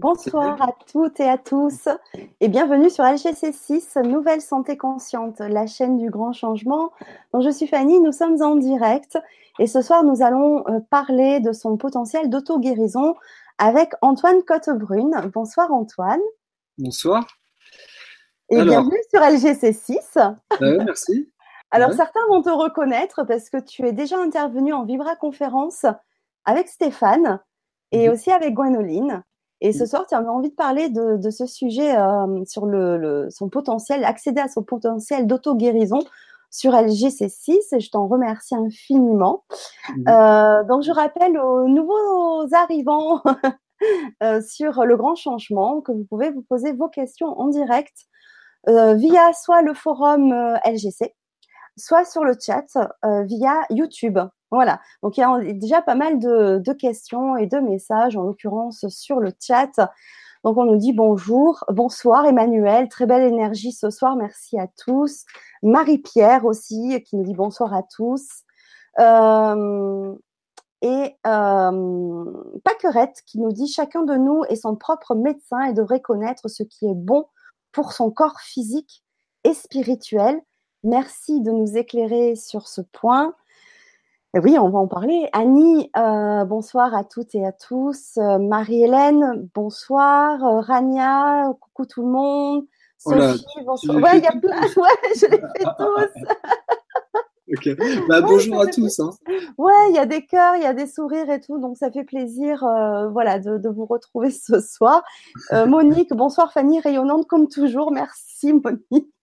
Bonsoir à toutes et à tous et bienvenue sur LGC6, Nouvelle Santé Consciente, la chaîne du grand changement. Donc, je suis Fanny, nous sommes en direct et ce soir nous allons euh, parler de son potentiel d'auto-guérison avec Antoine Cottebrune. Bonsoir Antoine. Bonsoir. Et bienvenue sur LGC6. Euh, merci. Alors certains vont te reconnaître parce que tu es déjà intervenu en Vibra conférence avec Stéphane et mhm. aussi avec Gwenoline. Et ce soir, tu as envie de parler de, ce sujet euh, sur le, son potentiel, accéder à son potentiel d'auto-guérison sur LGC6 et je t'en remercie infiniment. Mmh. Euh, donc, je rappelle aux nouveaux arrivants euh, sur le grand changement que vous pouvez vous poser vos questions en direct via soit le forum LGC, soit sur le chat via YouTube. Voilà, donc il y a déjà pas mal de, questions et de messages, en l'occurrence sur le chat. Donc on nous dit bonjour, bonsoir Emmanuel, très belle énergie ce soir, merci à tous. Marie-Pierre aussi qui nous dit bonsoir à tous. Euh, et euh, Paquerette qui nous dit chacun de nous est son propre médecin et devrait connaître ce qui est bon pour son corps physique et spirituel. Merci de nous éclairer sur ce point. Eh oui, on va en parler. Annie, euh, bonsoir à toutes et à tous. Euh, Marie-Hélène, bonsoir. Euh, Rania, coucou tout le monde. Sophie, bonsoir. Ouais, il y a plein. Ouais, je les fais tous. Bah, bonjour à tous. Hein. Ouais, il y a des cœurs, il y a des sourires et tout, donc ça fait plaisir, voilà, de, de, vous retrouver ce soir. Monique, bonsoir Fanny, rayonnante comme toujours. Merci Monique.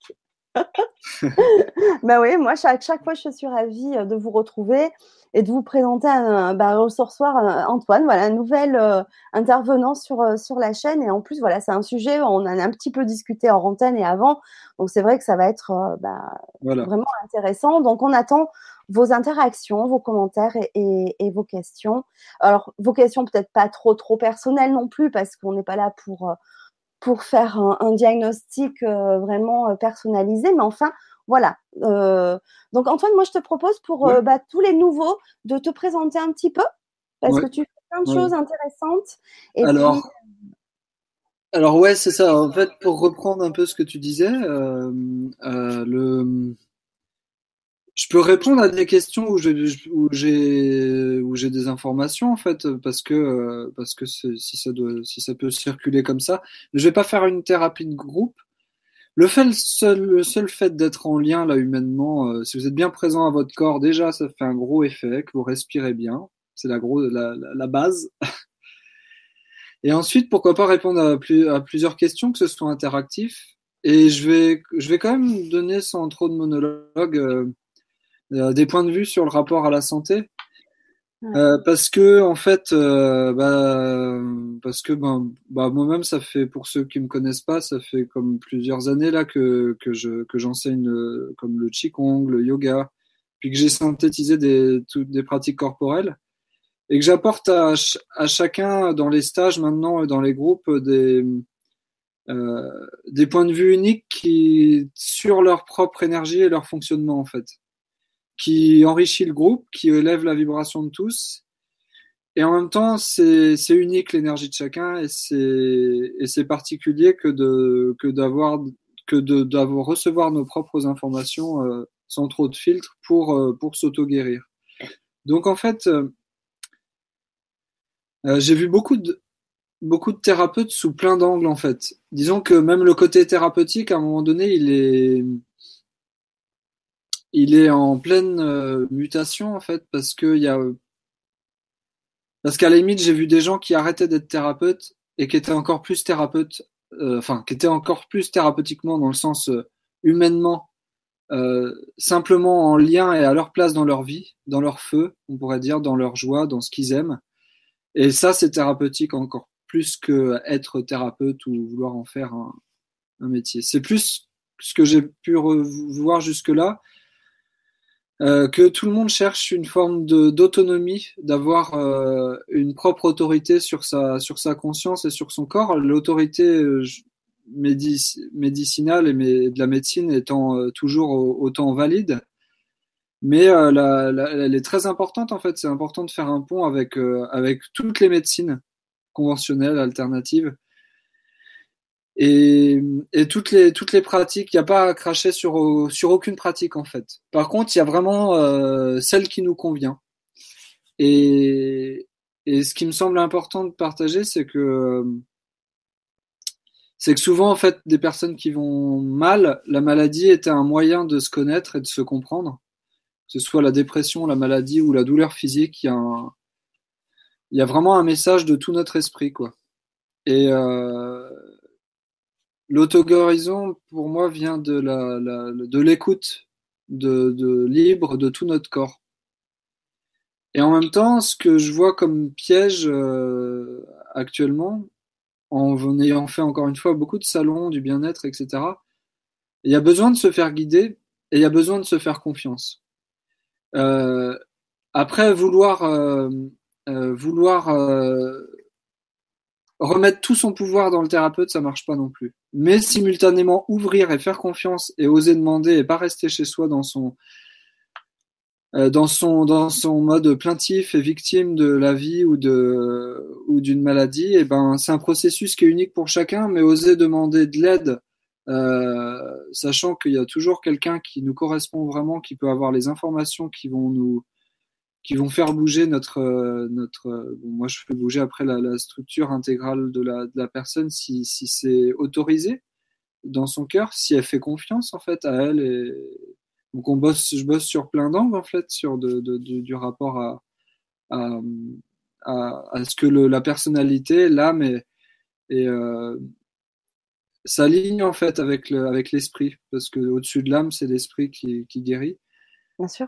bah oui, moi, chaque, chaque fois, je suis ravie euh, de vous retrouver et de vous présenter un, bah, soir, Antoine, voilà, un nouvel euh, intervenant sur, euh, sur la chaîne. Et en plus, voilà, c'est un sujet, on en a un petit peu discuté en antenne et avant. Donc, c'est vrai que ça va être bah, vraiment intéressant. Donc, on attend vos interactions, vos commentaires et, et, vos questions. Alors, vos questions peut-être pas trop, trop personnelles non plus, parce qu'on n'est pas là pour pour faire un, diagnostic euh, vraiment euh, personnalisé, mais enfin, voilà. Euh, donc Antoine, moi je te propose pour bah, tous les nouveaux de te présenter un petit peu, parce que tu fais plein de choses intéressantes. alors, alors ouais, c'est ça. En fait, pour reprendre un peu ce que tu disais, le je peux répondre à des questions où j'ai où j'ai des informations en fait parce que parce que si ça doit si ça peut circuler comme ça, je vais pas faire une thérapie de groupe. Le fait le seul le seul fait d'être en lien là humainement, euh, si vous êtes bien présent à votre corps déjà, ça fait un gros effet que vous respirez bien, c'est la gros la, la, base. Et ensuite, pourquoi pas répondre à, plus, à plusieurs questions, que ce soit interactif. Et je vais, je vais quand même donner sans trop de monologue euh, des points de vue sur le rapport à la santé. Euh, parce que en fait, euh, bah, parce que ben, bah, moi-même, ça fait pour ceux qui me connaissent pas, ça fait comme plusieurs années là que que je que j'enseigne comme le qigong, le yoga, puis que j'ai synthétisé des toutes des pratiques corporelles et que j'apporte à, à chacun dans les stages maintenant et dans les groupes des euh, des points de vue uniques qui sur leur propre énergie et leur fonctionnement en fait qui enrichit le groupe, qui élève la vibration de tous. Et en même temps, c'est unique l'énergie de chacun et c'est particulier que d'avoir que de d'avoir recevoir nos propres informations euh, sans trop de filtres pour euh, pour s'auto guérir. Donc en fait, euh, j'ai vu beaucoup de beaucoup de thérapeutes sous plein d'angles en fait. Disons que même le côté thérapeutique, à un moment donné, il est il est en pleine euh, mutation en fait parce que y a parce qu'à la limite j'ai vu des gens qui arrêtaient d'être thérapeutes et qui étaient encore plus thérapeutes euh, enfin qui étaient encore plus thérapeutiquement dans le sens euh, humainement simplement en lien et à leur place dans leur vie dans leur feu on pourrait dire dans leur joie dans ce qu'ils aiment. Et ça c'est thérapeutique encore plus que être thérapeute ou vouloir en faire un, un métier. C'est plus ce que j'ai pu voir jusque là euh, que tout le monde cherche une forme d'autonomie, d'avoir euh, une propre autorité sur sa, sur sa conscience et sur son corps. L'autorité euh, médicinale et de la médecine étant toujours autant valide. Mais elle est très importante en fait. C'est important de faire un pont avec, avec toutes les médecines conventionnelles, alternatives, Et, et toutes les toutes les pratiques, il n'y a pas à cracher sur sur aucune pratique en fait. Par contre, il y a vraiment euh, celle qui nous convient. Et et ce qui me semble important de partager, c'est que c'est que souvent en fait des personnes qui vont mal, la maladie était un moyen de se connaître et de se comprendre. Que ce soit la dépression, la maladie ou la douleur physique, il y a un, il y a vraiment un message de tout notre esprit quoi. Et euh, L'auto-guérison, pour moi, vient de l'écoute de, libre de tout notre corps. Et en même temps, ce que je vois comme piège euh, actuellement, en ayant fait encore une fois beaucoup de salons, du bien-être, etc., il y a besoin de se faire guider et il y a besoin de se faire confiance. Euh, après, vouloir, euh, vouloir remettre tout son pouvoir dans le thérapeute, ça marche pas non plus. Mais simultanément ouvrir et faire confiance et oser demander et pas rester chez soi dans son euh, dans son dans son mode plaintif et victime de la vie ou de ou d'une maladie, et eh ben c'est un processus qui est unique pour chacun, mais oser demander de l'aide, euh, sachant qu'il y a toujours quelqu'un qui nous correspond vraiment, qui peut avoir les informations qui vont nous qui vont faire bouger notre notre bon, moi je fais bouger après la, structure intégrale de la, personne si, si c'est autorisé dans son cœur si elle fait confiance en fait à elle et donc on bosse je bosse sur plein d'angles en fait sur de, du rapport à à, ce que la personnalité l'âme et, et euh, s'aligne en fait avec le, avec l'esprit parce que au-dessus de l'âme c'est l'esprit qui guérit. Bien sûr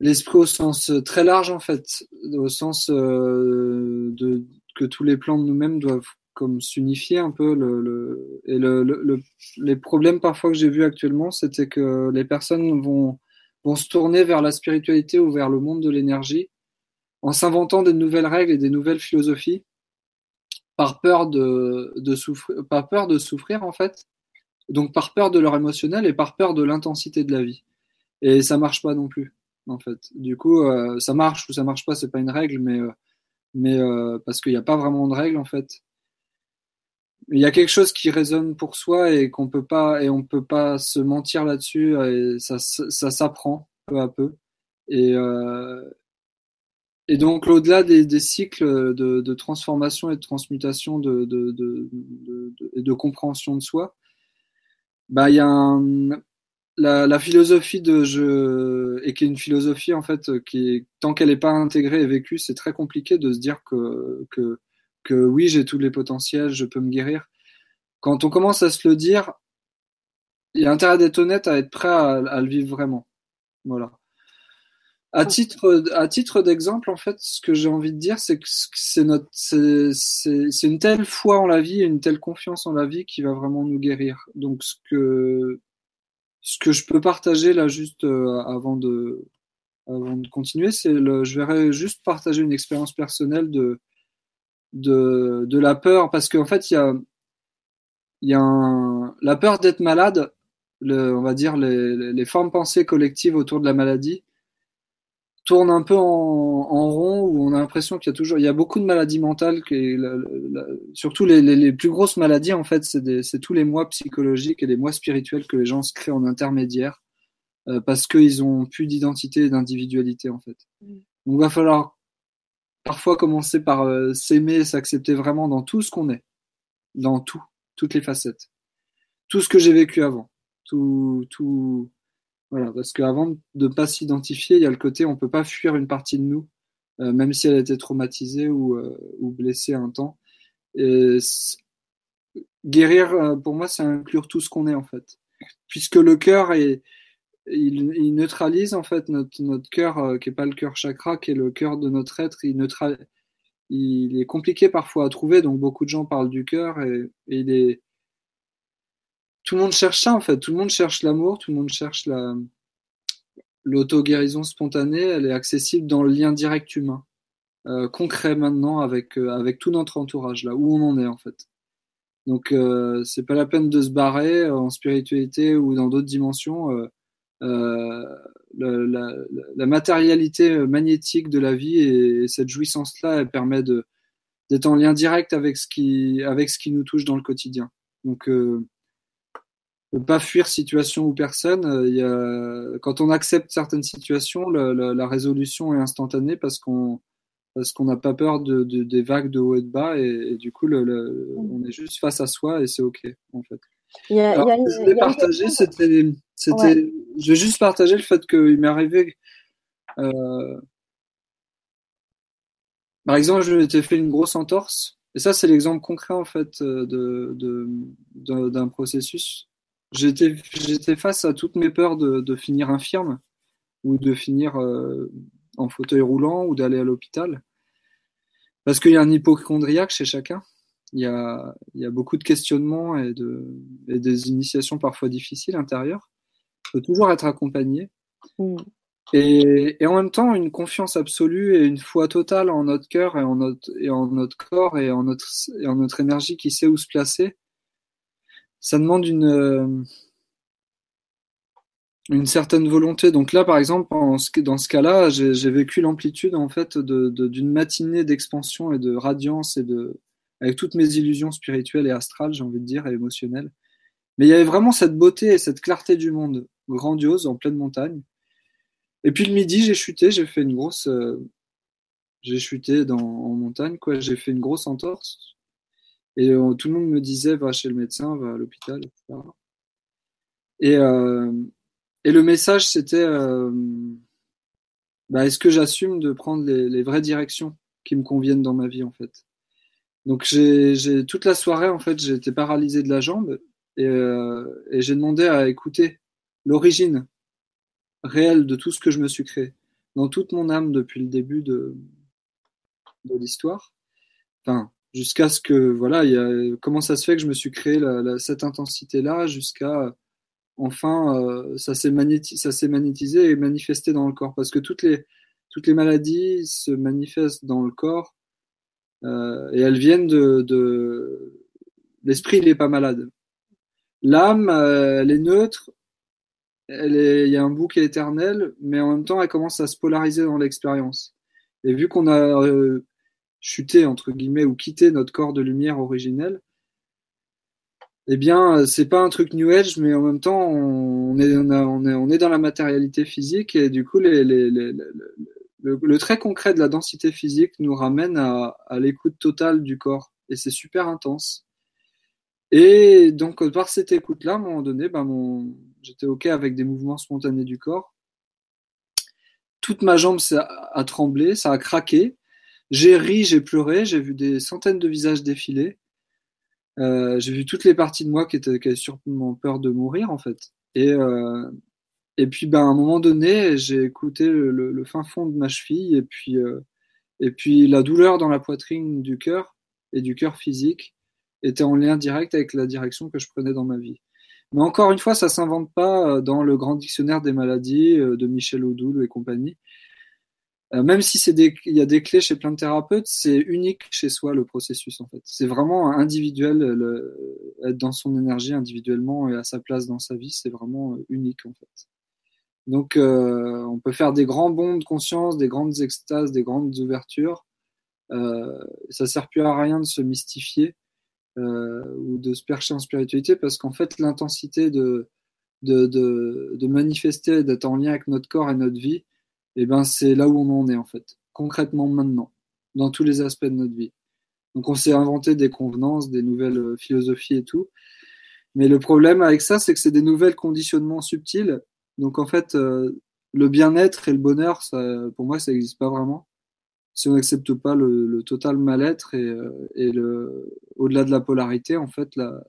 l'esprit au sens euh, très large en fait, au sens euh, de que tous les plans de nous-mêmes doivent comme s'unifier un peu. Le, le et le, le, les problèmes parfois que j'ai vus actuellement, c'était que les personnes vont vont se tourner vers la spiritualité ou vers le monde de l'énergie en s'inventant des nouvelles règles et des nouvelles philosophies par peur de, de souffrir, par peur de souffrir en fait, donc par peur de leur émotionnel et par peur de l'intensité de la vie. Et ça marche pas non plus en fait. Du coup, euh, ça marche ou ça marche pas, c'est pas une règle, mais euh, mais euh, parce qu'il n'y a pas vraiment de règle en fait. Il y a quelque chose qui résonne pour soi et qu'on peut pas et on peut pas se mentir là-dessus et ça ça s'apprend peu à peu et et donc au-delà des, cycles de, transformation et de transmutation de, de, de, de compréhension de soi, bah il y a un, la, la, philosophie de je et qui est une philosophie en fait qui est, tant qu'elle n'est pas intégrée et vécue, c'est très compliqué de se dire que que que oui j'ai tous les potentiels, je peux me guérir. Quand on commence à se le dire, il y a intérêt d'être honnête, à être prêt à, à le vivre vraiment. Voilà. À titre à titre d'exemple, en fait, ce que j'ai envie de dire, c'est que c'est notre c'est c'est une telle foi en la vie, et une telle confiance en la vie qui va vraiment nous guérir. Donc ce que ce que je peux partager là juste euh, avant de continuer, c'est le, je verrais juste partager une expérience personnelle de de, la peur parce qu'en fait il y a y a la peur d'être malade, on va dire les, les formes pensées collectives autour de la maladie tourne un peu en, en, rond où on a l'impression qu'il y a toujours il y a beaucoup de maladies mentales qui la, la, surtout les, les, les, plus grosses maladies en fait c'est tous les mois psychologiques et les mois spirituels que les gens se créent en intermédiaire euh, parce qu'ils ont plus d'identité et d'individualité en fait mm. donc il va falloir parfois commencer par euh, s'aimer et s'accepter vraiment dans tout ce qu'on est dans tout toutes les facettes tout ce que j'ai vécu avant tout tout voilà, parce qu'avant de ne pas s'identifier, il y a le côté on peut pas fuir une partie de nous, euh, même si elle a été traumatisée ou, euh, ou blessée un temps. Guérir, euh, pour moi, c'est inclure tout ce qu'on est en fait, puisque le cœur est, il, neutralise en fait notre notre cœur qui est pas le cœur chakra, qui est le cœur de notre être. Il neutral, il est compliqué parfois à trouver, donc beaucoup de gens parlent du cœur et il est tout le monde cherche ça en fait. Tout le monde cherche l'amour, tout le monde cherche la l'auto-guérison spontanée. Elle est accessible dans le lien direct humain, euh, concret maintenant avec euh, avec tout notre entourage là où on en est en fait. Donc euh, c'est pas la peine de se barrer en spiritualité ou dans d'autres dimensions. La, matérialité magnétique de la vie et, et cette jouissance là, elle permet de d'être en lien direct avec ce qui avec ce qui nous touche dans le quotidien. Donc, ne pas fuir situation ou personne. euh, Il y a, quand on accepte certaines situations, la, la- la résolution est instantanée parce qu'on parce qu'on n'a pas peur de, de- des vagues de haut et de bas et, et du coup, le, le- on est juste face à soi et c'est ok en fait. Il y a, Alors, il y a ce une- que je voulais partager, c'était, c'était, je vais juste partager le fait qu'il m'est arrivé, euh, par exemple, je m'étais fait une grosse entorse, et ça, c'est l'exemple concret en fait euh, de, de, de- d'un processus. J'étais, j'étais face à toutes mes peurs de, de finir infirme ou de finir euh, en fauteuil roulant ou d'aller à l'hôpital, parce qu'il y a un hypochondriaque chez chacun. Il y a, il y a beaucoup de questionnements et, de, et des initiations parfois difficiles intérieures. Il faut toujours être accompagné. Mm. Et, et en même temps, une confiance absolue et une foi totale en notre cœur et en notre, et en notre corps et en notre, et en notre énergie qui sait où se placer. Ça demande une, euh, une certaine volonté. Donc là, par exemple, dans ce cas-là, j'ai vécu l'amplitude en fait d'une matinée d'expansion et de radiance et de, avec toutes mes illusions spirituelles et astrales, j'ai envie de dire, et émotionnelles. Mais il y avait vraiment cette beauté et cette clarté du monde grandiose en pleine montagne. Et puis le midi, j'ai chuté, j'ai fait une grosse, euh, j'ai chuté en montagne, quoi. J'ai fait une grosse entorse. Et euh, tout le monde me disait, va chez le médecin, va à l'hôpital, etc. Et, euh, et le message, c'était, euh, bah, est-ce que j'assume de prendre les, vraies directions qui me conviennent dans ma vie, en fait? Donc j'ai, toute la soirée, en fait, été paralysé de la jambe et, et j'ai demandé à écouter l'origine réelle de tout ce que je me suis créé dans toute mon âme depuis le début de, de l'histoire. Enfin, jusqu'à ce que, voilà, il y a, comment ça se fait que je me suis créé la, la, cette intensité-là jusqu'à, enfin, euh, ça s'est magnétisé et manifesté dans le corps. Parce que toutes les, toutes les maladies se manifestent dans le corps euh, et elles viennent de, de... l'esprit, il est pas malade. L'âme, euh, elle est neutre, elle est, il y a un bouc qui est éternel, mais en même temps, elle commence à se polariser dans l'expérience. Et vu qu'on a euh, chuté entre guillemets ou quitté notre corps de lumière originel, eh bien, c'est pas un truc New Age, mais en même temps, on est, dans la matérialité physique et du coup, le, le, trait concret de la densité physique nous ramène à, l'écoute totale du corps et c'est super intense. Et donc, par cette écoute-là, à un moment donné, ben, mon, j'étais OK avec des mouvements spontanés du corps. Toute ma jambe a tremblé, ça a craqué. J'ai ri, j'ai pleuré, j'ai vu des centaines de visages défiler. Euh, j'ai vu toutes les parties de moi qui étaient, qui avaient sûrement peur de mourir, en fait. Et, euh, et puis, ben, à un moment donné, j'ai écouté le, fin fond de ma cheville et puis, euh, et puis la douleur dans la poitrine du cœur et du cœur physique était en lien direct avec la direction que je prenais dans ma vie. Mais encore une fois, ça s'invente pas dans le grand dictionnaire des maladies de Michel Odoul et compagnie. Euh, même si c'est des, il y a des clés chez plein de thérapeutes, c'est unique chez soi le processus en fait. C'est vraiment individuel, le, être dans son énergie individuellement et à sa place dans sa vie, c'est vraiment unique en fait. Donc, euh, on peut faire des grands bonds de conscience, des grandes extases, des grandes ouvertures. Euh, ça sert plus à rien de se mystifier euh, ou de se percher en spiritualité parce qu'en fait, l'intensité de, de, de, de manifester, d'être en lien avec notre corps et notre vie, et eh ben c'est là où on en est en fait, concrètement maintenant, dans tous les aspects de notre vie. Donc, on s'est inventé des convenances, des nouvelles philosophies et tout. Mais le problème avec ça, c'est que c'est des nouvelles conditionnements subtils donc en fait, euh, le bien-être et le bonheur, ça, pour moi, ça n'existe pas vraiment. Si on n'accepte pas le, le, total mal-être et, euh, et le, au-delà de la polarité, en fait, la,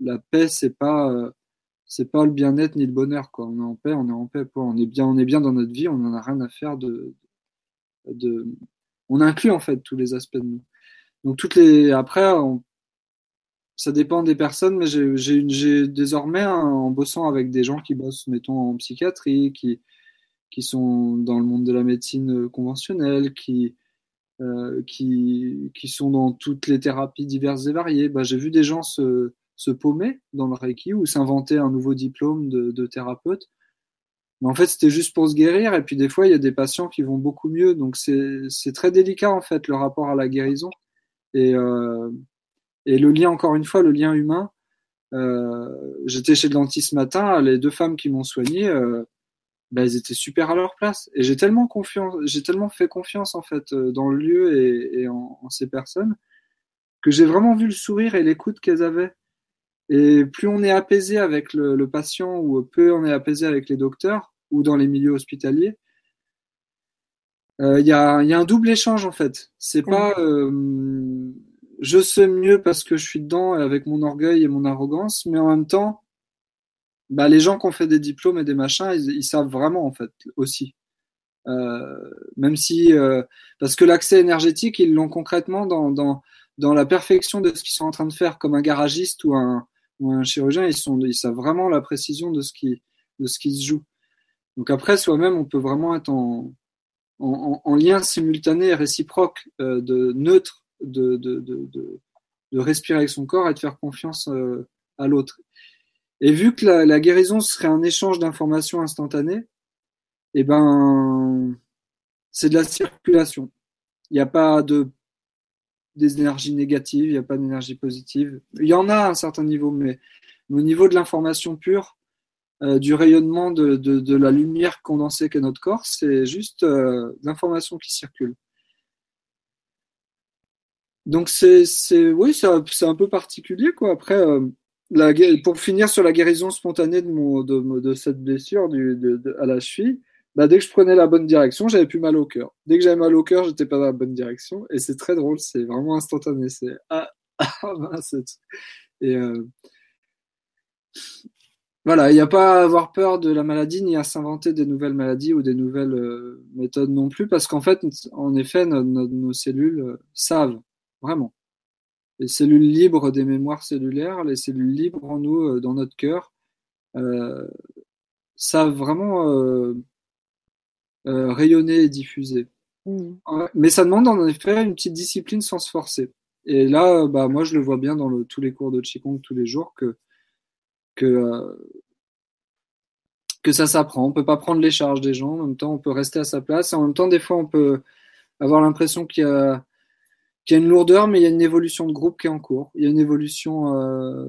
la paix, c'est pas, euh, c'est pas le bien-être ni le bonheur. Quoi. On est en paix, on est en paix. Quoi. On est bien, on est bien dans notre vie. On n'en a rien à faire de, de, on inclut en fait tous les aspects de nous. Donc toutes les, après, on, ça dépend des personnes, mais j'ai désormais, en bossant avec des gens qui bossent, mettons, en psychiatrie, qui, qui sont dans le monde de la médecine conventionnelle, qui, euh, qui, qui sont dans toutes les thérapies diverses et variées, bah, j'ai vu des gens se, se paumer dans le Reiki ou s'inventer un nouveau diplôme de, thérapeute. Mais en fait, c'était juste pour se guérir. Et puis, des fois, il y a des patients qui vont beaucoup mieux. Donc, c'est très délicat, en fait, le rapport à la guérison. Et, euh, et le lien, encore une fois, le lien humain, j'étais chez le dentiste ce matin, les deux femmes qui m'ont soigné, bah, elles étaient super à leur place. Et j'ai tellement confiance, j'ai tellement fait confiance en fait dans le lieu et, en, ces personnes que j'ai vraiment vu le sourire et l'écoute qu'elles avaient. Et plus on est apaisé avec le, le, patient ou peu on est apaisé avec les docteurs ou dans les milieux hospitaliers, il euh, y, a, y, a, un double échange en fait. C'est pas euh, je sais mieux parce que je suis dedans avec mon orgueil et mon arrogance, mais en même temps, bah, les gens qui ont fait des diplômes et des machins, ils, ils savent vraiment en fait aussi. Euh, même si parce que l'accès énergétique, ils l'ont concrètement dans, dans, dans la perfection de ce qu'ils sont en train de faire, comme un garagiste ou un, ou un chirurgien, ils sont ils savent vraiment la précision de ce qui de ce qui se joue. Donc après, soi-même, on peut vraiment être en, en, en, lien simultané et réciproque, euh, de neutre, de, de, de, de, respirer avec son corps et de faire confiance euh, à l'autre. Et vu que la, la, guérison serait un échange d'informations instantanées, eh ben, c'est de la circulation. Il n'y a pas de des énergies négatives, il n'y a pas d'énergie positive. Il y en a à un certain niveau, mais au niveau de l'information pure, euh, du rayonnement de, de, la lumière condensée qu'est notre corps, c'est juste euh, l'information qui circule. Donc c'est, oui, c'est un peu particulier quoi. Après, euh, pour finir sur la guérison spontanée de mon de, de cette blessure à la cheville, bah, dès que je prenais la bonne direction, j'avais plus mal au cœur. Dès que j'avais mal au cœur, j'étais pas dans la bonne direction. Et c'est très drôle, c'est vraiment instantané. C'est ah, ah mince. Et euh, voilà, il n'y a pas à avoir peur de la maladie ni à s'inventer des nouvelles maladies ou des nouvelles euh, méthodes non plus, parce qu'en fait, en effet, nos, cellules euh, savent vraiment. Les cellules libres des mémoires cellulaires, les cellules libres en nous, dans notre cœur, savent vraiment euh, rayonner et diffuser. Mmh. Mais ça demande en effet une petite discipline sans se forcer. Et là, bah, moi, je le vois bien dans le, tous les cours de Qigong tous les jours que que que ça s'apprend. On peut pas prendre les charges des gens. En même temps, on peut rester à sa place. En même temps, des fois, on peut avoir l'impression qu'il y a qu'il y a une lourdeur, mais il y a une évolution de groupe qui est en cours. Il y a une évolution euh,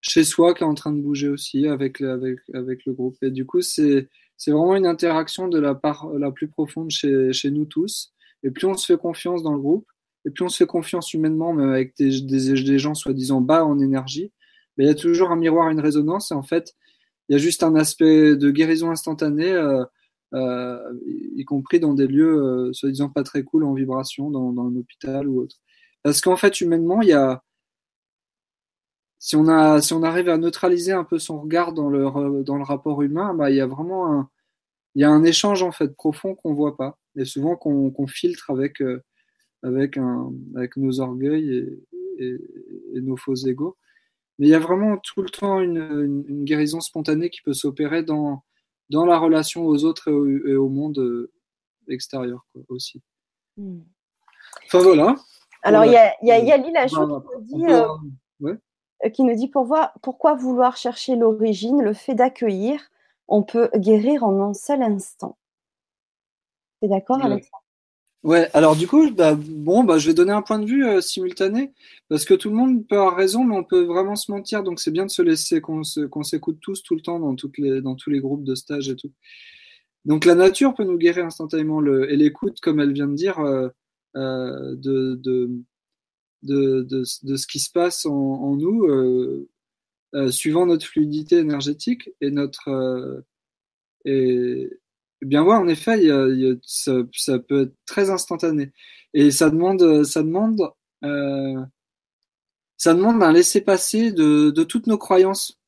chez soi qui est en train de bouger aussi avec avec avec le groupe. Et du coup, c'est c'est vraiment une interaction de la part la plus profonde chez chez nous tous. Et plus on se fait confiance dans le groupe, et plus on se fait confiance humainement, même avec des, des, des gens soi-disant bas en énergie, mais il y a toujours un miroir, une résonance. Et en fait, il y a juste un aspect de guérison instantanée, euh, euh, y compris dans des lieux euh, soi-disant pas très cool en vibration, dans, dans un hôpital ou autre. Parce qu'en fait, humainement, il y a si on a si on arrive à neutraliser un peu son regard dans le dans le rapport humain, bah il y a vraiment un il y a un échange en fait profond qu'on voit pas et souvent qu'on filtre avec euh, avec un avec nos orgueils et, et, et nos faux égaux. Mais il y a vraiment tout le temps une, une, une guérison spontanée qui peut s'opérer dans, dans la relation aux autres et au, et au monde euh, extérieur quoi, aussi. Hmm. Enfin voilà. Alors il y a, y a Yali Lachaud qui, nous dit, euh, ouais. Euh, qui nous dit pourquoi, pourquoi vouloir chercher l'origine, le fait d'accueillir, on peut guérir en un seul instant. Tu es d'accord ouais. avec ça Ouais, alors du coup, bah, bon, bah, je vais donner un point de vue euh, simultané, parce que tout le monde peut avoir raison, mais on peut vraiment se mentir, donc c'est bien de se laisser qu'on qu s'écoute tous tout le temps dans, toutes les, dans tous les groupes de stage et tout. Donc la nature peut nous guérir instantanément, le, et l'écoute, comme elle vient de dire, euh, euh, de, de, de, de, de, ce qui se passe en, en nous, euh, euh, suivant notre fluidité énergétique et notre... Euh, et, eh bien ouais, en effet, y a, y a, ça, ça, peut être très instantané. Et ça demande, ça demande, euh, ça demande un laisser-passer de, de toutes nos croyances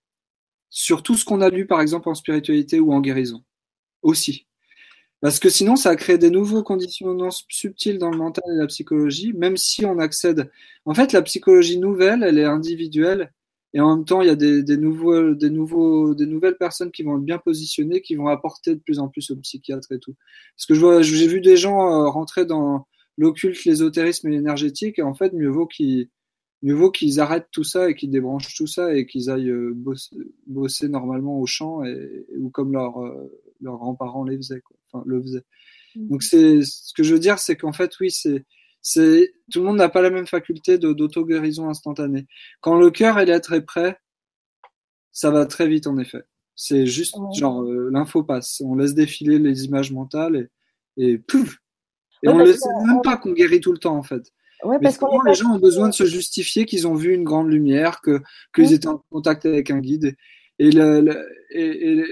sur tout ce qu'on a lu, par exemple, en spiritualité ou en guérison. Aussi. Parce que sinon, ça crée des nouveaux conditionnements subtils dans le mental et la psychologie, même si on accède. En fait, la psychologie nouvelle, elle est individuelle et en même temps, il y a des, des, nouveaux, des, nouveaux, des nouvelles personnes qui vont être bien positionnées, qui vont apporter de plus en plus aux psychiatres et tout. Parce que je vois, j'ai vu des gens euh, rentrer dans l'occulte, l'ésotérisme et l'énergétique, et en fait, mieux vaut qu'ils, mieux vaut qu'ils arrêtent tout ça et qu'ils débranchent tout ça et qu'ils aillent euh, bosser, bosser, normalement au champ et, ou comme leurs leurs grands-parents les faisaient, quoi. Enfin, le faisaient. Mmh. Donc c'est, ce que je veux dire, c'est qu'en fait, oui, c'est, c'est tout le monde n'a pas la même faculté d'auto-guérison instantanée. Quand le cœur est très prêt, ça va très vite en effet. C'est juste genre euh, l'info passe, on laisse défiler les images mentales et, et pouf Et on ne sait même pas qu'on guérit tout le temps en fait. Ouais, parce que les gens ont besoin de se justifier qu'ils ont vu une grande lumière, que qu'ils étaient en contact avec un guide et, le, et,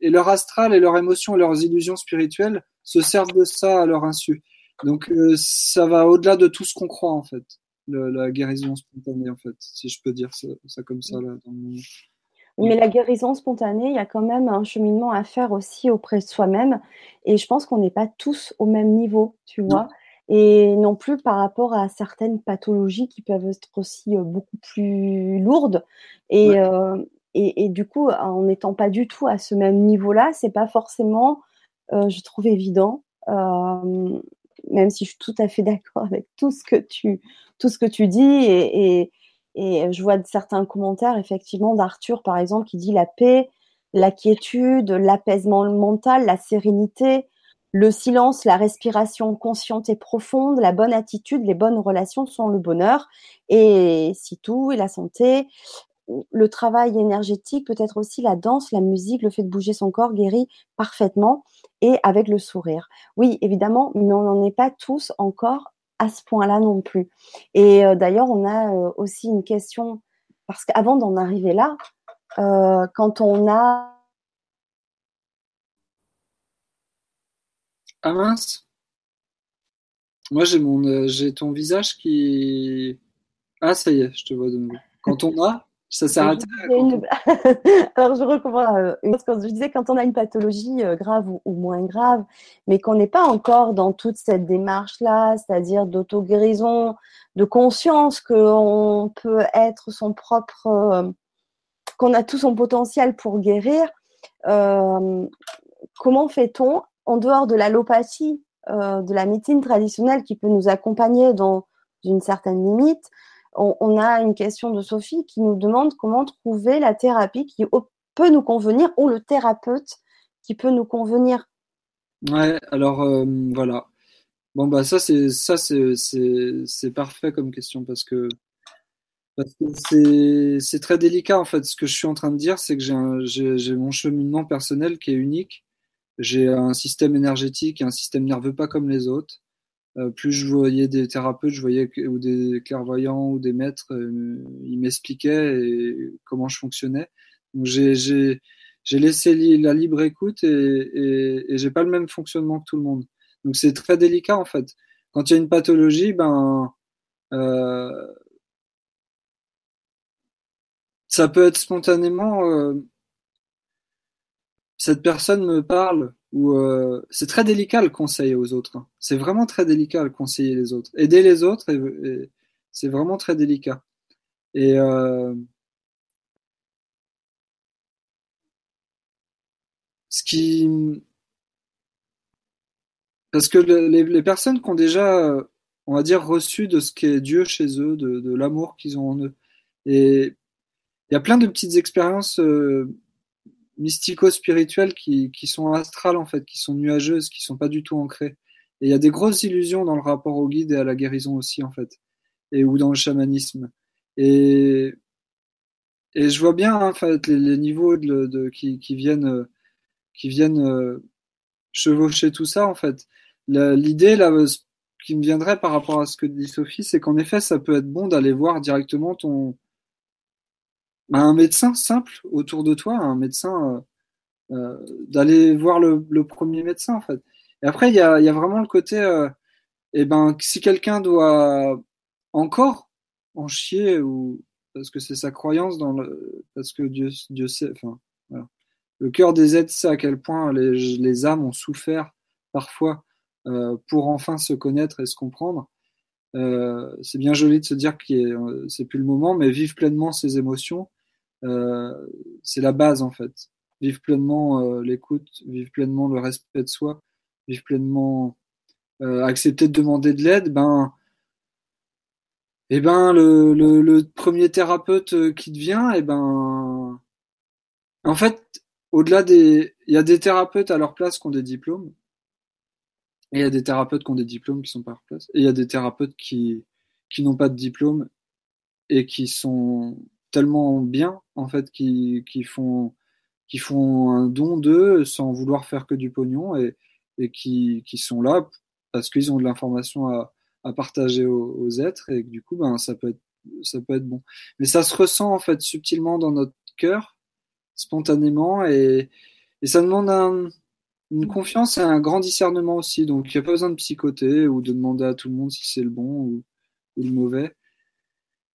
et, leur astral et leurs émotions, leurs illusions spirituelles se servent de ça à leur insu. Donc euh, ça va au-delà de tout ce qu'on croit en fait, la guérison spontanée en fait, si je peux dire ça, comme ça là. Dans Mais la guérison spontanée, il y a quand même un cheminement à faire aussi auprès de soi-même. Et je pense qu'on n'est pas tous au même niveau, tu vois. Et non plus par rapport à certaines pathologies qui peuvent être aussi euh, beaucoup plus lourdes. Et, euh, et, et, du coup, en n'étant pas du tout à ce même niveau-là, c'est pas forcément, euh, je trouve évident, euh, même si je suis tout à fait d'accord avec tout ce que tu, tout ce que tu dis. Et, et, et je vois certains commentaires, effectivement, d'Arthur, par exemple, qui dit la paix, la quiétude, l'apaisement mental, la sérénité, le silence, la respiration consciente et profonde, la bonne attitude, les bonnes relations sont le bonheur. Et si tout, et la santé, le travail énergétique, peut-être aussi la danse, la musique, le fait de bouger son corps guérit parfaitement et avec le sourire. Oui, évidemment, mais on n'en est pas tous encore à ce point-là non plus. Et euh, d'ailleurs, on a euh, aussi une question, parce qu'avant d'en arriver là, euh, quand on a... Ah mince Moi, j'ai mon, j'ai ton visage qui... Ah, ça y est, je te vois de nouveau. Quand on a ça s'arrête. Alors, je recommence euh, quand je disais quand on a une pathologie euh, grave ou, moins grave, mais qu'on n'est pas encore dans toute cette démarche-là, c'est-à-dire d'auto-guérison, de conscience qu'on peut être son propre, euh, qu'on a tout son potentiel pour guérir. comment fait-on, en dehors de l'allopathie, de la médecine traditionnelle qui peut nous accompagner dans une certaine limite, on, a une question de Sophie qui nous demande comment trouver la thérapie qui peut nous convenir ou le thérapeute qui peut nous convenir. Ouais, alors euh, voilà. Bon bah ça c'est ça c'est parfait comme question parce que parce que c'est très délicat en fait. Ce que je suis en train de dire, c'est que j'ai mon cheminement personnel qui est unique. J'ai un système énergétique et un système nerveux pas comme les autres. Euh, plus je voyais des thérapeutes, je voyais ou des clairvoyants ou des maîtres, euh, ils m'expliquaient comment je fonctionnais. Donc j'ai laissé la libre écoute et, et, et j'ai pas le même fonctionnement que tout le monde. Donc c'est très délicat en fait. Quand il y a une pathologie, ben euh, ça peut être spontanément. Cette personne me parle ou euh, c'est très délicat le conseil aux autres. Hein. C'est vraiment très délicat le conseiller les autres. Aider les autres, c'est vraiment très délicat. Et euh, ce qui parce que les, personnes qui ont déjà, on va dire, reçu de ce qu'est Dieu chez eux, de, l'amour qu'ils ont en eux, et il y a plein de petites expériences euh, mystico-spirituelles qui, qui sont astrales en fait, qui sont nuageuses, qui sont pas du tout ancrées. Et il y a des grosses illusions dans le rapport au guide et à la guérison aussi en fait, et ou dans le chamanisme. Et et je vois bien en fait les, niveaux de, de, qui, qui viennent qui viennent euh, chevaucher tout ça en fait. L'idée là qui me viendrait par rapport à ce que dit Sophie, c'est qu'en effet ça peut être bon d'aller voir directement ton bah, un médecin simple autour de toi, un médecin, euh, euh, d'aller voir le, premier médecin en fait. Et après, il y a, y a, vraiment le côté, euh, eh ben, si quelqu'un doit encore en chier ou parce que c'est sa croyance dans le, parce que Dieu, Dieu sait, enfin, le cœur des êtres sait à quel point les, les âmes ont souffert parfois euh, pour enfin se connaître et se comprendre. Euh, c'est bien joli de se dire que c'est plus le moment, mais vivre pleinement ses émotions, euh, c'est la base en fait. Vivre pleinement euh, l'écoute, vivre pleinement le respect de soi, vivre pleinement euh, accepter de demander de l'aide, ben eh ben le, premier thérapeute qui te vient, et eh ben en fait, au-delà des, il y a des thérapeutes à leur place qui ont des diplômes, Il y a des thérapeutes qui ont des diplômes qui sont pas place. Et il y a des thérapeutes qui, qui n'ont pas de diplôme et qui sont tellement bien, en fait, qui, qui font, qui font un don d'eux sans vouloir faire que du pognon et, et qui, qui sont là parce qu'ils ont de l'information à, à partager aux, êtres et du coup, ben, ça peut être, ça peut être bon. Mais ça se ressent, en fait, subtilement dans notre cœur, spontanément et, et ça demande un, une confiance et un grand discernement aussi. Donc, il n'y a pas besoin de psychoter ou de demander à tout le monde si c'est le bon ou, ou, le mauvais.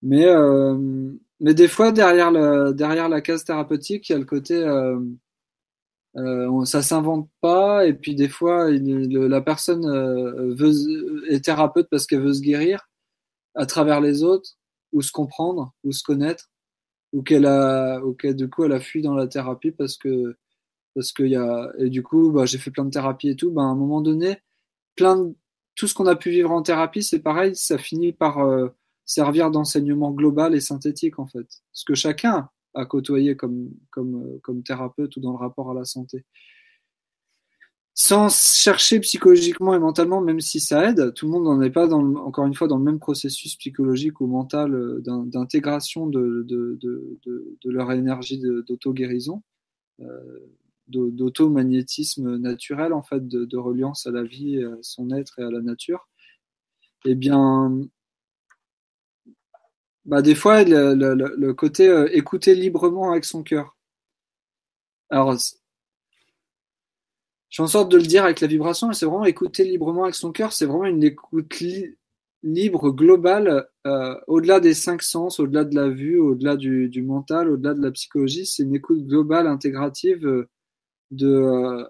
Mais, euh, mais des fois, derrière la, derrière la case thérapeutique, il y a le côté euh, euh, ça s'invente pas. Et puis, des fois, il, la personne euh, veut, est thérapeute parce qu'elle veut se guérir à travers les autres, ou se comprendre, ou se connaître, ou qu'elle a, ou qu'elle, du coup, elle a fui dans la thérapie parce que parce que y a et du coup bah, j'ai fait plein de thérapies et tout. Bah, à un moment donné plein tout ce qu'on a pu vivre en thérapie c'est pareil ça finit par euh, servir d'enseignement global et synthétique en fait. Ce que chacun a côtoyé comme comme euh, comme thérapeute ou dans le rapport à la santé. Sans chercher psychologiquement et mentalement, même si ça aide, tout le monde n'en est pas, encore une fois, dans le même processus psychologique ou mental euh, d'intégration de, de, de, de, leur énergie d'auto-guérison. D'automagnétisme naturel, en fait, de, reliance à la vie, à son être et à la nature, eh bien, bah, des fois, le, côté euh, écouter librement avec son cœur. Alors, je suis en sorte de le dire avec la vibration, mais c'est vraiment écouter librement avec son cœur, c'est vraiment une écoute li libre, globale, euh, au-delà des cinq sens, au-delà de la vue, au-delà du, du, mental, au-delà de la psychologie, c'est une écoute globale, intégrative, euh, de euh,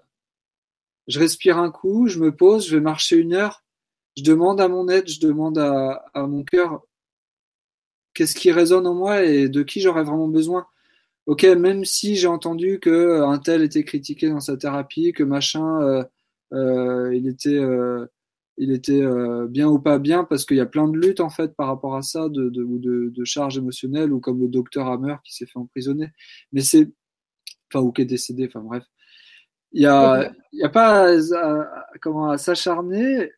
je respire un coup, je me pose, je vais marcher une heure, je demande à mon aide, je demande à, mon cœur qu'est-ce qui résonne en moi et de qui j'aurais vraiment besoin. Ok, même si j'ai entendu que euh, un tel était critiqué dans sa thérapie, que machin, euh, euh, il était, il était bien ou pas bien, parce qu'il y a plein de luttes en fait par rapport à ça, de, de, de, de charges émotionnelles, ou comme le docteur Hammer qui s'est fait emprisonner. Mais c'est, enfin, ou qui est décédé, enfin bref. Il y a, y a pas à, comment à s'acharner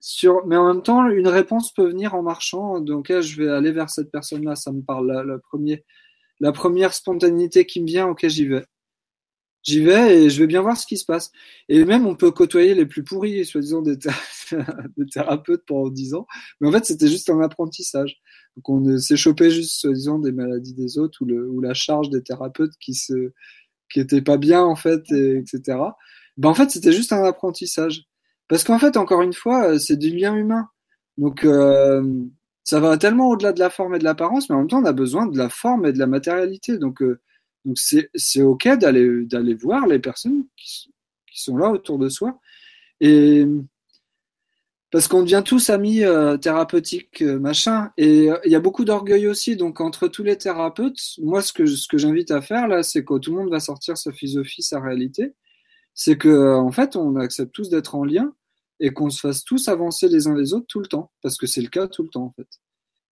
sur, mais en même temps, une réponse peut venir en marchant. Donc, là, je vais aller vers cette personne-là. Ça me parle. La, la, premier, la première spontanéité qui me vient, ok, j'y vais. J'y vais et je vais bien voir ce qui se passe. Et même, on peut côtoyer les plus pourris, soi-disant des, des, thérapeutes pendant dix ans. Mais en fait, c'était juste un apprentissage. Donc, on s'est chopé juste, soi-disant, des maladies des autres ou, le, ou la charge des thérapeutes qui se, qui était pas bien en fait, et, etc. Ben en fait, c'était juste un apprentissage. Parce qu'en fait, encore une fois, euh, c'est du lien humain. Donc euh, ça va tellement au-delà de la forme et de l'apparence, mais en même temps, on a besoin de la forme et de la matérialité. Donc euh, donc c'est c'est ok d'aller d'aller voir les personnes qui, qui sont là autour de soi et parce qu'on devient tous amis euh, thérapeutiques, euh, machin. Et euh, il y a beaucoup d'orgueil aussi. Donc entre tous les thérapeutes, moi ce que ce que j'invite à faire là, c'est que tout le monde va sortir sa philosophie, sa réalité. C'est que en fait, on accepte tous d'être en lien et qu'on se fasse tous avancer les uns les autres tout le temps, parce que c'est le cas tout le temps en fait.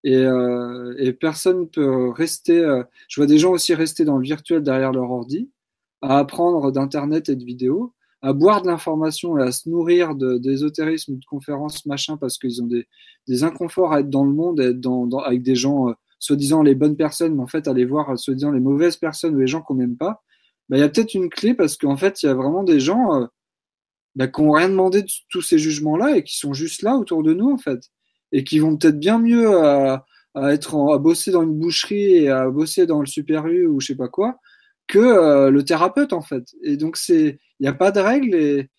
Et, euh, et personne peut rester. je vois des gens aussi rester dans le virtuel derrière leur ordi, à apprendre d'internet et de vidéos à boire de l'information et à se nourrir d'ésotérisme, de, conférences, machin, parce qu'ils ont des, inconforts à être dans le monde, être dans, avec des gens, euh, soi-disant les bonnes personnes, mais en fait, aller voir, euh, soi-disant les mauvaises personnes ou les gens qu'on n'aime pas, bah, il y a peut-être une clé parce qu'en fait, il y a vraiment des gens euh, bah, qui n'ont rien demandé de tous ces jugements-là et qui sont juste là autour de nous, en fait, et qui vont peut-être bien mieux à, être à bosser dans une boucherie et à bosser dans le super U ou je sais pas quoi, que euh, le thérapeute en fait. Et donc c'est, il n'y a pas de règles et,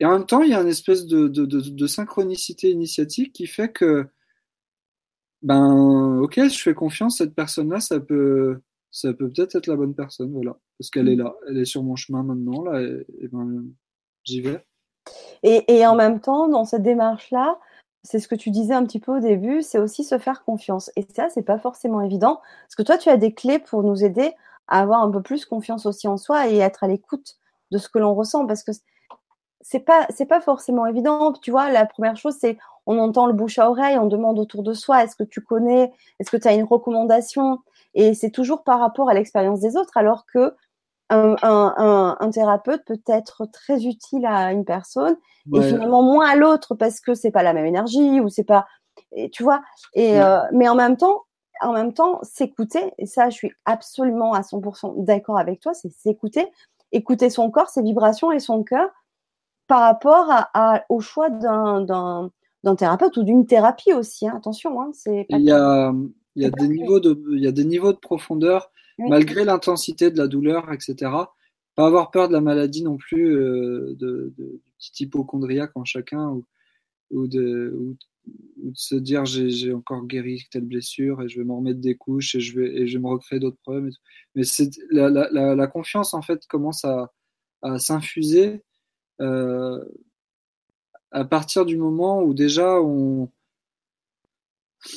et en même temps il y a une espèce de, de, de, de, synchronicité initiatique qui fait que ben ok je fais confiance cette personne là ça peut ça peut peut-être être la bonne personne voilà parce qu'elle est là elle est sur mon chemin maintenant là et, et ben j'y vais. Et, et en même temps dans cette démarche là c'est ce que tu disais un petit peu au début, c'est aussi se faire confiance. Et ça, c'est pas forcément évident, parce que toi, tu as des clés pour nous aider à avoir un peu plus confiance aussi en soi et être à l'écoute de ce que l'on ressent parce que c'est pas c'est pas forcément évident. Tu vois la première chose c'est on entend le bouche à oreille on demande autour de soi est-ce que tu connais est-ce que tu as une recommandation? Et c'est toujours par rapport à l'expérience des autres alors que un, un, un, thérapeute peut être très utile à une personne et finalement moins à l'autre parce que c'est pas la même énergie ou c'est pas, et, tu vois. Et euh, mais en même temps, en même temps, s'écouter. Et ça, je suis absolument à 100% d'accord avec toi. C'est s'écouter, écouter son corps, ses vibrations et son cœur par rapport à, au choix d'un thérapeute ou d'une thérapie aussi. Hein. Attention, hein, c'est. Il y a, il des niveaux de, il y a des niveaux de profondeur malgré l'intensité de la douleur, etc. Pas avoir peur de la maladie non plus, euh, de, de, du petit hypochondriaque en chacun, ou, ou, de, ou, de se dire j'ai encore guéri telle blessure et je vais m'en remettre des couches et je vais, et je vais me recréer d'autres problèmes. Mais la, la, la, confiance en fait commence à, s'infuser euh, à partir du moment où déjà on,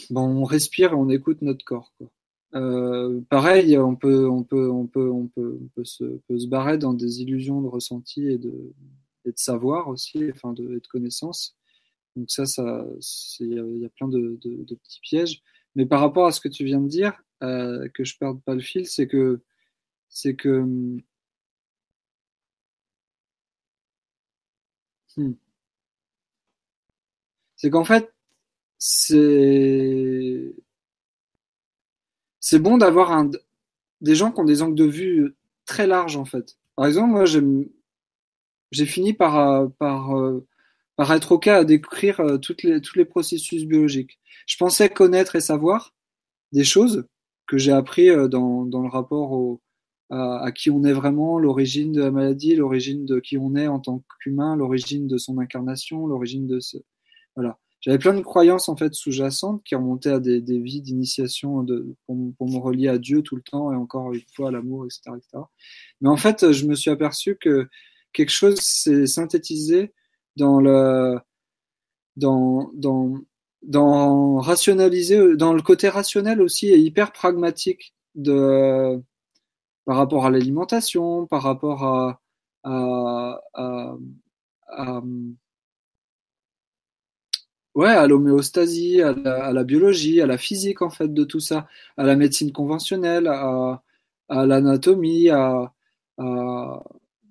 bon, on respire et on écoute notre corps. Quoi. Euh, pareil, on peut, on peut, on peut, on peut, on peut se, peut barrer dans des illusions de ressenti et de, et de savoir aussi, enfin de, et de connaissance. Donc ça, ça, il y, a plein de, petits pièges. Mais par rapport à ce que tu viens de dire, euh, que je perde pas le fil, c'est que, c'est que, hmm. c'est qu'en fait, c'est c'est bon d'avoir un, des gens qui ont des angles de vue très larges en fait. Par exemple, moi j'ai fini par, euh, par, euh, par être OK à décrire euh, toutes les, tous les processus biologiques. Je pensais connaître et savoir des choses que j'ai appris dans, dans le rapport au, à, à, qui on est vraiment, l'origine de la maladie, l'origine de qui on est en tant qu'humain, l'origine de son incarnation, l'origine de ce. Voilà j'avais plein de croyances en fait sous-jacentes qui remontaient à des, des vies d'initiation de, pour, pour, me relier à Dieu tout le temps et encore une fois à l'amour, etc., etc. Mais en fait, je me suis aperçu que quelque chose s'est synthétisé dans le dans dans dans rationaliser dans le côté rationnel aussi et hyper pragmatique de par rapport à l'alimentation, par rapport à, ouais, à l'homéostasie, à la, biologie, à la physique en fait de tout ça, à la médecine conventionnelle, à, l'anatomie, à,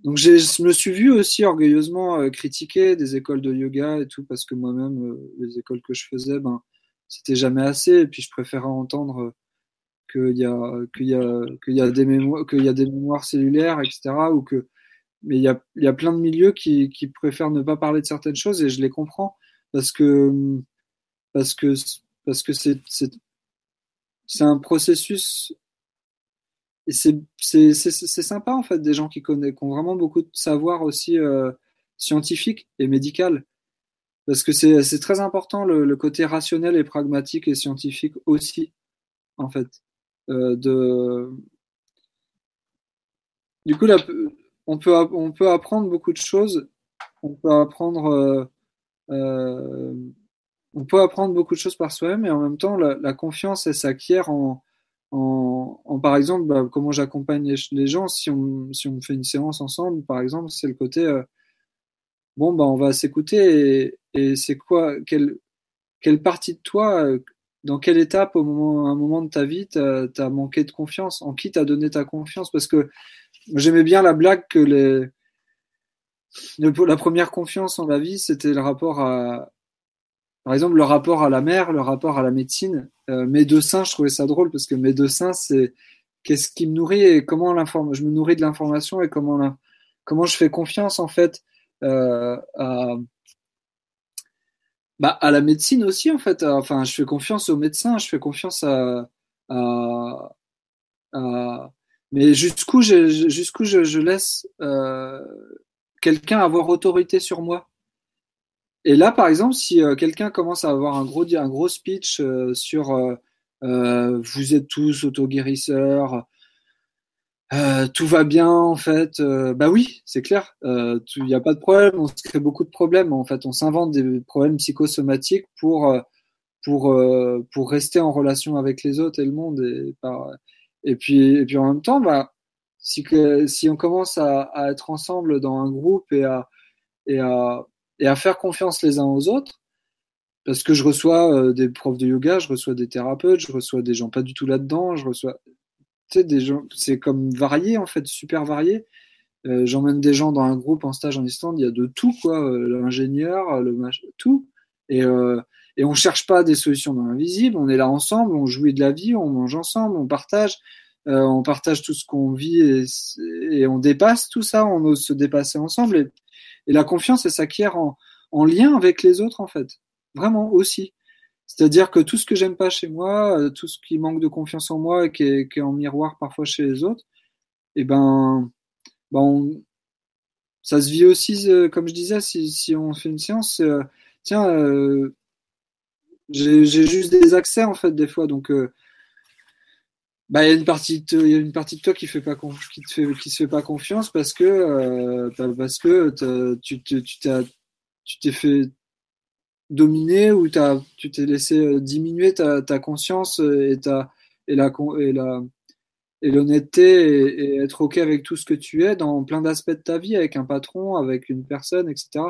donc je me suis vu aussi orgueilleusement euh, critiquer des écoles de yoga et tout parce que moi-même euh, les écoles que je faisais, ben c'était jamais assez. Et puis je préférais entendre qu'il y a qu'il y a qu'il y a des mémoires qu'il y a des mémoires cellulaires etc ou que mais il y a il y a plein de milieux qui qui préfèrent ne pas parler de certaines choses et je les comprends parce que parce que parce que c'est c'est c'est un processus et c'est sympa en fait des gens qui connaissent qui ont vraiment beaucoup de savoir aussi euh, scientifique et médical. Parce que c'est très important le, côté rationnel et pragmatique et scientifique aussi en fait. Euh, de du coup on peut on peut apprendre beaucoup de choses. On peut apprendre euh, on peut apprendre beaucoup de choses par soi-même et en même temps, la, la confiance, elle s'acquiert en, en, en, par exemple, bah, comment j'accompagne les, gens. Si on, si on fait une séance ensemble, par exemple, c'est le côté, euh, bon, bah, on va s'écouter et, et c'est quoi, quelle, quelle partie de toi, euh, dans quelle étape, au moment, un moment de ta vie, t'as as manqué de confiance? En qui t'as donné ta confiance? Parce que j'aimais bien la blague que les, la première confiance en la vie, c'était le rapport à, par exemple, le rapport à la mer, le rapport à la médecine. Euh, médecin, je trouvais ça drôle parce que médecin, c'est qu'est-ce qui me nourrit et comment l'informe, je me nourris de l'information et comment la, comment je fais confiance en fait euh, à, bah, à la médecine aussi en fait. Enfin, je fais confiance aux médecins, je fais confiance à, mais jusqu'où je, jusqu'où je laisse euh, quelqu'un avoir autorité sur moi? Et là, par exemple, si euh, quelqu'un commence à avoir un gros, un gros speech euh, sur euh, euh vous êtes tous auto-guérisseurs, tout va bien en fait, bah oui, c'est clair, il n'y a pas de problème, on se crée beaucoup de problèmes. En fait, on s'invente des problèmes psychosomatiques pour pour pour rester en relation avec les autres et le monde et par et puis et puis en même temps, bah si, que, si on commence à, à, être ensemble dans un groupe et à, et, à, et à faire confiance les uns aux autres, parce que je reçois euh, des profs de yoga, je reçois des thérapeutes, je reçois des gens pas du tout là-dedans, je reçois des gens, c'est comme varié en fait, super varié. Euh, J'emmène des gens dans un groupe en stage en Islande, il y a de tout quoi, euh, l'ingénieur, le tout. Et, euh, et on cherche pas des solutions dans l'invisible, on est là ensemble, on jouit de la vie, on mange ensemble, on partage, on partage tout ce qu'on vit et, on dépasse tout ça, on ose se dépasser ensemble. Et la confiance, elle s'acquiert en, en lien avec les autres en fait, vraiment aussi. C'est-à-dire que tout ce que j'aime pas chez moi, euh, tout ce qui manque de confiance en moi et qui est, en miroir parfois chez les autres, eh ben, ben ça se vit aussi, euh, comme je disais, si, on fait une séance, euh, tiens, j'ai juste des accès en fait des fois, donc bah il y a une partie de, y a une partie de toi qui fait pas qui te fait qui se fait pas confiance parce que euh, parce que tu tu t'es tu t'es fait dominer ou as, tu t'es laissé diminuer ta, ta conscience et ta et la et la et l'honnêteté et, être ok avec tout ce que tu es dans plein d'aspects de ta vie avec un patron avec une personne etc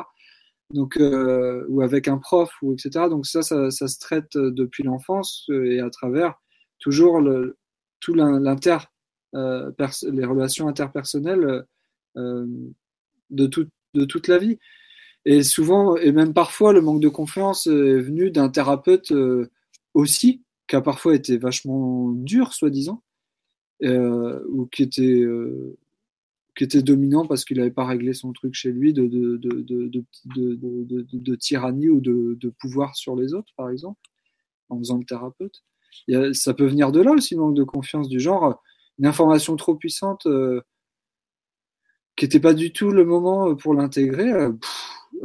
donc euh, ou avec un prof ou etc donc ça ça, ça se traite depuis l'enfance et à travers toujours le tout l'inter euh, les relations interpersonnelles euh, de toute de toute la vie et souvent et même parfois le manque de confiance est venu d'un thérapeute euh, aussi qui a parfois été vachement dur soi-disant euh, ou qui était euh, qui était dominant parce qu'il n'avait pas réglé son truc chez lui de, de, de, de, de, de tyrannie ou de, de pouvoir sur les autres, par exemple, en faisant le thérapeute. Euh, ça peut venir de là aussi, manque de confiance du genre, une information trop puissante euh, qui n'était pas du tout le moment pour l'intégrer, euh,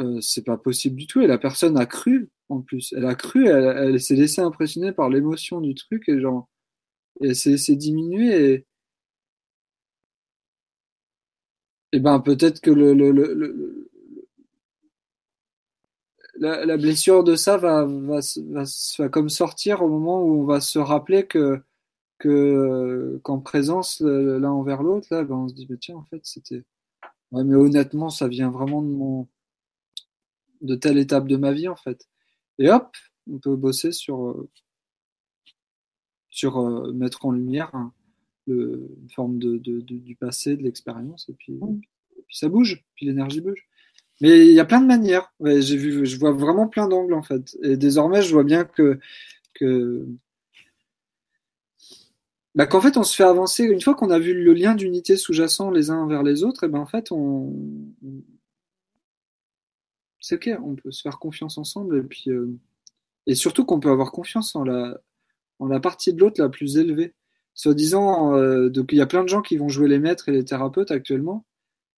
euh, c'est pas possible du tout. Et la personne a cru, en plus. Elle a cru, elle, elle s'est laissée impressionner par l'émotion du truc et genre, et c'est diminué et, et ben peut-être que le la, la, blessure de ça va, va, va, va, comme sortir au moment où on va se rappeler que que qu'en présence l'un envers l'autre là ben on se dit mais tiens en fait c'était ouais, mais honnêtement ça vient vraiment de mon de telle étape de ma vie en fait et hop on peut bosser sur sur euh, mettre en lumière hein, le, une forme de, de, de, du passé, de l'expérience, et puis, mmh. et puis ça bouge, puis l'énergie bouge. Mais il y a plein de manières. J'ai vu, je vois vraiment plein d'angles en fait. Et désormais, je vois bien que, que bah, qu'en fait, on se fait avancer. Une fois qu'on a vu le lien d'unité sous-jacent les uns vers les autres, et ben en fait, on, c'est ok, on peut se faire confiance ensemble, et puis euh... et surtout qu'on peut avoir confiance en la en la partie de l'autre la plus élevée. Soi-disant, euh, donc il y a plein de gens qui vont jouer les maîtres et les thérapeutes actuellement,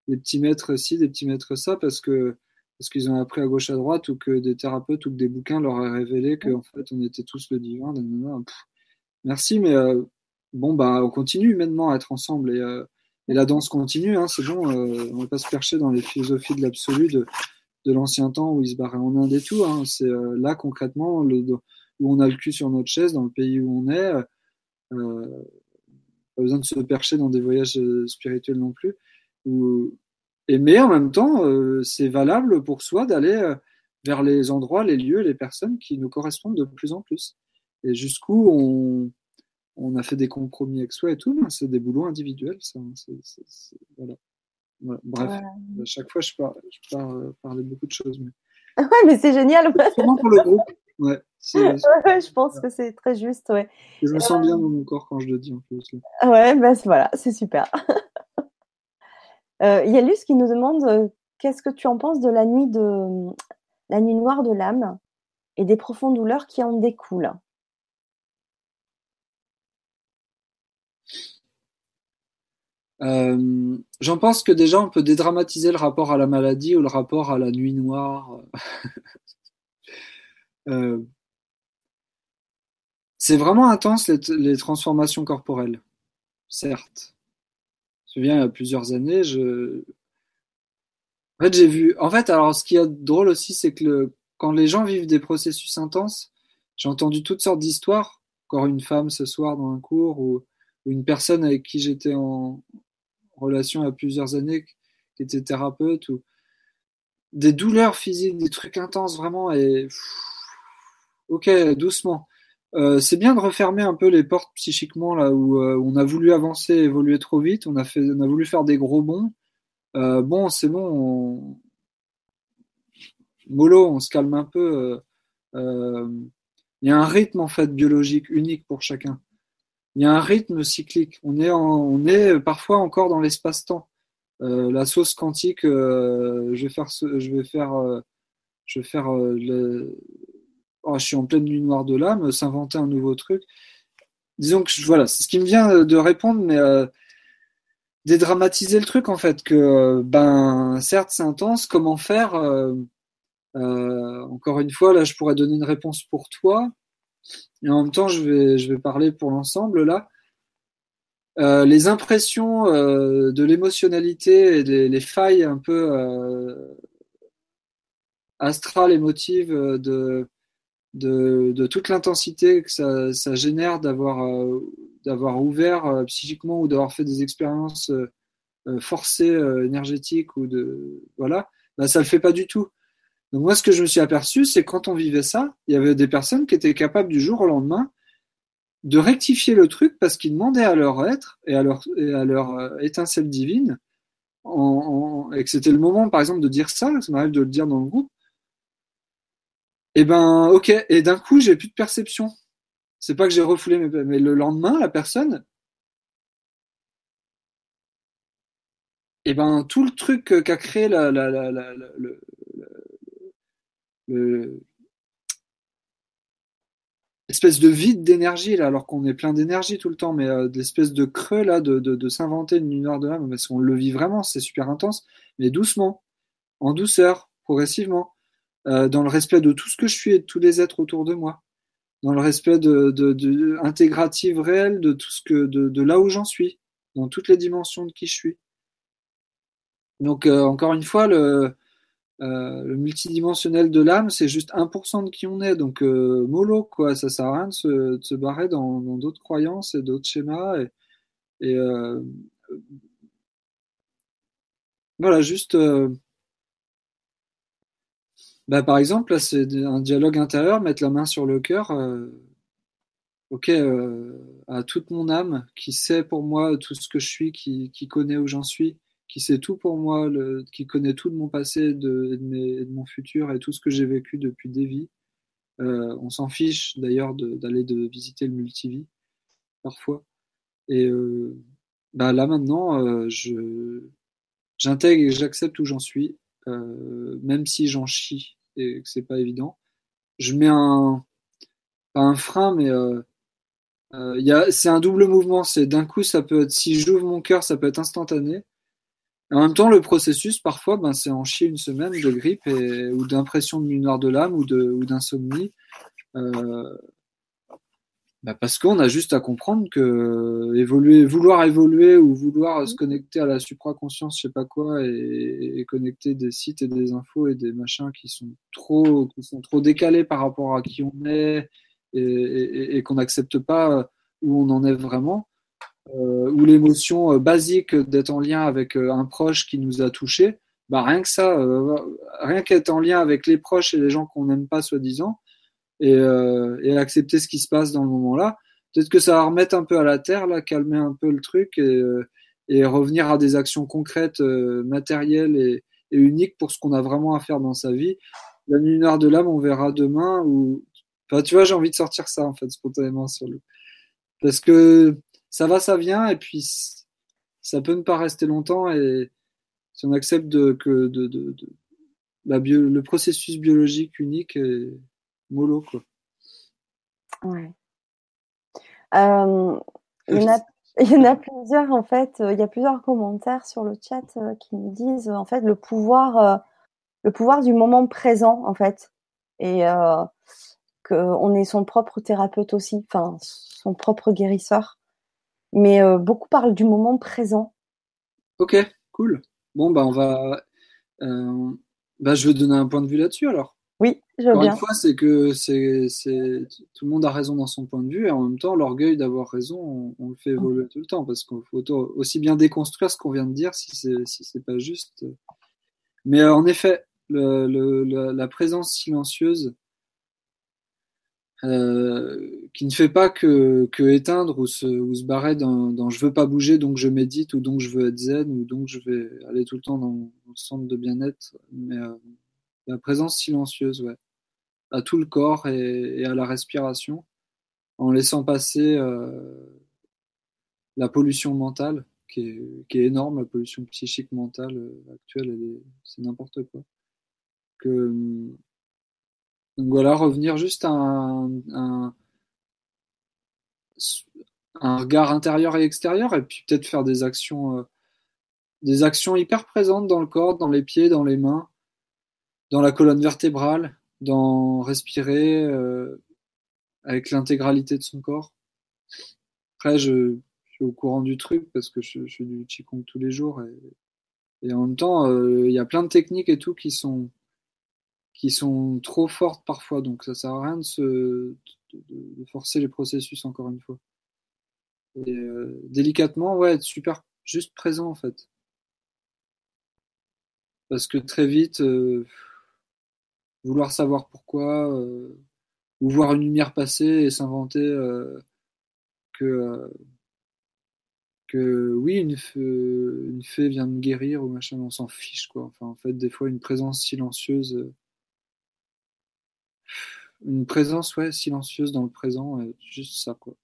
les petits maîtres ci, des petits maîtres ça, parce que parce qu'ils ont appris à gauche à droite ou que des thérapeutes ou que des bouquins leur aient révélé qu'en fait on était tous le divin. Merci, mais euh, bon bah on continue humainement à être ensemble et, euh, et la danse continue. Hein, c'est bon, euh, on va pas se percher dans les philosophies de l'absolu de, de l'ancien temps où ils se barraient en Inde et tout. Hein, c'est euh, là concrètement le où on a le cul sur notre chaise, dans le pays où on est. Pas besoin de se percher dans des voyages spirituels non plus. Et mais en même temps, euh, c'est valable pour soi d'aller euh, vers les endroits, les lieux, les personnes qui nous correspondent de plus en plus. Et jusqu'où on, on a fait des compromis avec soi et tout, ben c'est des boulots individuels. Ça, c est, c est, c est, voilà. Voilà. Bref, ouais. à chaque fois, je pars, je pars euh, parler beaucoup de choses. Mais... Ouais, mais c'est génial. Pour le groupe. Ouais, je pense que c'est très juste, ouais. Et je me sens euh... bien dans mon corps quand je le dis en plus. Ouais, bah, voilà, c'est super. euh, il y a Luce qui nous demande euh, qu'est-ce que tu en penses de la nuit de la nuit noire de l'âme et des profondes douleurs qui en découlent? Euh, J'en pense que déjà on peut dédramatiser le rapport à la maladie ou le rapport à la nuit noire. Euh, c'est vraiment intense les, transformations corporelles, certes. Souviens, il y a plusieurs années, je... En fait, j'ai vu... En fait, alors, ce qui est drôle aussi, c'est que le... quand les gens vivent des processus intenses, j'ai entendu toutes sortes d'histoires. Encore une femme ce soir dans un cours, ou, ou une personne avec qui j'étais en relation a plusieurs années, qui était thérapeute, ou des douleurs physiques, des trucs intenses vraiment, et... Ok, doucement. Euh, c'est bien de refermer un peu les portes psychiquement là où euh, on a voulu avancer, évoluer trop vite, on a fait, on a voulu faire des gros bonds. Euh, bon, c'est bon, on... mollo, on se calme un peu. Il y a un rythme en fait biologique unique pour chacun. Il y a un rythme cyclique. On est, parfois encore dans l'espace-temps. la sauce quantique, je vais faire, je vais faire, je vais faire le, oh, je suis en pleine nuit noire de l'âme, s'inventer un nouveau truc. Disons que voilà, c'est ce qui me vient de répondre, mais euh, dédramatiser le truc en fait, que euh, ben certes c'est intense, comment faire euh, Encore une fois, là je pourrais donner une réponse pour toi, et en même temps je vais je vais parler pour l'ensemble là. les impressions de l'émotionnalité et les, failles un peu astrales, émotives de de, toute l'intensité que ça, génère d'avoir euh, ouvert euh, psychiquement ou d'avoir fait des expériences euh, forcées énergétiques ou de voilà, bah, ça le fait pas du tout. Donc moi, ce que je me suis aperçu, c'est quand on vivait ça, il y avait des personnes qui étaient capables du jour au lendemain de rectifier le truc parce qu'ils demandaient à leur être et à leur, à leur étincelle divine, en, et que c'était le moment, par exemple, de dire ça, ça m'arrive de le dire dans le groupe, et eh ben, ok. Et d'un coup, j'ai plus de perception. C'est pas que j'ai refoulé, mais, mais, le lendemain, la personne, et eh ben, tout le truc qu'a créé la, la, la, le, le, espèce de vide d'énergie là, alors qu'on est plein d'énergie tout le temps, mais euh, d'espèce de creux là, de, de, de s'inventer une lumière de l'âme, parce qu'on le vit vraiment, c'est super intense, mais doucement, en douceur, progressivement. Euh, dans le respect de tout ce que je suis et de tous les êtres autour de moi, dans le respect de, de, de intégrative réelle de tout ce que de, là où j'en suis, dans toutes les dimensions de qui je suis. Donc euh, encore une fois, le, euh, le multidimensionnel de l'âme, c'est juste 1% de qui on est. Donc mollo, quoi, ça sert à rien de se, barrer dans d'autres croyances et d'autres schémas. Et, voilà, juste bah, par exemple, là, c'est un dialogue intérieur, mettre la main sur le cœur. Euh, ok, euh, à toute mon âme, qui sait pour moi tout ce que je suis, qui, qui connaît où j'en suis, qui sait tout pour moi, le, qui connaît tout de mon passé, de, de, mes, de mon futur et tout ce que j'ai vécu depuis des vies. Euh, on s'en fiche d'ailleurs d'aller de, visiter le multivie parfois. Et euh, bah là maintenant, euh, je j'intègre et j'accepte où j'en suis, euh, même si j'en chie et que c'est pas évident. Je mets un, pas un frein, mais euh, euh, c'est un double mouvement. C'est d'un coup, ça peut être, si j'ouvre mon cœur, ça peut être instantané. En même temps, le processus, parfois, ben, c'est en chier une semaine de grippe et, ou d'impression de nuit noire de l'âme ou d'insomnie. Euh, bah parce qu'on a juste à comprendre que évoluer, vouloir évoluer ou vouloir se connecter à la supraconscience, je sais pas quoi, et, et, connecter des sites et des infos et des machins qui sont trop, qui sont trop décalés par rapport à qui on est et, et, et qu'on n'accepte pas où on en est vraiment, euh, ou l'émotion euh, basique d'être en lien avec euh, un proche qui nous a touché, bah rien que ça, euh, rien qu'être en lien avec les proches et les gens qu'on n'aime pas soi-disant, et, euh, et, accepter ce qui se passe dans le moment-là. Peut-être que ça va remettre un peu à la terre, là, calmer un peu le truc et, euh, et revenir à des actions concrètes, euh, matérielles et, et, uniques pour ce qu'on a vraiment à faire dans sa vie. La lunaire de l'âme, on verra demain. Ou, enfin, tu vois, j'ai envie de sortir ça en fait spontanément sur le, parce que ça va, ça vient, et puis ça peut ne pas rester longtemps. Et si on accepte de, que de, de, de la bio, le processus biologique unique. Et, mollo, quoi. Ouais. Euh, il, y en a, il, y en a, plusieurs, en fait, euh, il y a plusieurs commentaires sur le chat euh, qui nous disent, en fait, le pouvoir, le pouvoir du moment présent, en fait. Et euh, qu'on est son propre thérapeute aussi, enfin, son propre guérisseur. Mais euh, beaucoup parlent du moment présent. Ok, cool. Bon, bah, on va. bah, je vais donner un point de vue là-dessus, alors. Oui, je veux Encore bien. une fois, c'est que c'est, c'est, tout le monde a raison dans son point de vue et en même temps, l'orgueil d'avoir raison, on, on, le fait évoluer tout le temps parce qu'il faut aussi bien déconstruire ce qu'on vient de dire si c'est, si c'est pas juste. Mais euh, en effet, le, le, la, la, présence silencieuse, euh, qui ne fait pas que, que éteindre ou se, ou se barrer dans, dans je veux pas bouger donc je médite ou donc je veux être zen ou donc je vais aller tout le temps dans, dans le centre de bien-être mais euh, la présence silencieuse ouais. À tout le corps et, à la respiration en laissant passer euh, la pollution mentale qui est, énorme la pollution psychique mentale euh, actuelle c'est n'importe quoi. Que donc voilà, revenir juste à un, regard intérieur et extérieur, et puis peut-être faire des actions, euh, des actions hyper présentes dans le corps, dans les pieds, dans les mains, dans la colonne vertébrale, dans respirer euh, avec l'intégralité de son corps. Après, je, suis au courant du truc parce que je, je fais du Qigong tous les jours, et, et en même temps, euh, il y a plein de techniques et tout qui sont qui sont trop fortes parfois, donc ça sert à rien de, se, de, de forcer les processus encore une fois. Et euh, délicatement, ouais, être super juste présent en fait. Parce que très vite, euh, vouloir savoir pourquoi, euh, ou voir une lumière passer et s'inventer euh, que que oui, une fée, une fée vient me guérir ou machin, on s'en fiche quoi. Enfin, en fait, des fois, une présence silencieuse une présence silencieuse dans le présent euh, juste ça quoi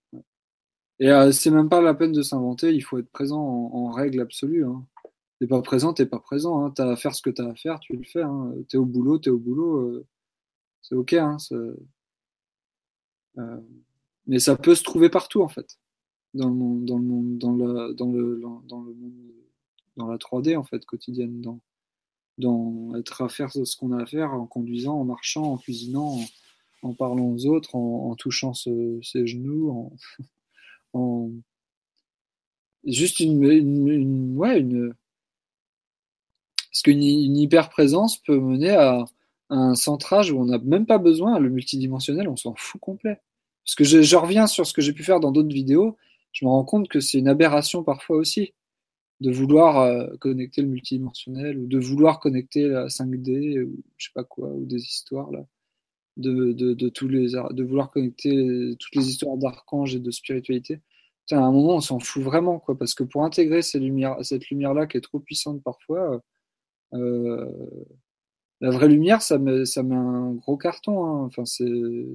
et euh, c'est même pas la peine de s'inventer il faut être présent en, en règle absolue hein. T'es pas présent t'es pas présent hein. t'as à faire ce que t'as à faire tu le fais hein. t'es au boulot t'es au boulot euh, c'est ok hein, euh, mais ça peut se trouver partout en fait dans le monde dans la 3D en fait quotidienne dans être à faire ce qu'on a à faire en conduisant en marchant en cuisinant en parlant aux autres, en, touchant ses genoux, en, en juste une, une, une, ouais, une parce qu'une une hyper présence peut mener à, un centrage où on n'a même pas besoin, le multidimensionnel, on s'en fout complet. Parce que je, reviens sur ce que j'ai pu faire dans d'autres vidéos, je me rends compte que c'est une aberration parfois aussi de vouloir euh, connecter le multidimensionnel ou de vouloir connecter la 5D ou je sais pas quoi ou des histoires là de, tous les, de vouloir connecter toutes les histoires d'archanges et de spiritualité. Putain, à un moment, on s'en fout vraiment, quoi, parce que pour intégrer cette lumière-là qui est trop puissante parfois, euh, la vraie lumière, ça met, ça met un gros carton. Hein. Enfin, c'est,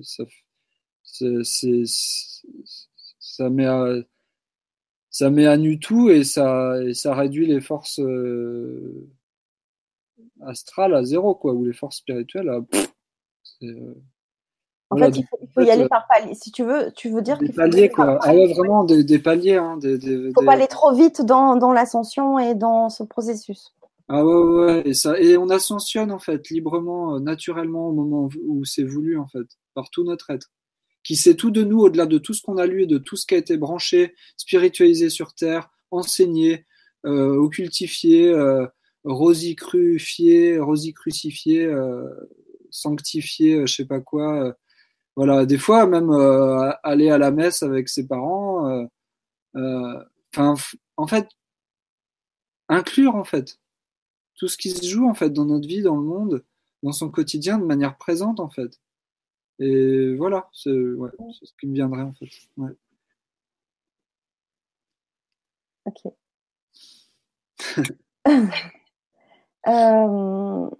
ça, c'est, ça met à, ça met à nu tout et ça, et ça réduit les forces euh, astrales à zéro, quoi, ou les forces spirituelles à. Pff, euh, en fait, il faut, il faut y aller par paliers. Si tu veux, tu veux dire des paliers, quoi. Ah ouais, vraiment des, des paliers. Hein, des, des, faut pas aller trop vite dans, dans l'ascension et dans ce processus. Ah ouais, ouais, et ça, et on ascensionne en fait librement, euh, naturellement au moment où c'est voulu en fait, par tout notre être, qui sait tout de nous au-delà de tout ce qu'on a lu et de tout ce qui a été branché, spiritualisé sur terre, enseigné, euh, occultifié, euh, rosicrufié, rosicrucifié, euh, sanctifier, euh, je sais pas quoi. Voilà, des fois même aller à la messe avec ses parents. Enfin, en fait, inclure en fait tout ce qui se joue en fait dans notre vie, dans le monde, dans son quotidien de manière présente en fait. Et voilà, c'est ouais, ce qui me viendrait en fait. Ouais. Ok. euh,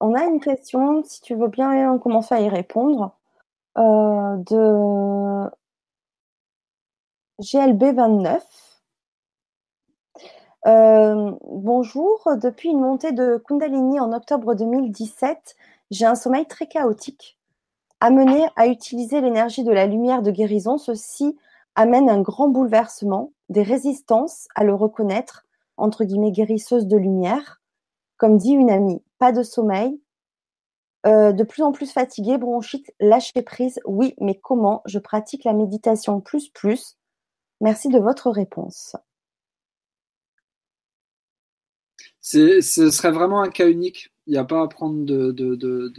on a une question, si tu veux bien commencer à y répondre, euh, de GLB29. Euh, bonjour, depuis une montée de Kundalini en octobre 2017, j'ai un sommeil très chaotique. Amené à utiliser l'énergie de la lumière de guérison, ceci amène un grand bouleversement, des résistances à le reconnaître, entre guillemets guérisseuse de lumière, comme dit une amie, pas de sommeil, euh, de plus en plus fatigué, bronchite, lâcher prise. Oui, mais comment? Je pratique la méditation plus plus. Merci de votre réponse. Ce serait vraiment un cas unique. Il n'y a pas à prendre de.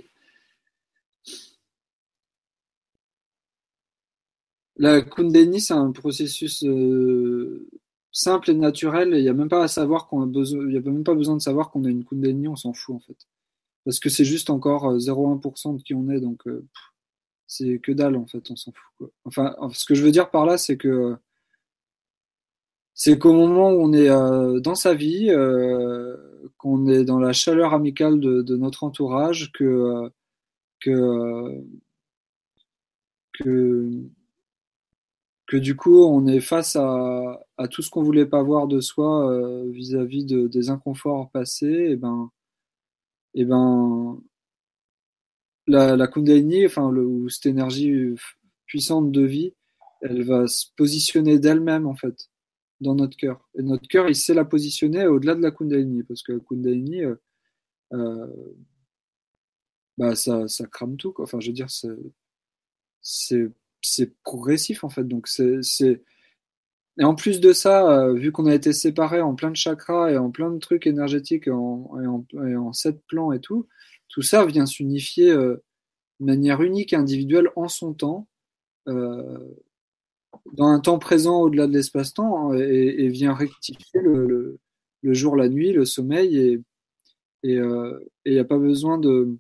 La Kundalini, c'est un processus euh, simple et naturel. Il n'y a même pas à savoir qu'on a besoin. Il a même pas besoin de savoir qu'on a une Kundalini. On s'en fout en fait, parce que c'est juste encore 0,1% de qui on est. Donc, euh, c'est que dalle en fait, on s'en fout. Enfin, ce que je veux dire par là, c'est que c'est qu'au moment où on est euh, dans sa vie, euh, qu'on est dans la chaleur amicale de, de notre entourage, que euh, que que que du coup on est face à, à tout ce qu'on voulait pas voir de soi euh, vis-à-vis de, des inconforts passés, et ben et ben la, la enfin le, ou cette énergie puissante de vie, elle va se positionner d'elle-même en fait dans notre cœur. Et notre cœur, il sait la positionner au-delà de la Kundalini, parce que la Kundalini, euh, euh, bah ça, ça crame tout. Quoi. Enfin, je veux dire, c'est, progressif en fait. Donc c'est... Et en plus de ça, euh, vu qu'on a été séparés en plein de chakras et en plein de trucs énergétiques et en, et en, et en sept plans et tout, tout ça vient s'unifier euh, de manière unique et individuelle en son temps. Euh, dans un temps présent au-delà de l'espace-temps hein, et, vient rectifier le, jour, la nuit, le sommeil et il euh, n'y a pas besoin de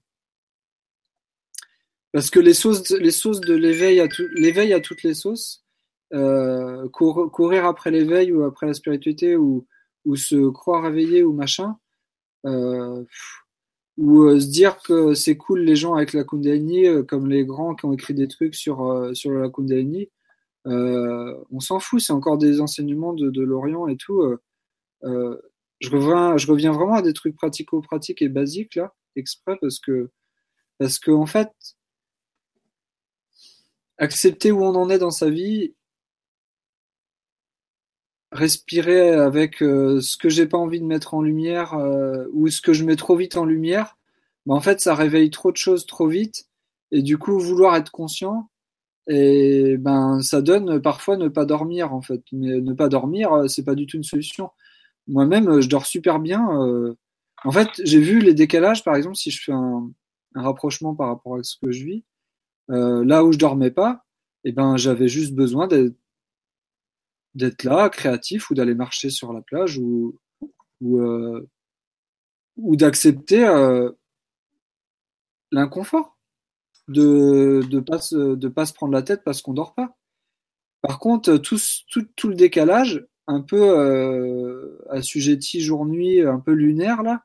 parce que les sauces, les sauces de l'éveil à l'éveil à toutes les sauces, euh, cour, courir après l'éveil ou après la spiritualité ou, se croire réveillé ou machin, euh, ou se dire que c'est cool les gens avec la Kundalini, comme les grands qui ont écrit des trucs sur, sur la Kundalini, on s'en fout, c'est encore des enseignements de, l'Orient et tout. Euh, euh, je, reviens, vraiment à des trucs pratico-pratiques et basiques là, exprès parce que, parce en fait, accepter où on en est dans sa vie, respirer avec euh, ce que j'ai pas envie de mettre en lumière euh, ou ce que je mets trop vite en lumière, bah en fait ça réveille trop de choses trop vite et du coup vouloir être conscient et ben ça donne parfois ne pas dormir en fait. Mais ne pas dormir, euh, c'est pas du tout une solution. Moi-même, euh, je dors super bien. Euh. En fait, j'ai vu les décalages, par exemple, si je fais un, rapprochement par rapport à ce que je vis, là où je dormais pas, et eh ben j'avais juste besoin d'être là, créatif, ou d'aller marcher sur la plage, ou d'accepter l'inconfort de de pas de pas se prendre la tête parce qu'on dort pas. Par contre, tout, tout, tout le décalage, un peu euh, assujetti jour-nuit, un peu lunaire là,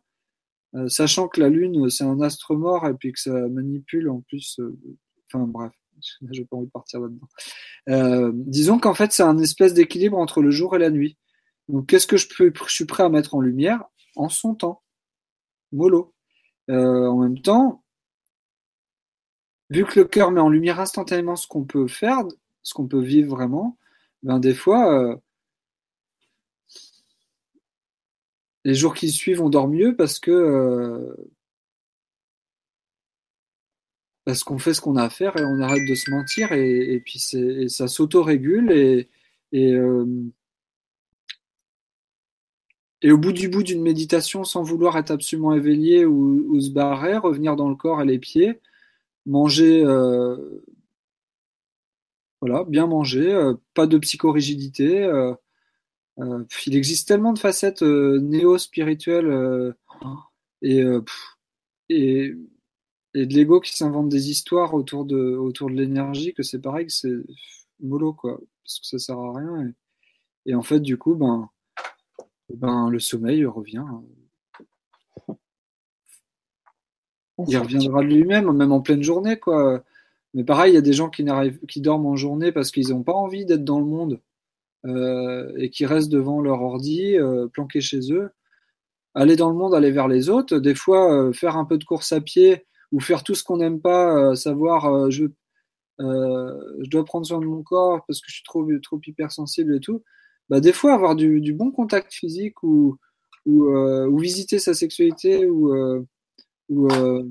euh, sachant que la lune c'est un astre mort et puis que ça manipule en plus. Euh, enfin bref, j'ai pas envie de partir là-dedans. Euh, disons qu'en fait c'est un espèce d'équilibre entre le jour et la nuit. Donc qu'est-ce que je, peux, je suis prêt à mettre en lumière? En son temps, mollo. Euh, en même temps, vu que le cœur met en lumière instantanément ce qu'on peut faire, ce qu'on peut vivre vraiment, ben des fois, euh, les jours qui suivent, on dort mieux parce que euh, parce qu'on fait ce qu'on a à faire et on arrête de se mentir et, puis ça s'auto-régule et et, euh, et au bout du bout d'une méditation, sans vouloir être absolument éveillé ou, ou se barrer, revenir dans le corps et les pieds, manger, euh, voilà, bien manger, euh, pas de psychorigidité. Euh, il existe tellement de facettes néo-spirituelles et, et, et de l'ego qui s'invente des histoires autour de, autour de l'énergie que c'est pareil que c'est mollo quoi, parce que ça sert à rien. Et, et en fait, du coup, ben, ben le sommeil revient. Il reviendra de lui-même, même en pleine journée, quoi. Mais pareil, il y a des gens qui, dorment en journée parce qu'ils n'ont pas envie d'être dans le monde euh, et qui restent devant leur ordi, euh, planqués chez eux. Aller dans le monde, aller vers les autres, des fois euh, faire un peu de course à pied ou faire tout ce qu'on n'aime pas, savoir je, dois prendre soin de mon corps parce que je suis trop, hypersensible et tout. Bah, des fois, avoir du, bon contact physique ou visiter sa sexualité ou euh,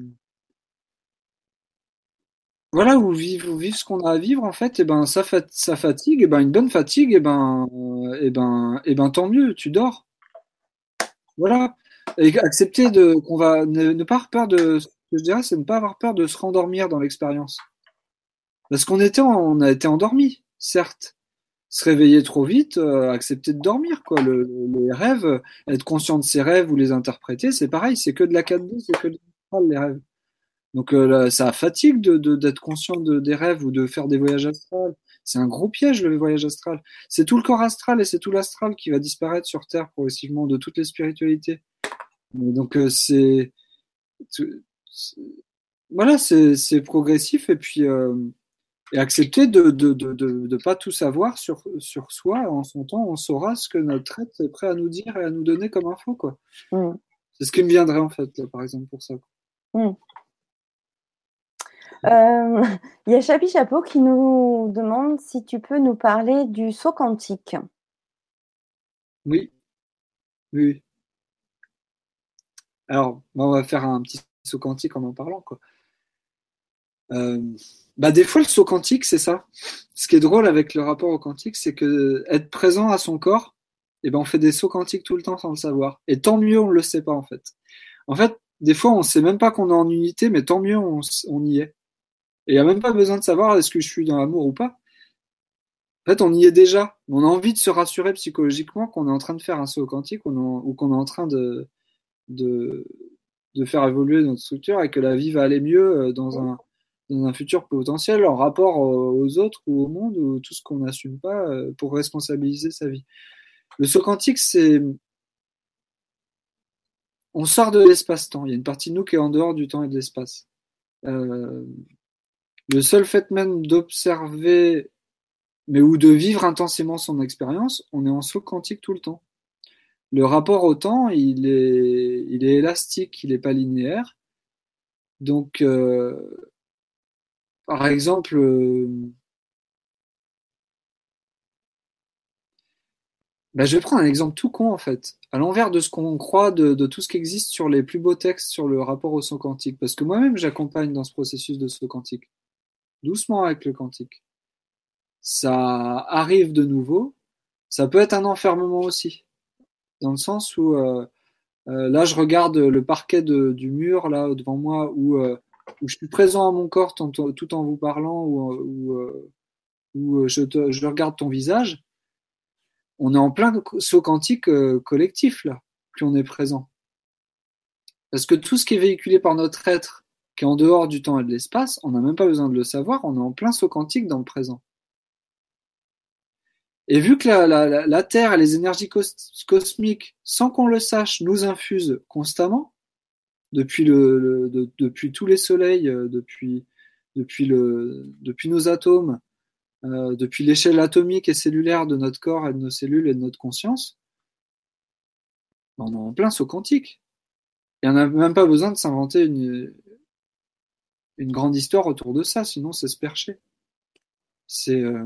voilà où vivre, vivre ce qu'on a à vivre en fait et ben ça, fat, ça fatigue et ben une bonne fatigue et ben euh, et ben et ben tant mieux tu dors. Voilà. Et accepter de qu'on va ne, ne, pas avoir peur de ce que je dirais c'est ne pas avoir peur de se rendormir dans l'expérience. Parce qu'on était on a été endormi certes se réveiller trop vite, euh, accepter de dormir, quoi. Le, les rêves, être conscient de ses rêves ou les interpréter, c'est pareil, c'est que de la 4D, c'est que de les rêves. Donc euh, ça fatigue de d'être conscient de, des rêves ou de faire des voyages astrales. C'est un gros piège le voyage astral. C'est tout le corps astral et c'est tout l'astral qui va disparaître sur Terre progressivement de toutes les spiritualités. Donc euh, c'est voilà, c'est progressif et puis euh, et accepter de de, de, de, de, pas tout savoir sur, sur soi. En son temps, on saura ce que notre être est prêt à nous dire et à nous donner comme info. quoi. Mm. C'est ce qui me viendrait en fait, là, par exemple, pour ça. Mm. Euh, il y a Chapi Chapeau qui nous demande si tu peux nous parler du saut quantique. Oui. Oui. Alors, on va faire un petit saut quantique en en parlant. Quoi. Euh, bah des fois, le saut quantique, c'est ça. Ce qui est drôle avec le rapport au quantique, c'est que être présent à son corps, eh ben, on fait des sauts quantiques tout le temps sans le savoir. Et tant mieux, on ne le sait pas, en fait. En fait, des fois, on ne sait même pas qu'on est en unité, mais tant mieux, on, on y est. Et il n'y a même pas besoin de savoir est-ce que je suis dans l'amour ou pas. En fait, on y est déjà. On a envie de se rassurer psychologiquement qu'on est en train de faire un saut quantique ou qu'on est en train de, de, de faire évoluer notre structure et que la vie va aller mieux euh, dans un, dans un futur potentiel en rapport aux autres ou au monde ou tout ce qu'on n'assume pas euh, pour responsabiliser sa vie. Le saut quantique, c'est on sort de l'espace-temps. Il y a une partie de nous qui est en dehors du temps et de l'espace. Euh, le seul fait même d'observer, mais ou de vivre intensément son expérience, on est en saut quantique tout le temps. Le rapport au temps, il est, il est élastique, il n'est pas linéaire. Donc, euh, par exemple, euh, bah, je vais prendre un exemple tout con en fait, à l'envers de ce qu'on croit de, tout ce qui existe sur les plus beaux textes sur le rapport au saut quantique, parce que moi-même j'accompagne dans ce processus de saut quantique, doucement avec le quantique. Ça arrive de nouveau, ça peut être un enfermement aussi, dans le sens où euh, euh, là je regarde le parquet du mur là devant moi où où je suis présent à mon corps tout en vous parlant, ou, ou, je, te, je, regarde ton visage, on est en plein saut quantique euh, collectif là, plus on est présent. Parce que tout ce qui est véhiculé par notre être, qui est en dehors du temps et de l'espace, on n'a même pas besoin de le savoir, on est en plein saut quantique dans le présent. Et vu que la Terre et les énergies cosmiques, sans qu'on le sache, nous infusent constamment, depuis, le, depuis tous les soleils, euh, depuis, depuis, le, depuis nos atomes, euh, depuis l'échelle atomique et cellulaire de notre corps et de nos cellules et de notre conscience, on est en plein saut quantique. Et on n'a même pas besoin de s'inventer une, une grande histoire autour de ça, sinon c'est se percher. C'est. Euh...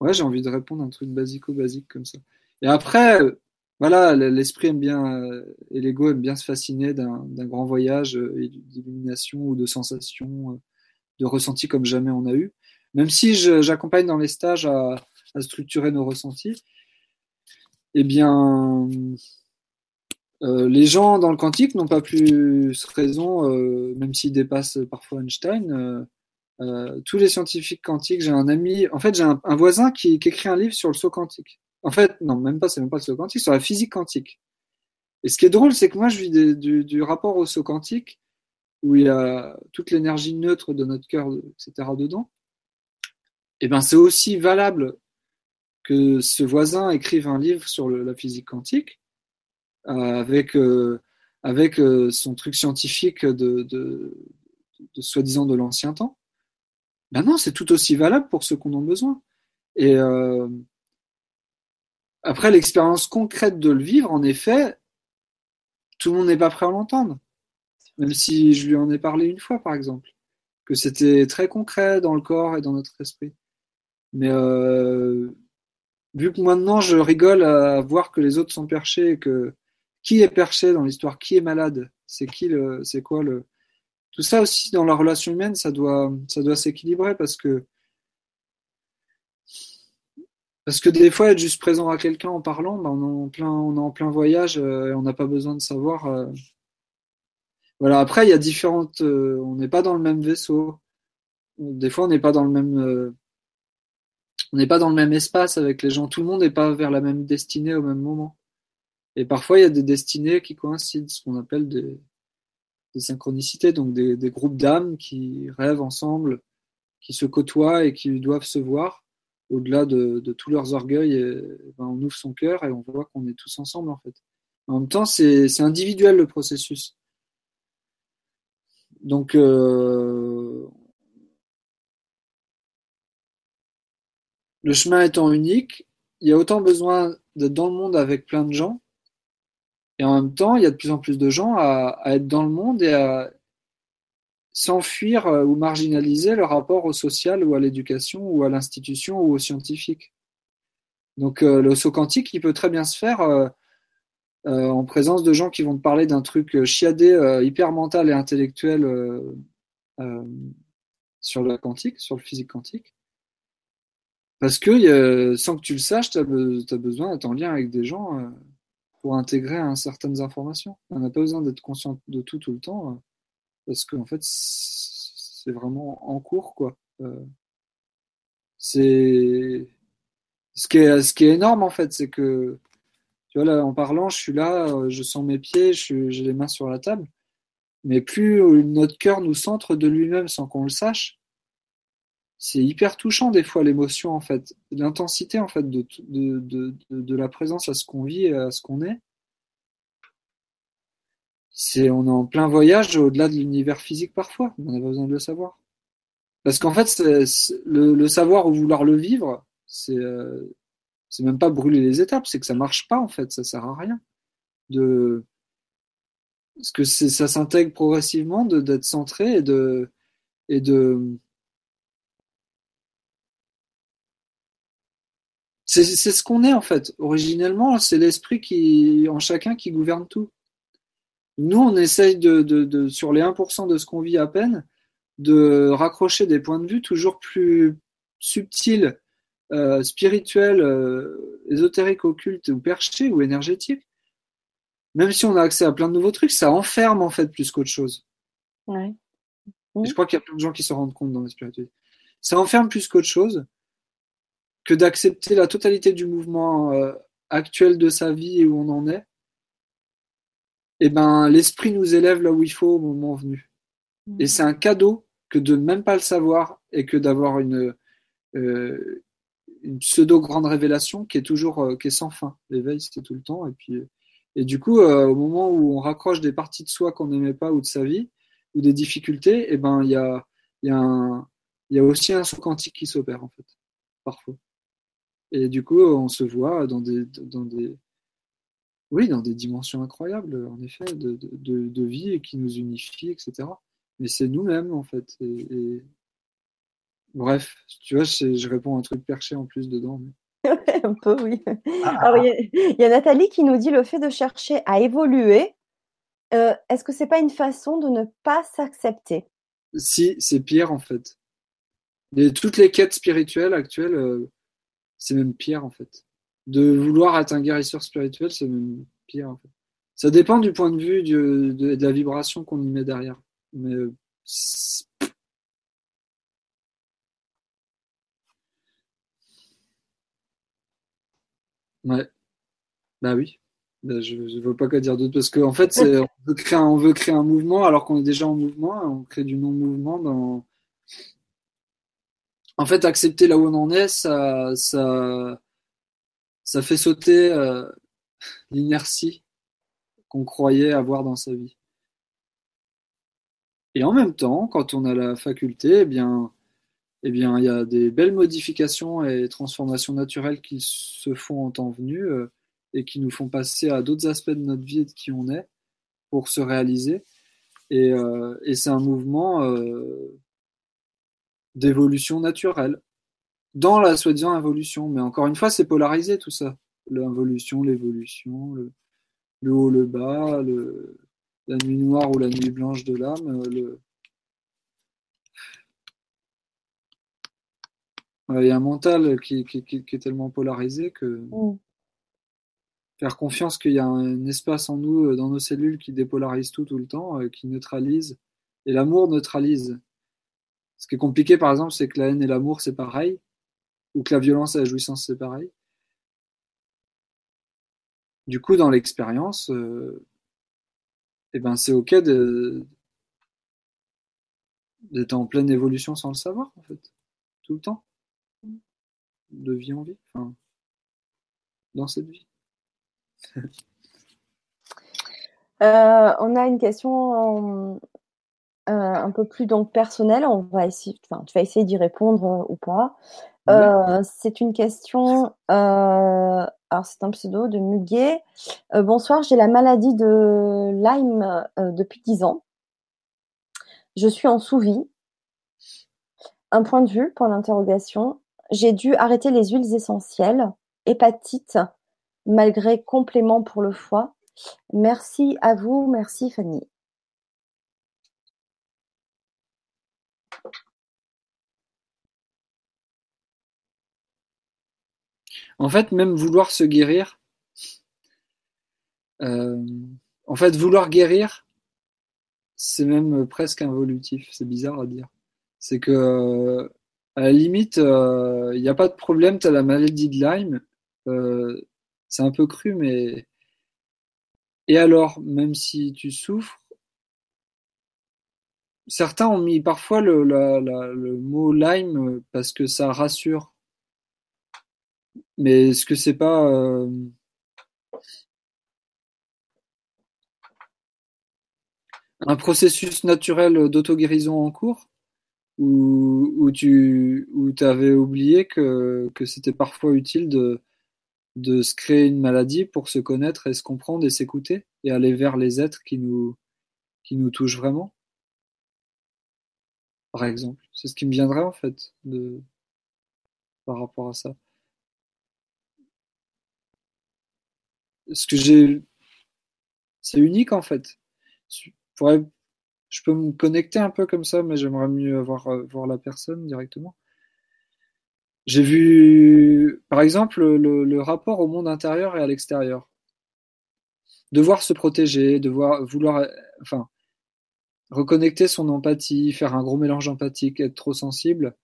Ouais, j'ai envie de répondre à un truc basico-basique comme ça. Et après, voilà, l'esprit aime bien euh, et l'ego aime bien se fasciner d'un grand voyage euh, d'illumination ou de sensations, euh, de ressentis comme jamais on a eu. Même si j'accompagne dans les stages à, structurer nos ressentis, eh bien, les gens dans le quantique n'ont pas plus raison, même s'ils dépassent parfois Einstein. tous les scientifiques quantiques, j'ai un ami, en fait, j'ai un, voisin qui, qui écrit un livre sur le saut quantique. En fait, non, même pas, c'est même pas le saut quantique, sur la physique quantique. Et ce qui est drôle, c'est que moi, je vis du, rapport au saut quantique, où il y a toute l'énergie neutre de notre cœur, etc. dedans. Et eh ben, c'est aussi valable que ce voisin écrive un livre sur la physique quantique, euh, avec, euh, euh, son truc scientifique de, soi-disant de l'ancien temps. Ben non, c'est tout aussi valable pour ceux qu'on en a besoin. Et, après, l'expérience concrète de le vivre, en effet, tout le monde n'est pas prêt à l'entendre. Même si je lui en ai parlé une fois, par exemple, que c'était très concret dans le corps et dans notre esprit. Mais euh, vu que maintenant je rigole à voir que les autres sont perchés et que qui est perché dans l'histoire, qui est malade, c'est qui le, c'est quoi le, tout ça aussi dans la relation humaine, ça doit, ça doit s'équilibrer parce que parce que des fois, être juste présent à quelqu'un en parlant, ben, on, est en plein, voyage euh, et on n'a pas besoin de savoir. Euh... Voilà, après, il y a différentes. Euh, on n'est pas dans le même vaisseau. Des fois, on n'est pas dans le même. Euh, on n'est pas dans le même espace avec les gens. Tout le monde n'est pas vers la même destinée au même moment. Et parfois, il y a des destinées qui coïncident, ce qu'on appelle des, synchronicités, donc des groupes d'âmes qui rêvent ensemble, qui se côtoient et qui doivent se voir au-delà de, tous leurs orgueils. Ben, on ouvre son cœur et on voit qu'on est tous ensemble en fait. En même temps, c'est individuel le processus. Donc, euh, le chemin étant unique, il y a autant besoin d'être dans le monde avec plein de gens, et en même temps, il y a de plus en plus de gens à être dans le monde et à s'enfuir euh, ou marginaliser le rapport au social ou à l'éducation ou à l'institution ou au scientifique. Donc euh, le saut quantique, il peut très bien se faire euh, en présence de gens qui vont te parler d'un truc chiadé, hyper mental et intellectuel sur le quantique, sur le physique quantique. Parce que sans que tu le saches, tu as, besoin d'être en lien avec des gens pour intégrer certaines informations. On n'a pas besoin d'être conscient de tout tout le temps parce qu'en fait c'est vraiment en cours quoi. Euh, c'est ce qui est énorme en fait, c'est que tu vois là en parlant, je suis là, euh, je sens mes pieds, j'ai les mains sur la table, mais plus notre cœur nous centre de lui-même sans qu'on le sache, c'est hyper touchant des fois l'émotion en fait, l'intensité en fait de, de, la présence à ce qu'on vit et à ce qu'on est c'est on est en plein voyage au-delà de l'univers physique parfois. On n'a pas besoin de le savoir. Parce qu'en fait, le, savoir ou vouloir le vivre, c'est euh, même pas brûler les étapes, c'est que ça marche pas en fait, ça sert à rien. De parce que ça s'intègre progressivement d'être centré et de et de c'est ce qu'on est en fait. Originellement, c'est l'esprit qui en chacun qui gouverne tout. Nous, on essaye de, de, de, sur les 1% de ce qu'on vit à peine, de raccrocher des points de vue toujours plus subtils, euh, spirituels, euh, ésotériques, occultes ou perchés ou énergétiques. Même si on a accès à plein de nouveaux trucs, ça enferme en fait plus qu'autre chose. Ouais. Et je crois qu'il y a plein de gens qui se rendent compte dans la spiritualité. Ça enferme plus qu'autre chose que d'accepter la totalité du mouvement euh, actuel de sa vie et où on en est eh ben, l'esprit nous élève là où il faut au moment venu. Et c'est un cadeau que de même pas le savoir et que d'avoir une, euh, une pseudo grande révélation qui est toujours euh, qui est sans fin. L'éveil c'était tout le temps et puis et du coup euh, au moment où on raccroche des parties de soi qu'on n'aimait pas ou de sa vie ou des difficultés, eh ben il y a il y a un il y a aussi un saut quantique qui s'opère en fait parfois. Et du coup on se voit dans des dans des oui, dans des dimensions incroyables, en effet, de, de, de vie et qui nous unifie, etc. Mais c'est nous-mêmes, en fait. Et, et... Bref, tu vois, je, réponds à un truc perché en plus dedans. Mais... un peu, oui. Ah, Alors, il y, y, a Nathalie qui nous dit le fait de chercher à évoluer, euh, est-ce que c'est pas une façon de ne pas s'accepter? Si, c'est pire, en fait. Et toutes les quêtes spirituelles actuelles, euh, c'est même pire, en fait de vouloir être un guérisseur spirituel, c'est même pire. En fait. Ça dépend du point de vue de, de, la vibration qu'on y met derrière. Mais ouais, bah oui. Bah, je ne veux pas quoi dire d'autre parce qu'en en fait, on veut, créer on veut créer un mouvement alors qu'on est déjà en mouvement. On crée du non-mouvement dans. En fait, accepter là où on en est, ça, ça fait sauter euh, l'inertie qu'on croyait avoir dans sa vie. Et en même temps, quand on a la faculté, eh bien, eh il y a des belles modifications et transformations naturelles qui se font en temps venu euh, et qui nous font passer à d'autres aspects de notre vie et de qui on est pour se réaliser. Et, euh, c'est un mouvement d'évolution naturelle dans la soi-disant involution. Mais encore une fois, c'est polarisé tout ça. L'involution, l'évolution, le, le, haut, le bas, le, la nuit noire ou la nuit blanche de l'âme. Le... Il y a un mental qui, qui, qui, qui est tellement polarisé que mm. faire confiance qu'il y a un espace en nous, dans nos cellules, qui dépolarise tout tout le temps, euh, qui neutralise. Et l'amour neutralise. Ce qui est compliqué, par exemple, c'est que la haine et l'amour, c'est pareil ou que la violence et la jouissance c'est pareil. Du coup, dans l'expérience, euh, eh ben c'est ok d'être en pleine évolution sans le savoir, en fait, tout le temps, de vie en vie, dans cette vie. Euh, on a une question euh, un peu plus donc personnelle. On va essayer, tu vas essayer d'y répondre ou pas. C'est une question. alors c'est un pseudo de Muguet. bonsoir, j'ai la maladie de Lyme depuis 10 ans. Je suis en sous-vie. Un point de vue, pour l'interrogation. J'ai dû arrêter les huiles essentielles. Hépatite, malgré complément pour le foie. Merci à vous, merci Fanny. En fait, même vouloir se guérir, euh, en fait, vouloir guérir, c'est même presque involutif. C'est bizarre à dire. C'est que, à la limite, il euh, n'y a pas de problème, tu as la maladie de Lyme. Euh, c'est un peu cru, mais. Et alors, même si tu souffres, certains ont mis parfois le, le mot Lyme parce que ça rassure. Mais est-ce que c'est pas. Euh, un processus naturel d'auto-guérison en cours? Où, tu où avais oublié que, que c'était parfois utile de, de se créer une maladie pour se connaître et se comprendre et s'écouter et aller vers les êtres qui nous, qui nous touchent vraiment? Par exemple. C'est ce qui me viendrait en fait de, par rapport à ça. Ce que j'ai. C'est unique en fait je peux me connecter un peu comme ça, mais j'aimerais mieux voir, euh, voir la personne directement. J'ai vu, par exemple, le, rapport au monde intérieur et à l'extérieur. Devoir se protéger, devoir vouloir, enfin, reconnecter son empathie, faire un gros mélange empathique, être trop sensible,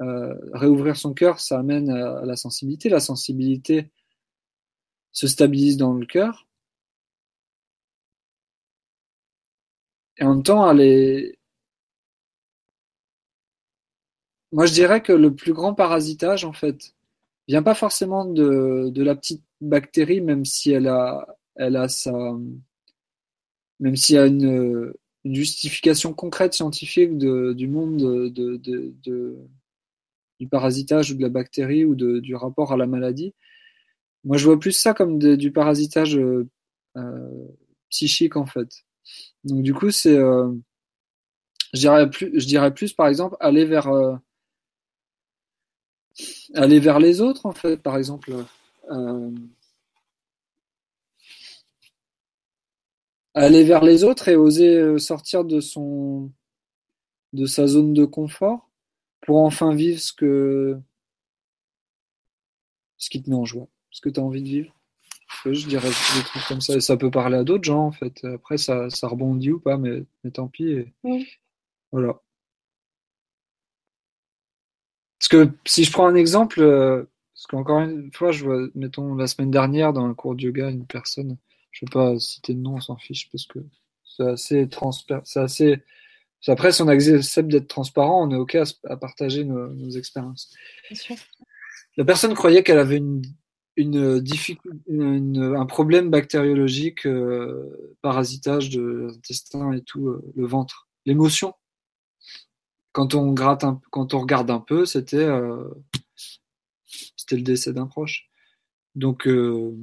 euh, réouvrir son cœur, ça amène à la sensibilité. La sensibilité se stabilise dans le cœur. Et en même temps, est... Moi, je dirais que le plus grand parasitage, en fait, vient pas forcément de, la petite bactérie, même si elle a, elle a sa, même s'il y a une, justification concrète scientifique du monde de, de, de, du parasitage ou de la bactérie ou du rapport à la maladie. Moi, je vois plus ça comme du parasitage euh, psychique, en fait. Donc du coup, c'est, euh, je dirais plus, je dirais plus par exemple aller vers, euh, aller vers les autres en fait, par exemple. Euh, aller vers les autres et oser sortir de son, de sa zone de confort pour enfin vivre ce que, ce qui te met en joie, ce que tu as envie de vivre je dirais des trucs comme ça. Et ça peut parler à d'autres gens, en fait. Après, ça, ça rebondit ou pas, mais, mais tant pis. Voilà. Parce que si je prends un exemple, euh, parce qu'encore une fois, je vois, mettons, la semaine dernière, dans un cours de yoga, une personne, je ne vais pas citer de nom, on s'en fiche, parce que c'est assez transparent. C'est assez. Après, si on accepte d'être transparent, on est OK à, partager nos, nos expériences. La personne croyait qu'elle avait une une difficulté, un problème bactériologique, euh, parasitage de l'intestin et tout, euh, le ventre, l'émotion. Quand on gratte, quand on regarde un peu, c'était euh, c'était le décès d'un proche. Donc, euh,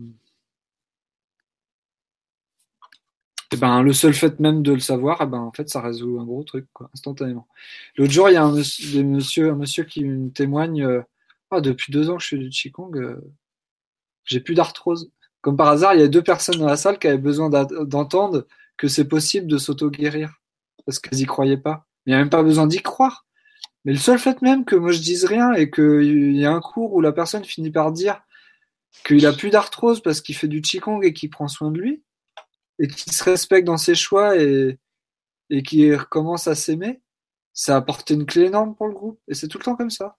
et eh ben, le seul fait même de le savoir, eh ben, en fait, ça résout un gros truc, instantanément. L'autre jour, il y a un monsieur, un monsieur qui me témoigne, ah, depuis deux ans que je fais du Qigong, j'ai plus d'arthrose. Comme par hasard, il y a deux personnes dans la salle qui avaient besoin d'entendre que c'est possible de s'auto-guérir. Parce qu'elles n'y croyaient pas. Il n'y a même pas besoin d'y croire. Mais le seul fait même que moi je dise rien et qu'il y a un cours où la personne finit par dire qu'il a plus d'arthrose parce qu'il fait du Qigong et qu'il prend soin de lui et qu'il se respecte dans ses choix et, et qu'il recommence à s'aimer, ça a apporté une clé énorme pour le groupe. Et c'est tout le temps comme ça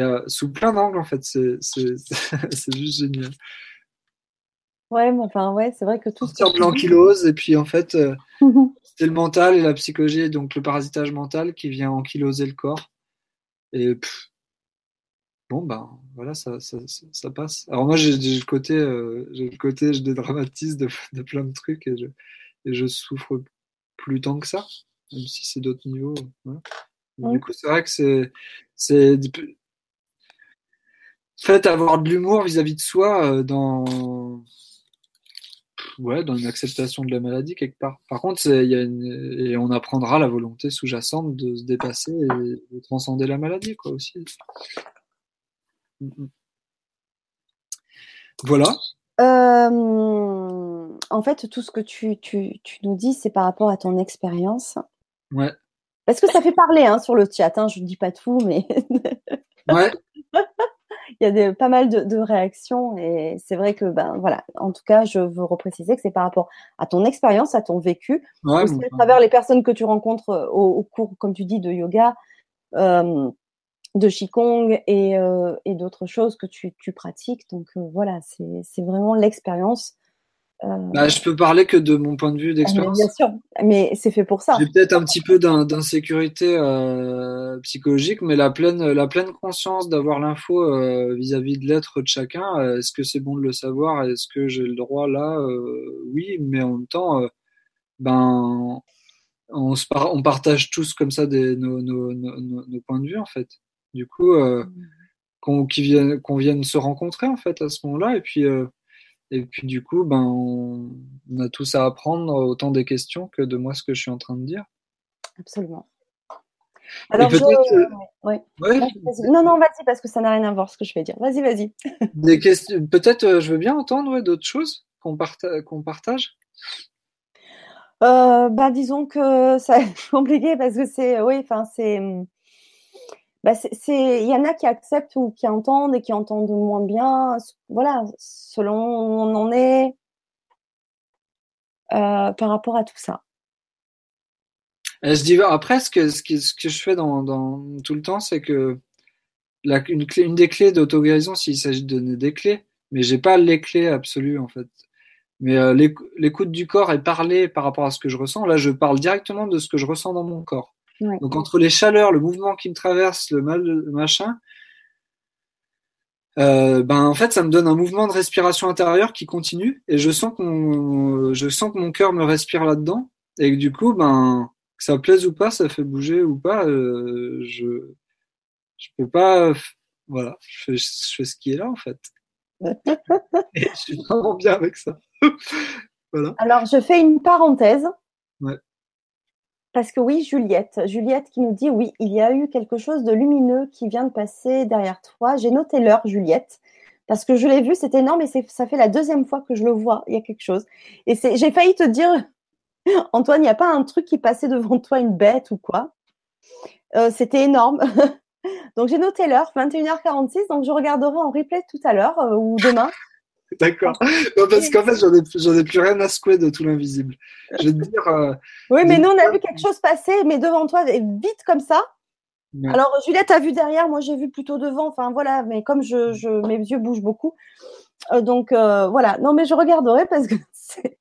y a sous plein d'angles en fait, c'est juste génial. Ouais, mais enfin, ouais, c'est vrai que tout. Sortir de l'ankylose, et puis en fait, euh, c'est le mental et la psychologie, donc le parasitage mental qui vient ankyloser le corps. Et pff, bon, ben voilà, ça, ça, ça, ça passe. Alors moi, j'ai le côté, euh, j'ai le côté, je dédramatise de, de plein de trucs et je, et je souffre plus tant que ça, même si c'est d'autres niveaux. Mm. Du coup, c'est vrai que c'est, c'est, fait avoir de l'humour vis-à-vis de soi euh, dans, ouais, dans une acceptation de la maladie quelque part. Par contre, il y a une, et on apprendra la volonté sous-jacente de se dépasser et de transcender la maladie, quoi, aussi. Voilà. Euh, en fait, tout ce que tu, tu, tu nous dis, c'est par rapport à ton expérience. Ouais. Parce que ça fait parler hein, sur le chat, hein, je ne dis pas tout, mais Ouais. il y a des, pas mal de, de réactions et c'est vrai que, ben voilà, en tout cas, je veux repréciser que c'est par rapport à ton expérience, à ton vécu, Ouais, aussi bon, à travers les personnes que tu rencontres euh, au, au cours, comme tu dis, de yoga, euh, de Qigong et, euh, et d'autres choses que tu, tu pratiques. Donc euh, voilà, c'est vraiment l'expérience. Euh, bah, je peux parler que de mon point de vue d'expérience. bien sûr, mais c'est fait pour ça. J'ai peut-être un petit peu d'in- d'insécurité euh, psychologique, mais la pleine, la pleine conscience d'avoir l'info euh, vis-à-vis de l'être de chacun, est-ce que c'est bon de le savoir? Est-ce que j'ai le droit là? Euh, oui, mais en même temps, ben, on, se par- on partage tous comme ça des, nos, nos, nos, nos- nos points de vue en fait. Du coup, euh, qu'on qu'on vienne se rencontrer en fait à ce moment-là, et puis, et puis du coup, ben, on, on a tous à apprendre autant des questions que de moi ce que je suis en train de dire. Absolument. Alors, je... euh, ouais. ouais. Non, non, vas-y, parce que ça n'a rien à voir ce que je vais dire. Vas-y, vas-y. des questions. Peut-être, euh, je veux bien entendre ouais, d'autres choses qu'on parta- qu'on partage? Euh, bah, disons que ça compliqué parce que c'est, oui, enfin, c'est, bah, il y en a qui acceptent ou qui entendent et qui entendent moins bien. Voilà, selon où on en est euh, par rapport à tout ça. Dis après, ce que, je fais dans, tout le temps, c'est que une, des clés d'auto-guérison, s'il s'agit de donner des clés, mais j'ai pas les clés absolues en fait. Mais euh, l'éc- l'écoute du corps et parler par rapport à ce que je ressens, là je parle directement de ce que je ressens dans mon corps. Ouais. Donc entre les chaleurs, le mouvement qui me traverse, le mal, le machin, euh, ben en fait ça me donne un mouvement de respiration intérieure qui continue et je sens qu'on, je sens que mon cœur me respire là-dedans et que du coup ben que ça plaise ou pas, ça fait bouger ou pas, euh, je je peux pas, voilà, je fais, je fais ce qui est là en fait. Et je suis vraiment bien avec ça. voilà. Alors, je fais une parenthèse. Ouais. Parce que oui, Juliette, Juliette qui nous dit oui, il y a eu quelque chose de lumineux qui vient de passer derrière toi. J'ai noté l'heure, Juliette, parce que je l'ai vu, c'est énorme et ça fait la deuxième fois que je le vois. Il y a quelque chose. Et j'ai failli te dire, Antoine, il n'y a pas un truc qui passait devant toi, une bête ou quoi? Euh, C'était énorme. donc j'ai noté l'heure, 21h46. Donc je regarderai en replay tout à l'heure euh, ou demain. D'accord. Non, parce qu'en fait, j'en ai, j'en ai plus rien à secouer de tout l'invisible. Je vais te dire. euh, Oui, mais nous, on a vu quelque chose passer, mais devant toi, vite comme ça. ouais. Alors, Juliette a vu derrière, moi, j'ai vu plutôt devant. Enfin, voilà, mais comme je, je mes yeux bougent beaucoup. euh, donc, euh, voilà. Non, mais je regarderai parce que c'est.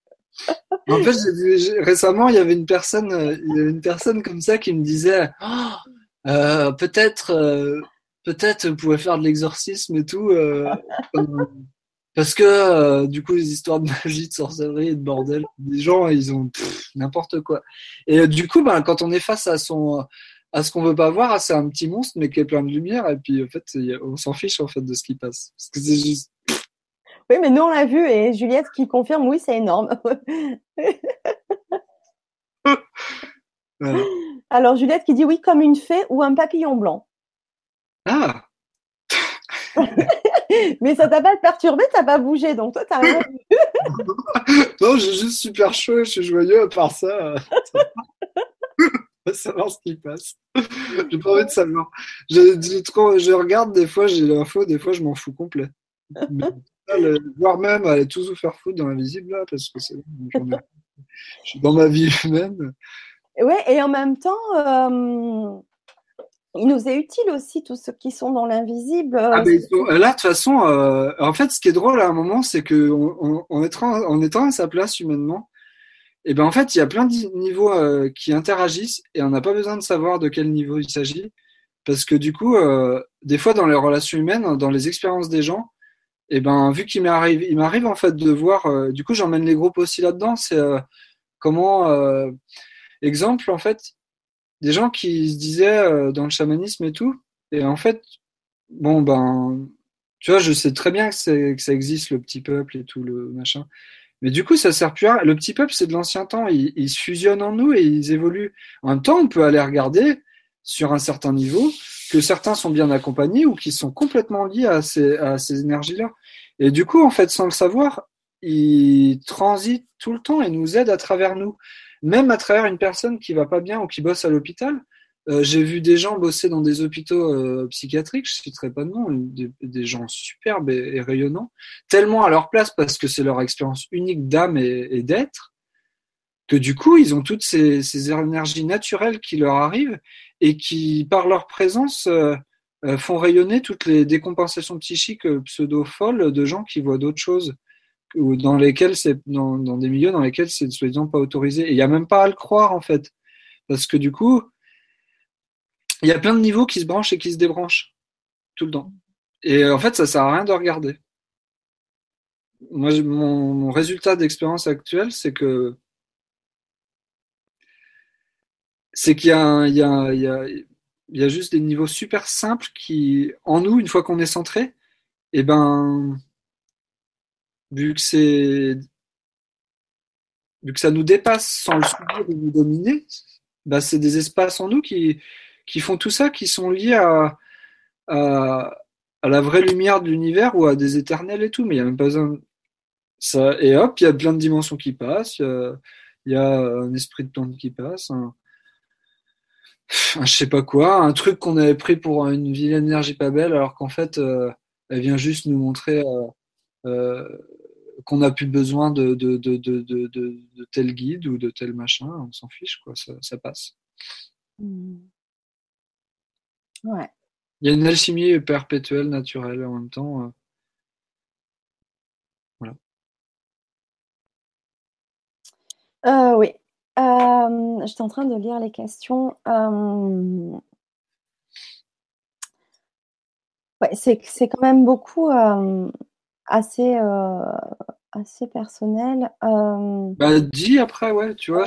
En fait, j'ai vu- j'ai- récemment, il y avait une personne, il y avait une personne comme ça qui me disait, Oh, peut-être, peut-être, vous pouvez faire de l'exorcisme et tout, parce que euh, du coup, les histoires de magie, de sorcellerie et de bordel, les gens, ils ont n'importe quoi. Et euh, du coup, ben, quand on est face à son, à ce qu'on veut pas voir, c'est un petit monstre mais qui est plein de lumière, et puis en fait, on s'en fiche en fait de ce qui passe, parce que c'est juste. Oui, mais nous, on l'a vu et Juliette qui confirme, oui, c'est énorme. Voilà. Alors, Juliette qui dit oui, comme une fée ou un papillon blanc. Ah, Mais ça t'a pas perturbé, t'as pas bougé, donc toi, t'as rien vu. non, j'ai juste super chaud, je suis joyeux à part ça. va savoir ce qui passe. J'ai pas envie de savoir. Je, trop, je regarde des fois, j'ai l'info, des fois je m'en fous complet. Mais, là, le- voire même aller tous vous faire foutre dans l'invisible là, parce que c'est je suis dans ma vie humaine. Ouais, et en même temps, euh, il nous est utile aussi, tous ceux qui sont dans l'invisible. Ah, là, de toute façon, euh, en fait, ce qui est drôle à un moment, c'est que en, étant, en étant à sa place humainement, et eh ben en fait, il y a plein de niveaux euh, qui interagissent et on n'a pas besoin de savoir de quel niveau il s'agit, parce que du coup, euh, des fois dans les relations humaines, dans les expériences des gens, et eh ben vu qu'il m'arrive, il m'arrive en fait de voir. du coup, j'emmène les groupes aussi là-dedans. C'est comment, exemple en fait, des gens qui se disaient euh, dans le chamanisme et tout. Et en fait, bon, ben, tu vois, je sais très bien que, ça existe, le petit peuple et tout, le machin. Mais du coup, ça sert plus à Le petit peuple, c'est de l'ancien temps. Ils, se fusionnent en nous et ils évoluent. En même temps, on peut aller regarder sur un certain niveau que certains sont bien accompagnés ou qui sont complètement liés à ces, à ces énergies-là. Et du coup, en fait, sans le savoir, ils transitent tout le temps et nous aident à travers nous même à travers une personne qui va pas bien ou qui bosse à l'hôpital. Euh, j'ai vu des gens bosser dans des hôpitaux euh, psychiatriques, je citerai pas de nom, des, gens superbes et, rayonnants, tellement à leur place parce que c'est leur expérience unique d'âme et, d'être, que du coup ils ont toutes ces, énergies naturelles qui leur arrivent et qui, par leur présence, euh, font rayonner toutes les décompensations psychiques pseudo-folles de gens qui voient d'autres choses ou dans lesquels c'est dans, des milieux dans lesquels c'est soi-disant pas autorisé. Et il n'y a même pas à le croire en fait, parce que du coup, il y a plein de niveaux qui se branchent et qui se débranchent tout le temps. Et en fait, ça sert à rien de regarder. Moi, mon, résultat d'expérience actuelle, c'est que c'est qu'il y y, y, a, juste des niveaux super simples qui, en nous, une fois qu'on est centré, eh ben, vu que ça nous dépasse sans le subir ou nous dominer, bah c'est des espaces en nous qui, qui font tout ça, qui sont liés à, à, la vraie lumière de l'univers ou à des éternels et tout, mais il n'y a même pas besoin. Ça, et hop, il y a plein de dimensions qui passent, il y a, un esprit de temps qui passe, un, je sais pas quoi, un truc qu'on avait pris pour une vilaine énergie pas belle, alors qu'en fait, euh, elle vient juste nous montrer euh, euh, qu'on n'a plus besoin de, de, de, de, tel guide ou de tel machin, on s'en fiche, quoi, ça, ça passe. Mmh. Ouais. Il y a une alchimie perpétuelle, naturelle en même temps. Euh. Voilà. Euh, oui. Euh, J'étais en train de lire les questions. Euh... Ouais, c'est quand même beaucoup assez, euh, assez personnel. Euh... Bah, dis après, ouais, tu vois.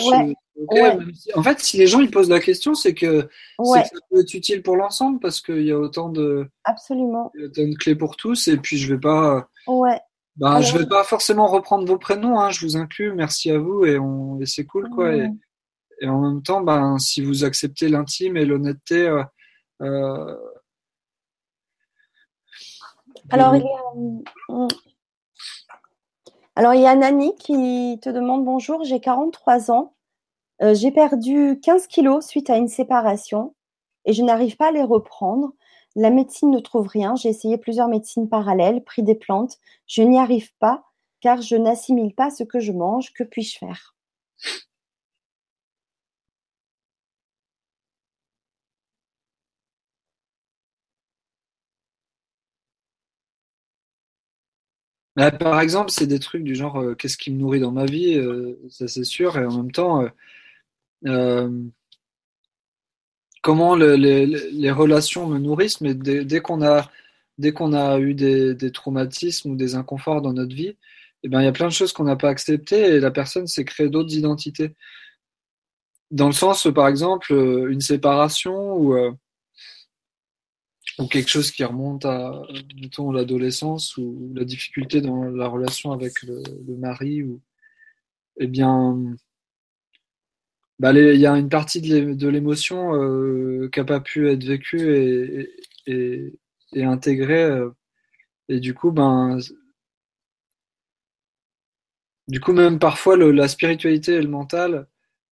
en fait, si les gens ils posent la question, c'est que, ça peut être utile pour l'ensemble parce qu'il y a autant de, Absolument. de clés pour tous. Et puis, je vais pas. Ouais. Bah, je vais pas forcément reprendre vos prénoms, hein, je vous inclus, merci à vous et, on... et c'est cool quoi. Et, et, en même temps, ben, si vous acceptez l'intime et l'honnêteté, euh, euh alors, il y a, euh, alors, il y a Nani qui te demande bonjour, j'ai 43 ans. Euh, j'ai perdu 15 kilos suite à une séparation et je n'arrive pas à les reprendre. La médecine ne trouve rien. J'ai essayé plusieurs médecines parallèles, pris des plantes. Je n'y arrive pas car je n'assimile pas ce que je mange. Que puis-je faire? Bah, par exemple, c'est des trucs du genre euh, qu'est-ce qui me nourrit dans ma vie, euh, ça c'est sûr, et en même temps, euh, comment les, relations me nourrissent, mais dès, qu'on a, a eu des, traumatismes ou des inconforts dans notre vie, eh ben, il y a plein de choses qu'on n'a pas acceptées et la personne s'est créée d'autres identités. Dans le sens, par exemple, une séparation ou ou quelque chose qui remonte à, mettons, l'adolescence ou la difficulté dans la relation avec le, mari, ou, eh bien, bah, il y a une partie de l'émotion euh, qui n'a pas pu être vécue et, et, intégrée. Euh, et du coup, ben, du coup, même parfois, la spiritualité et le mental,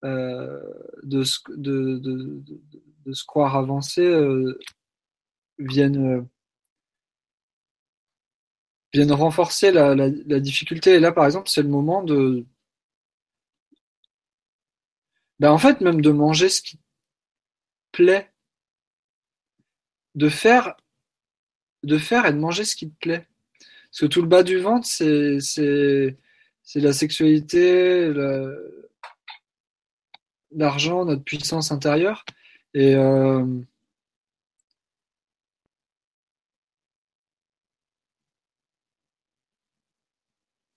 euh, de, de, de, se croire avancé, viennent, euh, viennent renforcer la, la, difficulté. Et là, par exemple, c'est le moment de. Ben, en fait, même de manger ce qui plaît. de faire, de faire et de manger ce qui te plaît. Parce que tout le bas du ventre, c'est, c'est, c'est la sexualité, l'argent, notre puissance intérieure. Et euh,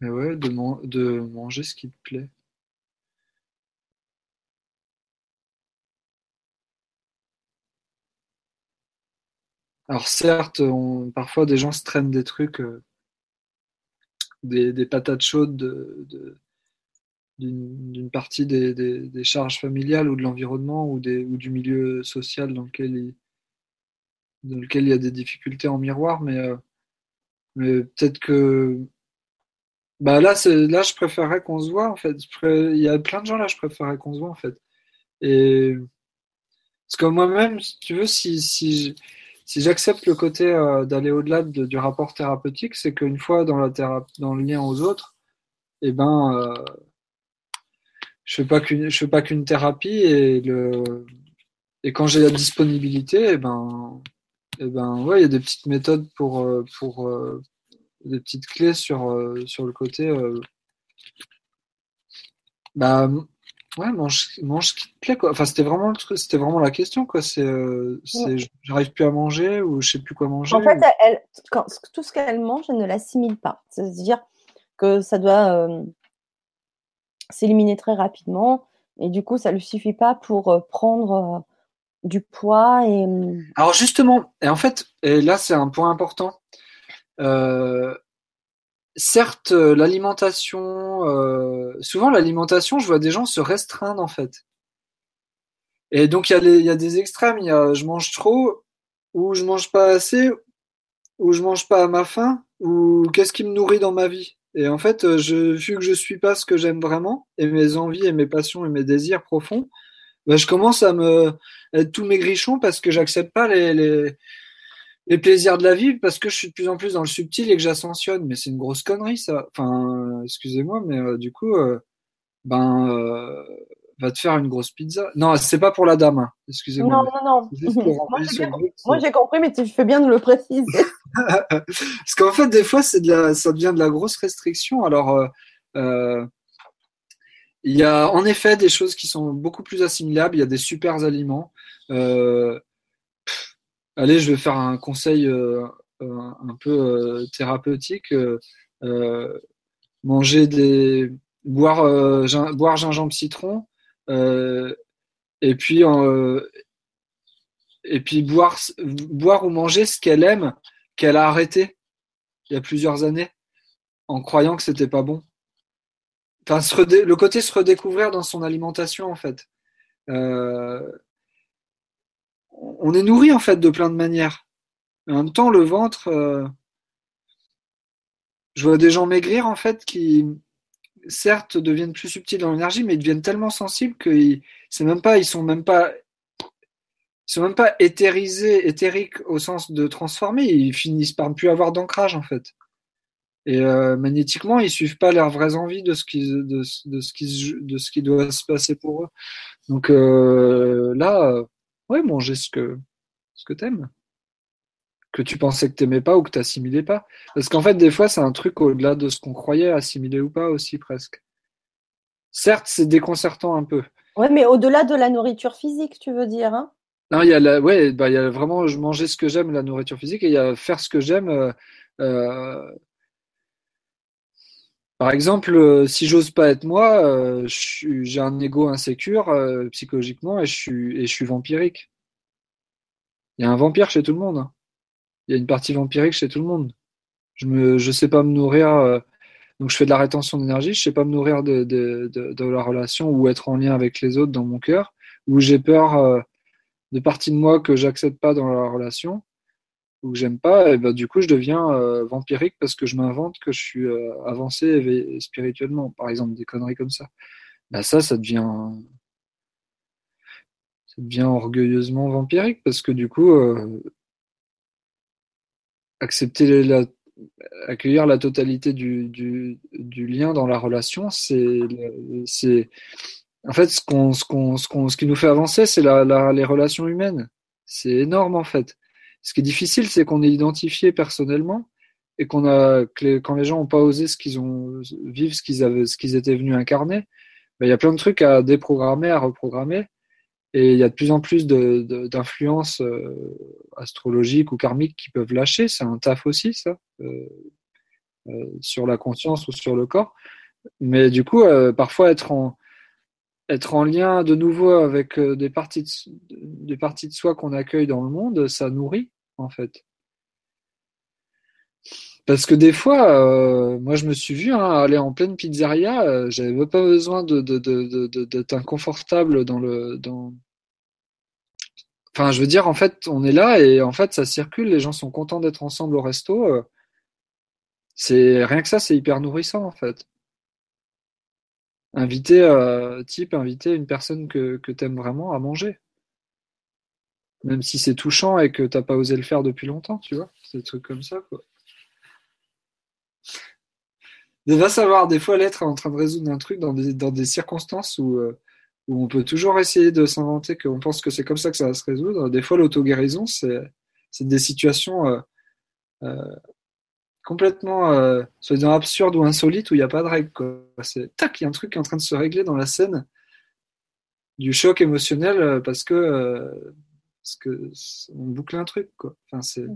Mais ouais, de, manger ce qui te plaît. Alors certes, parfois des gens se traînent des trucs, euh, des, patates chaudes d'une partie des, charges familiales ou de l'environnement ou, du milieu social dans lequel, il, y a des difficultés en miroir, mais, euh, mais peut-être que bah là, là, je préférerais qu'on se voit en fait. Il y a plein de gens là, je préférerais qu'on se voit en fait. Et parce que moi-même, si tu veux, si, si, si j'accepte le côté euh, d'aller au-delà du rapport thérapeutique, c'est qu'une fois dans, la dans le lien aux autres, et eh ben, euh, je fais pas qu'une, je fais pas qu'une thérapie et le, et quand j'ai la disponibilité, et eh ben, et eh ben, ouais, il y a des petites méthodes pour, euh, pour, des petites clés sur, euh, sur le côté. Euh, bah, ouais, mange, mange ce qui te plaît, quoi. Enfin, c'était vraiment, c'était vraiment la question, quoi. C'est, euh, j'arrive plus à manger ou je sais plus quoi manger. En fait, elle, quand, tout ce qu'elle mange, elle ne l'assimile pas. C'est-à-dire que ça doit s'éliminer très rapidement et du coup, ça ne lui suffit pas pour prendre du poids et. Alors justement, et en fait, et là, c'est un point important. Euh, certes, l'alimentation, euh, souvent l'alimentation, je vois des gens se restreindre en fait. Et donc il y, y, a des extrêmes, il y a je mange trop, ou je mange pas assez, ou je mange pas à ma faim, ou qu'est-ce qui me nourrit dans ma vie? Et en fait, je, vu que je suis pas ce que j'aime vraiment, et mes envies et mes passions et mes désirs profonds, ben, je commence à me être tout maigrichon parce que j'accepte pas les, les plaisirs de la vie parce que je suis de plus en plus dans le subtil et que j'ascensionne. Mais c'est une grosse connerie, ça. Enfin, excusez-moi, mais euh, du coup, euh, ben, euh, va te faire une grosse pizza. Non, c'est pas pour la dame. Hein. Excusez-moi. Non, non, non. moi, j'ai compris, mais tu fais bien de le préciser. parce qu'en fait, des fois, c'est de la, ça devient de la grosse restriction. Alors, il y a en effet des choses qui sont beaucoup plus assimilables. Il y a des super aliments. Euh, allez, je vais faire un conseil euh, un peu euh, thérapeutique. Euh, manger des boire boire gingembre citron et puis et puis boire boire ou manger ce qu'elle aime qu'elle a arrêté il y a plusieurs années en croyant que c'était pas bon. Enfin, le côté se redécouvrir dans son alimentation en fait on est nourri en fait de plein de manières. en même temps, le ventre, euh, je vois des gens maigrir en fait qui, certes, deviennent plus subtils dans l'énergie, mais ils deviennent tellement sensibles qu'ils, c'est même pas, ils sont même pas, ils sont même pas éthérisés, éthériques au sens de transformer. Ils finissent par ne plus avoir d'ancrage en fait. Et euh, magnétiquement, ils suivent pas leurs vraies envies de ce qui, doit se passer pour eux. Donc euh, là Ouais, manger ce que, ce que t'aimes. Que tu pensais que t'aimais pas ou que t'assimilais pas. Parce qu'en fait, des fois, c'est un truc au-delà de ce qu'on croyait, assimiler ou pas aussi, presque. Certes, c'est déconcertant un peu. Ouais, mais au-delà de la nourriture physique, tu veux dire, hein? Non, il y a la, ouais, bah, il y a vraiment manger ce que j'aime, la nourriture physique, et il y a faire ce que j'aime. Euh, euh, par exemple, euh, si j'ose pas être moi, euh, j'ai un ego insécure euh, psychologiquement et je suis vampirique. Il y a un vampire chez tout le monde. Hein. Il y a une partie vampirique chez tout le monde. Je je sais pas me nourrir donc je fais de la rétention d'énergie, je sais pas me nourrir de, la relation ou être en lien avec les autres dans mon cœur, ou j'ai peur de parties de moi que j'accepte pas dans la relation ou que j'aime pas, et ben, du coup, je deviens euh, vampirique parce que je m'invente que je suis euh, avancé spirituellement, par exemple, des conneries comme ça. Ben, ça, ça devient, ça devient orgueilleusement vampirique parce que du coup, euh, accepter la, accueillir la totalité du, du, lien dans la relation, c'est, en fait, ce qu'on, ce qu'on, ce qu'on, ce qui nous fait avancer, c'est la, les relations humaines. C'est énorme en fait. Ce qui est difficile, c'est qu'on est identifié personnellement et qu'on a, que quand les gens n'ont pas osé ce qu'ils ont vivre, ce qu'ils avaient, ce qu'ils étaient venus incarner, ben, il y a plein de trucs à déprogrammer, à reprogrammer. Et il y a de plus en plus d'influences euh, astrologiques ou karmiques qui peuvent lâcher. C'est un taf aussi, ça, euh, euh, sur la conscience ou sur le corps. Mais du coup, parfois être en, être en lien de nouveau avec euh, des, parties de, des parties de soi qu'on accueille dans le monde, ça nourrit, en fait. Parce que des fois, euh, moi je me suis vu hein, aller en pleine pizzeria, euh, j'avais pas besoin de, de, de, d'être inconfortable dans le. Enfin, je veux dire, en fait, on est là et en fait, ça circule, les gens sont contents d'être ensemble au resto. c'est rien que ça, c'est hyper nourrissant en fait. Inviter, euh, type, inviter une personne que, que t'aimes vraiment à manger. Même si c'est touchant et que t'as pas osé le faire depuis longtemps, tu vois. C'est des trucs comme ça, quoi. Va savoir, des fois, l'être en train de résoudre un truc dans des, dans des circonstances où, euh, où on peut toujours essayer de s'inventer qu'on pense que c'est comme ça que ça va se résoudre. Des fois, l'auto-guérison, c'est, c'est des situations euh, euh, complètement, euh, soi-disant absurdes ou insolites où il n'y a pas de règle, quoi. C'est tac, il y a un truc qui est en train de se régler dans la scène du choc émotionnel euh, parce que, euh, parce que on boucle un truc, quoi. Enfin, c'est,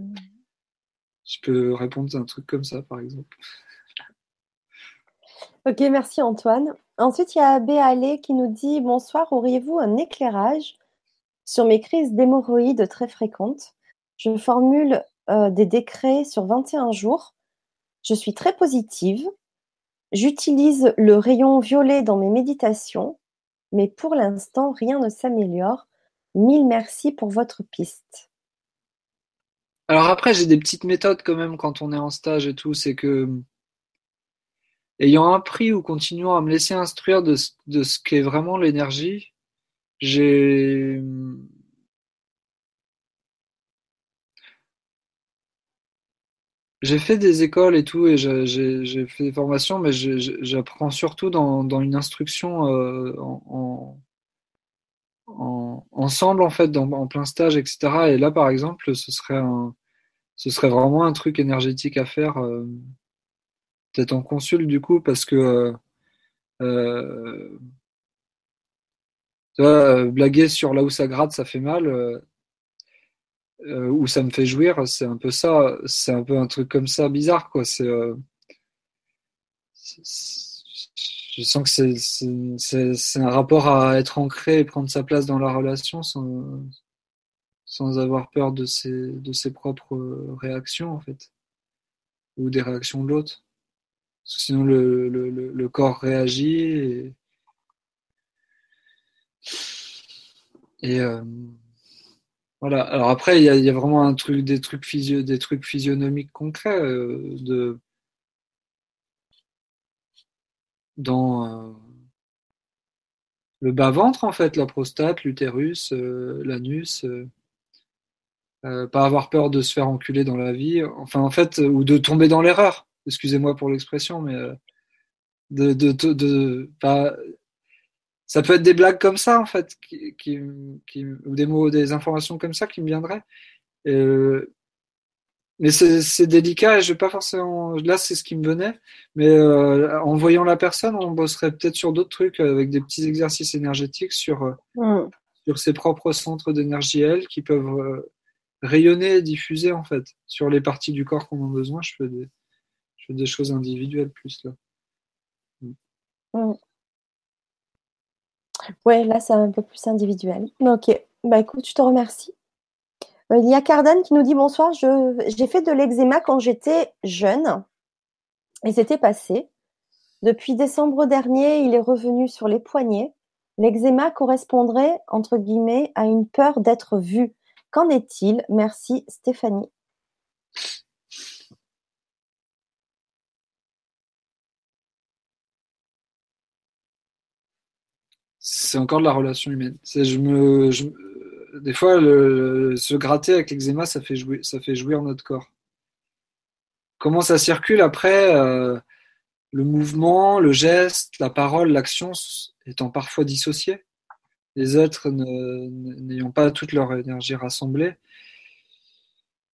je peux répondre à un truc comme ça, par exemple. Ok, merci Antoine. Ensuite, il y a Béalé qui nous dit Bonsoir, auriez-vous un éclairage sur mes crises d'hémorroïdes très fréquentes? Je formule euh, des décrets sur 21 jours. Je suis très positive. J'utilise le rayon violet dans mes méditations, mais pour l'instant, rien ne s'améliore. Mille merci pour votre piste. Alors après, j'ai des petites méthodes quand même quand on est en stage et tout, c'est que ayant appris ou continuant à me laisser instruire de, ce- qu'est vraiment l'énergie, j'ai j'ai fait des écoles et tout et j'ai fait des formations, mais j'apprends surtout dans, dans une instruction euh, en, en- en- ensemble en fait, en plein stage, etc. Et là, par exemple, ce serait un, ce serait vraiment un truc énergétique à faire, euh, peut-être en consul du coup, parce que euh, euh, tu vois, euh, blaguer sur là où ça gratte, ça fait mal, euh, où ça me fait jouir, c'est un peu ça, c'est un peu un truc comme ça bizarre, quoi. C'est, euh, je sens que c'est, un rapport à être ancré et prendre sa place dans la relation sans, sans avoir peur de ses, de ses propres réactions, en fait, ou des réactions de l'autre. Sinon, le, le, le, le corps réagit et, et euh, voilà. Alors après, il y a, vraiment un truc, des trucs physio, des trucs physionomiques concrets euh, de dans euh, le bas-ventre, en fait, la prostate, l'utérus, euh, l'anus. pas avoir peur de se faire enculer dans la vie, enfin en fait, ou de tomber dans l'erreur. Excusez-moi pour l'expression, mais de, de, de, de pas. Ça peut être des blagues comme ça en fait, qui, qui, qui- ou des mots, des informations comme ça qui me viendraient. Euh, mais c'est délicat et je vais pas forcément. Là, c'est ce qui me venait, mais euh, en voyant la personne, on bosserait peut-être sur d'autres trucs euh, avec des petits exercices énergétiques sur Hmm. sur ses propres centres d'énergie elle qui peuvent euh, rayonner et diffuser en fait sur les parties du corps qu'on a besoin. Je fais des, je fais des choses individuelles plus là. Ouais, là, c'est un peu plus individuel. Ok, bah écoute, je te remercie. Euh, Il y a Cardan qui nous dit bonsoir, je, j'ai fait de l'eczéma quand j'étais jeune et c'était passé. Depuis décembre dernier, il est revenu sur les poignets. L'eczéma correspondrait, entre guillemets, à une peur d'être vu. Qu'en est-il? Merci Stéphanie. C'est encore de la relation humaine. C'est je me, je des fois le, se gratter avec l'eczéma ça fait jouer, ça fait jouir notre corps. Comment ça circule après euh, le mouvement, le geste, la parole, l'action étant parfois dissociés. Les êtres n'ayant pas toute leur énergie rassemblée,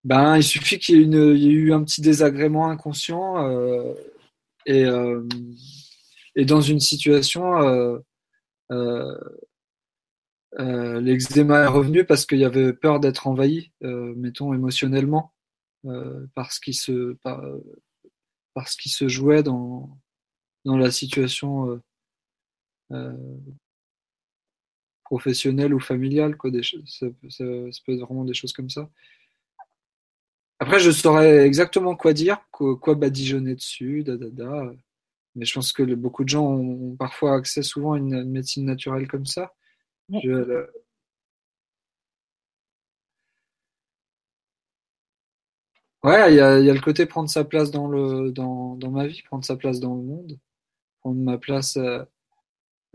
Ben, il suffit qu'il y, ait eu un petit désagrément inconscient euh, et, euh, et dans une situation, l'eczéma est revenu parce qu'il y avait peur d'être envahi, euh, mettons émotionnellement, euh, parce qu'il se par, se jouait dans dans la situation euh, euh, professionnelle ou familiale, quoi. Ça, peut être vraiment des choses comme ça. Après, je saurais exactement quoi dire, quoi, badigeonner dessus, da, da, da. Mais je pense que le- beaucoup de gens ont, parfois accès souvent à une, médecine naturelle comme ça. Je- le- ouais, il y a, il y a le côté prendre sa place dans le, dans, dans ma vie, prendre sa place dans le monde, prendre ma place, euh,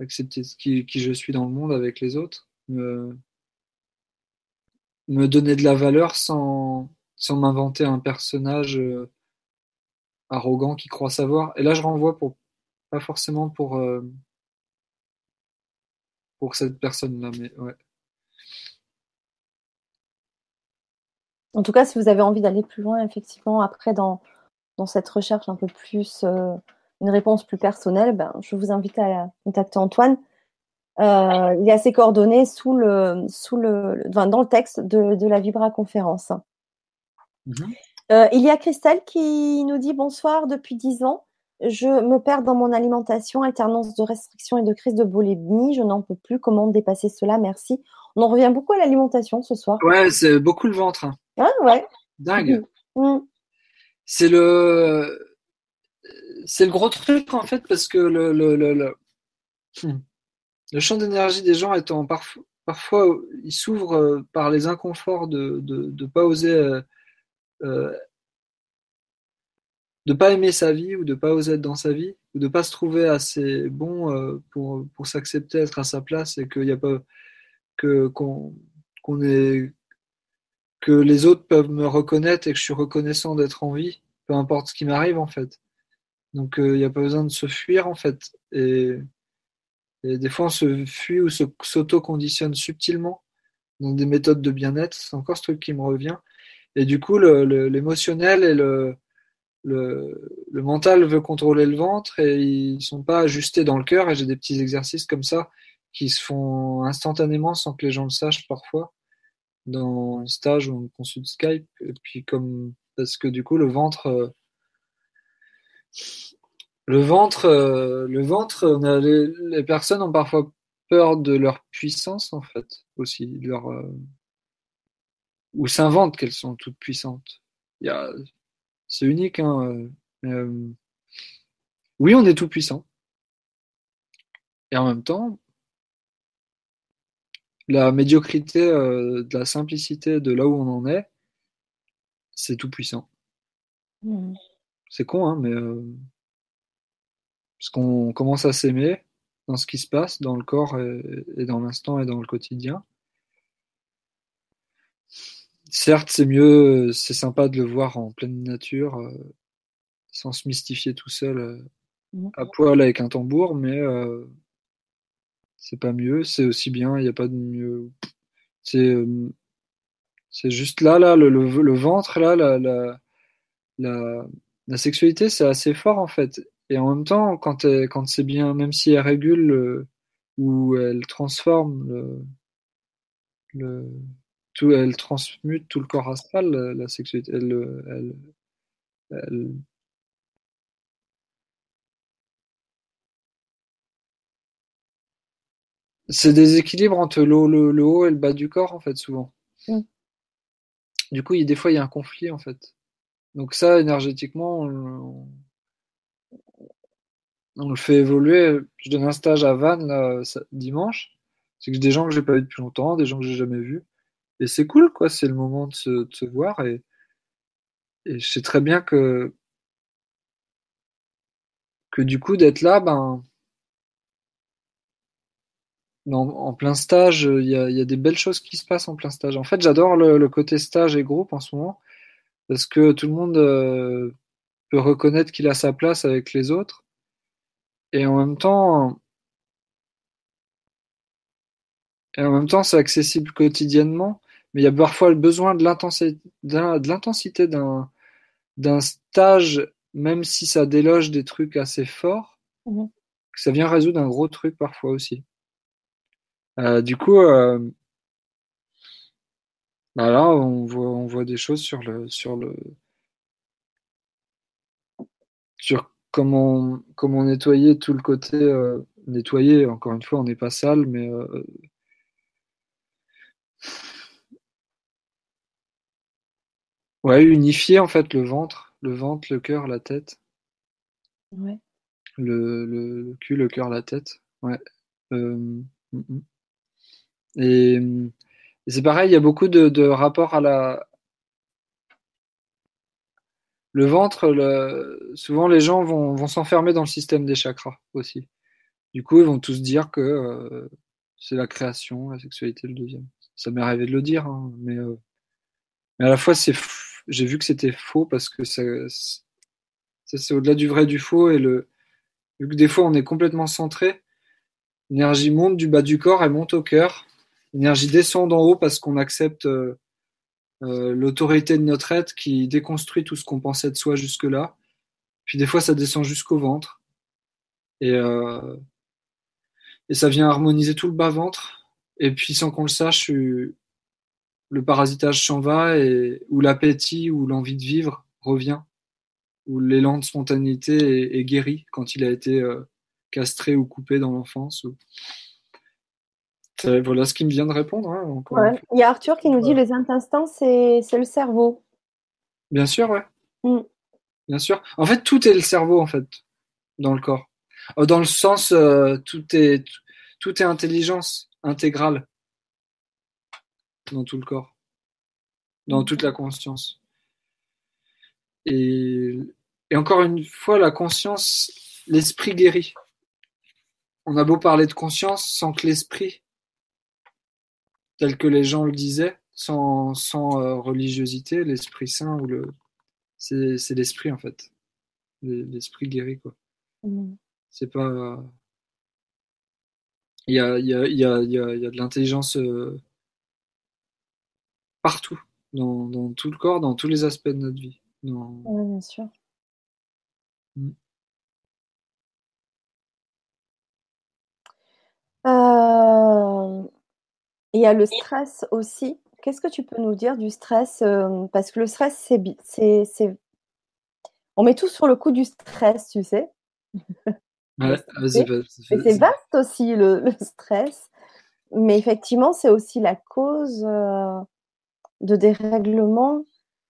accepter ce qui, qui je suis dans le monde avec les autres, me, me donner de la valeur sans, sans m'inventer un personnage euh, arrogant qui croit savoir. Et là, je renvoie pour, pas forcément pour, euh, pour cette personne-là, mais ouais. En tout cas, si vous avez envie d'aller plus loin, effectivement, après dans, dans cette recherche un peu plus, euh, une réponse plus personnelle, ben, je vous invite à contacter Antoine. Euh, il y a ses coordonnées sous le, sous le, enfin, dans le texte de, de la Vibra conférence. Mhm. Euh, il y a Christelle qui nous dit bonsoir depuis 10 ans. Je me perds dans mon alimentation, alternance de restrictions et de crise de boulimie. Je n'en peux plus. Comment dépasser cela? Merci. On en revient beaucoup à l'alimentation ce soir. Ouais, c'est beaucoup le ventre. hein. Ah, ouais. Dingue. Mm. C'est le, c'est le gros truc en fait parce que le, le, le, le, hmm. le champ d'énergie des gens étant parfois, parfois il s'ouvre euh, par les inconforts de de, de pas oser, euh, euh, de pas aimer sa vie ou de pas oser être dans sa vie ou de pas se trouver assez bon euh, pour pour s'accepter, être à sa place et qu'il y a pas que qu'on est que les autres peuvent me reconnaître et que je suis reconnaissant d'être en vie, peu importe ce qui m'arrive en fait. Donc il n'y a pas besoin de se fuir en fait. Et, des fois on se fuit ou s'auto-conditionne subtilement dans des méthodes de bien-être. C'est encore ce truc qui me revient. Et du coup le- le- l'émotionnel et le, le, le mental veut contrôler le ventre et ils sont pas ajustés dans le cœur. Et j'ai des petits exercices comme ça qui se font instantanément sans que les gens le sachent parfois dans un stage ou une consulte Skype. Et puis comme parce que du coup le ventre, euh, le ventre, euh, le ventre, on les personnes ont parfois peur de leur puissance en fait aussi, de leur euh, ou s'inventent qu'elles sont toutes puissantes. C'est unique, hein. euh, euh, oui, on est tout puissant. Et en même temps, la médiocrité euh, de la simplicité de là où on en est, c'est tout puissant. Mm. C'est con, hein, mais euh, parce qu'on commence à s'aimer dans ce qui se passe, dans le corps et, et dans l'instant et dans le quotidien. Certes, c'est mieux, c'est sympa de le voir en pleine nature, euh, sans se mystifier tout seul euh, Mhm. à poil avec un tambour, mais euh, c'est pas mieux, c'est aussi bien, il n'y a pas de mieux. C'est euh, c'est juste là, là, le, le, le ventre, là, la, la, la, la sexualité, c'est assez fort en fait. Et en même temps, quand, elle- quand c'est bien, même si elle régule le- ou elle transforme le, le, tout, elle transmute tout le corps astral, la, la sexualité, elle, elle, elle, c'est des équilibres entre le, haut- le, le haut et le bas du corps en fait souvent. Mm. Du coup, il y a des fois il y a un conflit en fait. Donc ça, énergétiquement, on, on le fait évoluer. Je donne un stage à Vannes là, dimanche. C'est que des gens que j'ai pas vu depuis longtemps, des gens que j'ai jamais vus. Et c'est cool, quoi. C'est le moment de se, voir. Et, je sais très bien que, que du coup, d'être là, ben, en, en plein stage, il y a, des belles choses qui se passent en plein stage. En fait, j'adore le, le côté stage et groupe en ce moment. Parce que tout le monde euh, peut reconnaître qu'il a sa place avec les autres. Et en même temps, Et en même temps, c'est accessible quotidiennement mais il y a parfois le besoin de l'intensité d'un stage, même si ça déloge des trucs assez forts, Mhm. ça vient résoudre un gros truc parfois aussi. Euh, du coup, euh, bah là, on voit, on voit des choses sur le, sur le, sur comment, comment nettoyer tout le côté, euh, nettoyer, encore une fois, on n'est pas sale, mais euh, ouais, unifier en fait le ventre, le ventre, le cœur, la tête, Ouais. le, le, le cul, le cœur, la tête, ouais. Euh, mm, mm. Et, et c'est pareil, il y a beaucoup de, de rapports à la, le ventre, le... souvent les gens vont, vont s'enfermer dans le système des chakras aussi. Du coup, ils vont tous dire que euh, c'est la création, la sexualité le deuxième. Ça m'est arrivé de le dire, hein, mais, euh, mais à la fois c'est, f- j'ai vu que c'était faux parce que ça, c'est au-delà du vrai du faux et le, vu que des fois on est complètement centré, l'énergie monte du bas du corps, elle monte au cœur, l'énergie descend d'en haut parce qu'on accepte euh, euh, l'autorité de notre être qui déconstruit tout ce qu'on pensait de soi jusque-là. Puis des fois, ça descend jusqu'au ventre. Et, euh, et ça vient harmoniser tout le bas-ventre. Et puis, sans qu'on le sache, le parasitage s'en va et ou l'appétit ou l'envie de vivre revient. Ou l'élan de spontanéité est, est guéri quand il a été euh, castré ou coupé dans l'enfance. Ou... Voilà ce qui me vient de répondre. hein, encore Ouais. Il y a Arthur qui nous dit les intestins, c'est le cerveau. Bien sûr, ouais. Mm. Bien sûr. En fait, tout est le cerveau, en fait, dans le corps. Euh, Dans le sens, euh, tout est tout est intelligence intégrale dans tout le corps, dans toute la conscience. Et, et encore une fois, la conscience, l'esprit guérit. On a beau parler de conscience sans que l'esprit, tel que les gens le disaient, sans, sans euh, religiosité, l'esprit saint ou le, c'est c'est l'esprit en fait, l'esprit guérit quoi. Mm. C'est pas, il y a, il y a, il y a, il y a, il y a de l'intelligence euh, partout, dans, dans tout le corps, dans tous les aspects de notre vie. Dans... Ouais, bien sûr. Mm. Euh, Il y a le stress aussi. Qu'est-ce que tu peux nous dire du stress euh, Parce que le stress, c'est, bi- c'est, c'est... On met tout sur le coup du stress, tu sais. Ouais, c'est vaste aussi, le, le stress. Mais effectivement, c'est aussi la cause euh, de dérèglements.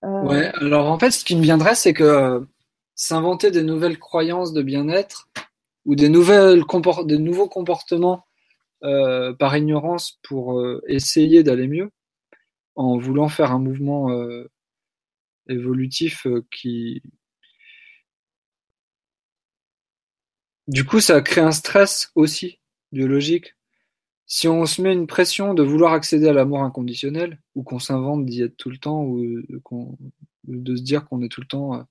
euh, alors en fait, ce qui me viendrait, c'est que euh, s'inventer des nouvelles croyances de bien-être ou des nouvelles compor- des nouveaux comportements euh, par ignorance pour essayer d'aller mieux, en voulant faire un mouvement évolutif qui, du coup, ça crée un stress aussi biologique. Si on se met une pression de vouloir accéder à l'amour inconditionnel, ou qu'on s'invente d'y être tout le temps, ou euh, qu'on, de se dire qu'on est tout le temps. euh,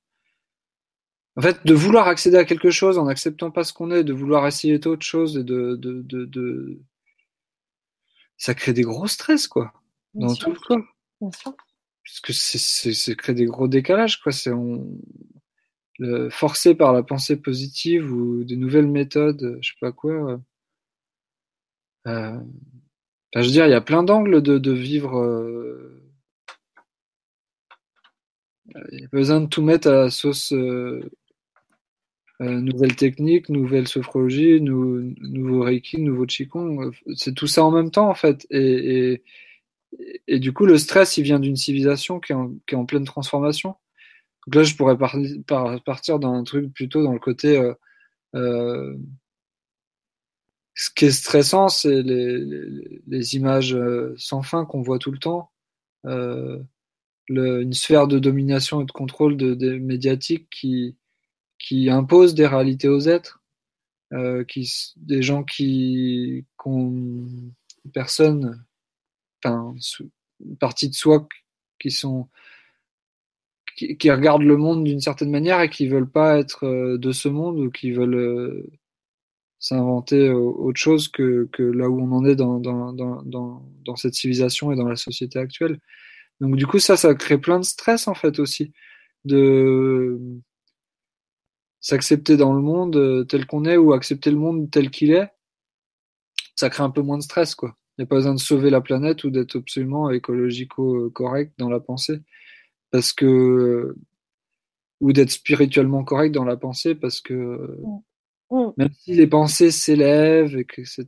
En fait, de vouloir accéder à quelque chose en n'acceptant pas ce qu'on est, de vouloir essayer autre chose, et de, de, de, de... ça crée des gros stress, quoi, bien dans sûr, tout bien sûr. Parce que c'est, crée des gros décalages, quoi. C'est on, forcé par la pensée positive ou des nouvelles méthodes, euh, je sais pas quoi. Euh, euh, enfin, je veux dire, il y a plein d'angles de, de vivre. euh, Il n'y a besoin de tout mettre à la sauce euh, euh, nouvelle technique, nouvelle sophrologie, nou, nouveau Reiki, nouveau Qigong. euh, C'est tout ça en même temps, en fait. Et, et, et du coup, le stress, il vient d'une civilisation qui est, en, qui est en pleine transformation. Donc là, je pourrais par, par, partir d'un truc plutôt dans le côté. Euh, euh, ce qui est stressant, c'est les, les, les images euh, sans fin qu'on voit tout le temps. Euh, le, une sphère de domination et de contrôle de, de médiatique qui, qui impose des réalités aux êtres, euh, qui, des gens qui, qu'on, personnes, enfin, une partie de soi qui sont, qui, qui regardent le monde d'une certaine manière et qui veulent pas être de ce monde ou qui veulent s'inventer autre chose que, que là où on en est dans, dans, dans, dans, cette civilisation et dans la société actuelle. Donc du coup, ça, ça crée plein de stress en fait aussi, de s'accepter dans le monde euh, tel qu'on est ou accepter le monde tel qu'il est. Ça crée un peu moins de stress, quoi. Il n'y a pas besoin de sauver la planète ou d'être absolument écologico-correct dans la pensée, parce que ou d'être spirituellement correct dans la pensée, parce que. Mm. même si les pensées s'élèvent, et etc.,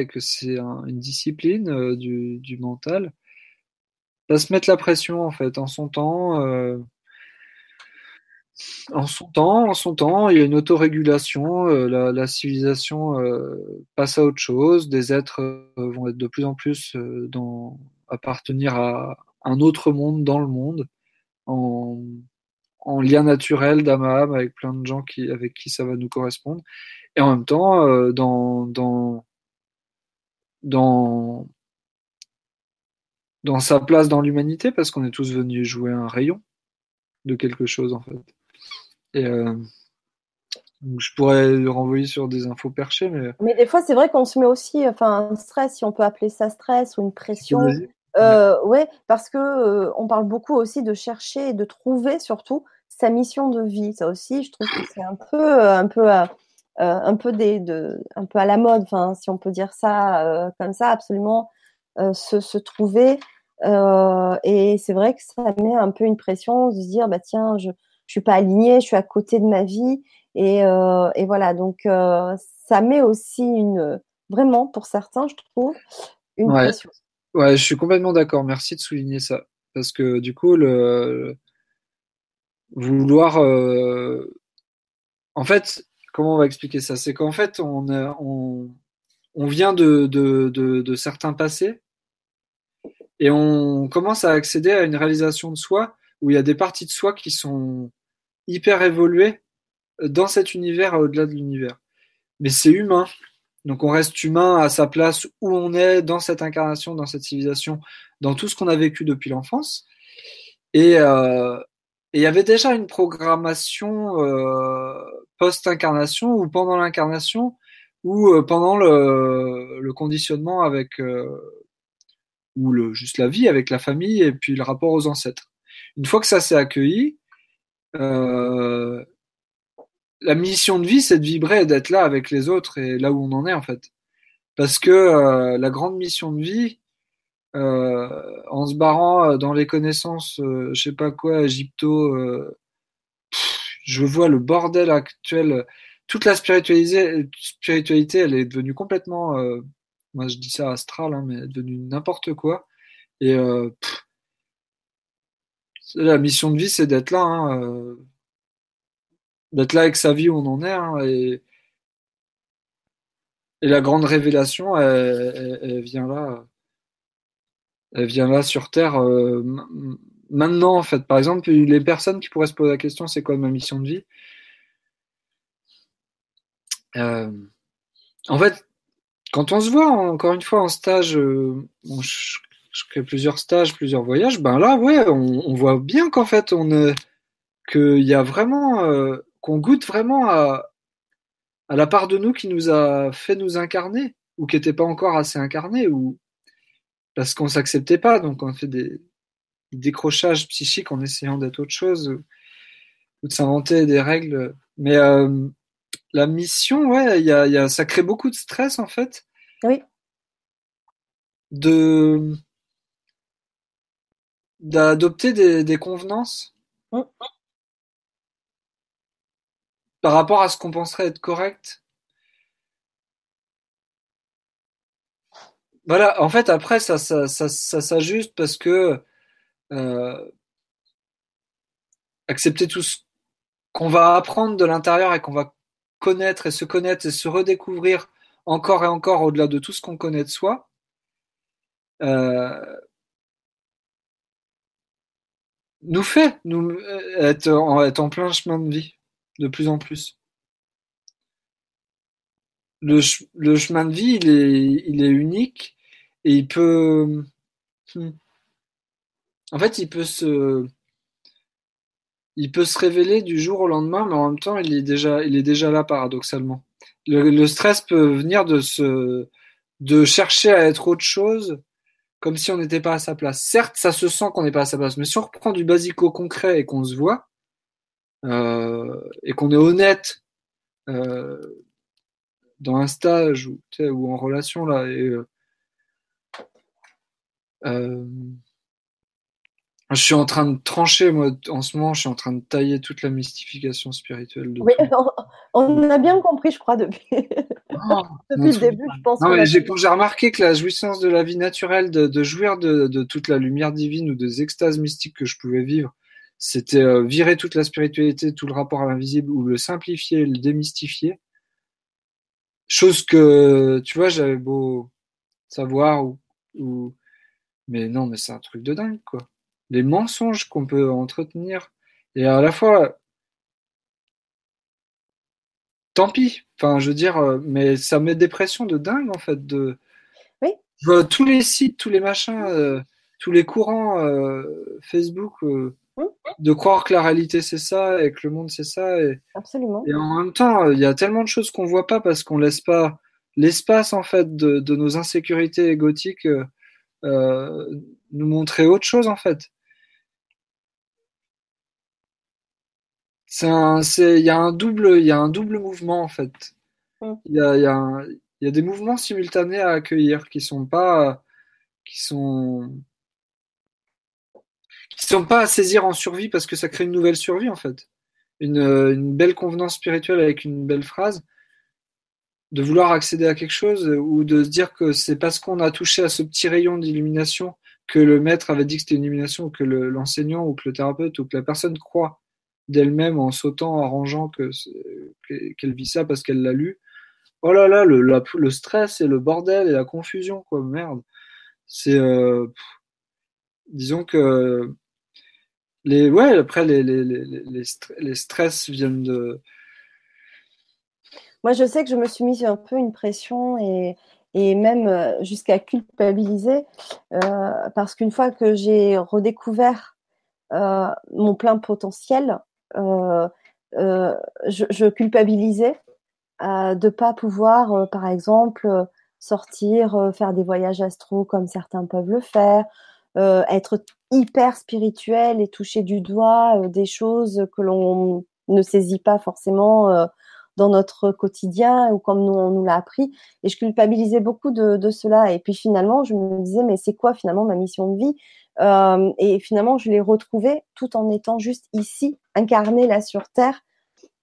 et que c'est une discipline euh, du, du mental, ça se mettre la pression en fait en son temps. Euh, en son temps, en son temps, il y a une autorégulation, euh, la, la, civilisation euh, passe à autre chose, des êtres vont être de plus en plus dans appartenir à un autre monde dans le monde, en, en lien naturel d'âme à âme avec plein de gens qui, avec qui ça va nous correspondre. Et en même temps, dans, dans, dans, dans sa place dans l'humanité parce qu'on est tous venus jouer un rayon de quelque chose en fait. Et euh, je pourrais renvoyer sur des infos perchées, mais. Mais des fois, c'est vrai qu'on se met aussi, enfin, un stress, si on peut appeler ça stress ou une pression. Euh, ouais, parce que euh, on parle beaucoup aussi de chercher et de trouver surtout sa mission de vie. Ça aussi, je trouve que c'est un peu, un peu, un peu des, de, un peu à la mode. Enfin, si on peut dire ça comme ça, absolument se, se trouver euh, et c'est vrai que ça met un peu une pression de se dire bah tiens je je suis pas alignée, je suis à côté de ma vie et, euh, et voilà donc euh, ça met aussi une vraiment pour certains je trouve une pression. Ouais, je suis complètement d'accord. Merci de souligner ça parce que du coup le vouloir en fait comment on va expliquer ça? C'est qu'en fait on, on on vient de, de, de, de certains passés et on commence à accéder à une réalisation de soi où il y a des parties de soi qui sont hyper évoluées dans cet univers au-delà de l'univers. Mais c'est humain. Donc on reste humain à sa place où on est dans cette incarnation, dans cette civilisation, dans tout ce qu'on a vécu depuis l'enfance. Et euh, il y avait déjà une programmation euh, post-incarnation ou pendant l'incarnation ou euh, pendant le, le, conditionnement avec euh, ou le, juste la vie avec la famille et puis le rapport aux ancêtres. Une fois que ça s'est accueilli, euh, la mission de vie, c'est de vibrer et d'être là avec les autres et là où on en est en fait. Parce que euh, la grande mission de vie, euh, en se barrant dans les connaissances, euh, je sais pas quoi, égypto, euh, je vois le bordel actuel. Toute la spiritualité, elle est devenue complètement euh, moi, je dis ça astral, hein, mais devenu n'importe quoi. Et euh, la mission de vie, c'est d'être là, hein, euh, d'être là avec sa vie où on en est. Hein, et, et la grande révélation, elle, vient là, elle vient là sur Terre euh, maintenant, en fait. Par exemple, les personnes qui pourraient se poser la question, c'est quoi ma mission de vie? Euh, En fait, quand on se voit encore une fois en stage, euh, je, fais plusieurs stages, plusieurs voyages, ben là, ouais, on, voit bien qu'en fait, on qu'il y a vraiment, qu'on goûte vraiment à, à la part de nous qui nous a fait nous incarner, ou qui n'était pas encore assez incarné, ou parce qu'on s'acceptait pas, donc on fait des décrochages psychiques en essayant d'être autre chose, ou, ou de s'inventer des règles. Mais euh, la mission, ouais, y a, y a, ça crée beaucoup de stress en fait. Oui. De d'adopter des, des, convenances mmh. Par rapport à ce qu'on penserait être correct. Voilà, en fait, après, ça, ça, ça, s'ajuste parce que euh, accepter tout ce qu'on va apprendre de l'intérieur et qu'on va connaître et se connaître et se redécouvrir encore et encore au-delà de tout ce qu'on connaît de soi, euh, nous fait nous euh, être en plein chemin de vie de plus en plus. Le, chemin de vie, il est, unique et il peut, hmm, en fait, il peut se, il peut se révéler du jour au lendemain, mais en même temps, il est déjà, il est déjà là paradoxalement. le, stress peut venir de se, de chercher à être autre chose, comme si on n'était pas à sa place. Certes, ça se sent qu'on n'est pas à sa place, mais si on reprend du au concret et qu'on se voit, et qu'on est honnête euh, dans un stage ou, ou en relation là, et euh, euh je suis en train de trancher, moi, en ce moment, je suis en train de tailler toute la mystification spirituelle. De oui, on, a bien compris, je crois, depuis, depuis le début, je pense. Non, j'ai, j'ai remarqué que la jouissance de la vie naturelle, de, de jouir de, de, toute la lumière divine ou des extases mystiques que je pouvais vivre, c'était euh, virer toute la spiritualité, tout le rapport à l'invisible, ou le simplifier, le démystifier. Chose que, tu vois, j'avais beau savoir ou, ou... mais non, mais c'est un truc de dingue, quoi les mensonges qu'on peut entretenir. Et à la fois, tant pis. Enfin, je veux dire, euh, mais ça met des pressions de dingue en fait. De oui. tous les sites, tous les machins, euh, tous les courants euh, Facebook, de croire que la réalité c'est ça et que le monde c'est ça. Et, Absolument. Et en même temps, il y a tellement de choses qu'on voit pas parce qu'on laisse pas l'espace en fait de, de, nos insécurités égotiques nous montrer autre chose en fait. c'est il y a un double, il y a un double mouvement en fait. Il y a, y a des mouvements simultanés à accueillir qui sont pas, qui sont, qui sont pas à saisir en survie parce que ça crée une nouvelle survie en fait. Une, une belle convenance spirituelle avec une belle phrase, de vouloir accéder à quelque chose ou de se dire que c'est parce qu'on a touché à ce petit rayon d'illumination que le maître avait dit que c'était une illumination ou que le, l'enseignant ou que le thérapeute ou que la personne croit d'elle-même en sautant, en arrangeant que, qu'elle vit ça parce qu'elle l'a lu. Oh là là, le, le stress et le bordel et la confusion, quoi, merde. C'est, euh, disons que ouais, après les, les, les, les stress viennent de. Moi, je sais que je me suis mis un peu une pression et, et même euh, jusqu'à culpabiliser euh, parce qu'une fois que j'ai redécouvert euh, mon plein potentiel, je, je, culpabilisais de pas pouvoir, par exemple, sortir, faire des voyages astro comme certains peuvent le faire, être hyper spirituel et toucher du doigt des choses que l'on ne saisit pas forcément dans notre quotidien ou comme nous, on nous l'a appris. Et je culpabilisais beaucoup de, de, cela. Et puis finalement, je me disais, mais c'est quoi finalement ma mission de vie? Euh, Et finalement, je l'ai retrouvée tout en étant juste ici, incarnée là sur Terre,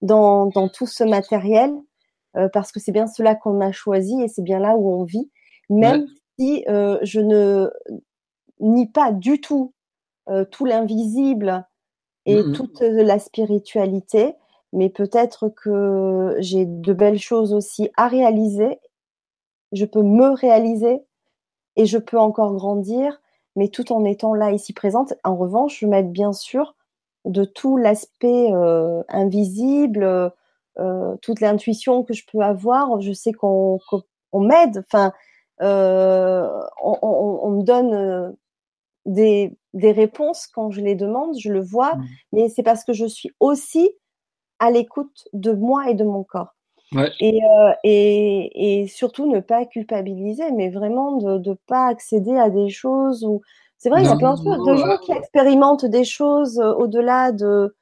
dans, dans tout ce matériel, euh, parce que c'est bien cela qu'on a choisi et c'est bien là où on vit, même si euh, je ne nie pas du tout euh, tout l'invisible et mmh toute la spiritualité mais peut-être que j'ai de belles choses aussi à réaliser. Je peux me réaliser et je peux encore grandir, mais tout en étant là ici présente. En revanche, je m'aide bien sûr de tout l'aspect euh, invisible, euh, toute l'intuition que je peux avoir. Je sais qu'on m'aide, enfin, euh, on, on, on, me donne euh, des, des, réponses quand je les demande, je le vois, mmh. mais c'est parce que je suis aussi à l'écoute de moi et de mon corps. Et, euh, et, et, surtout ne pas culpabiliser, mais vraiment de ne pas accéder à des choses où. C'est vrai, il y a plein de, gens qui expérimentent des choses euh, au-delà de.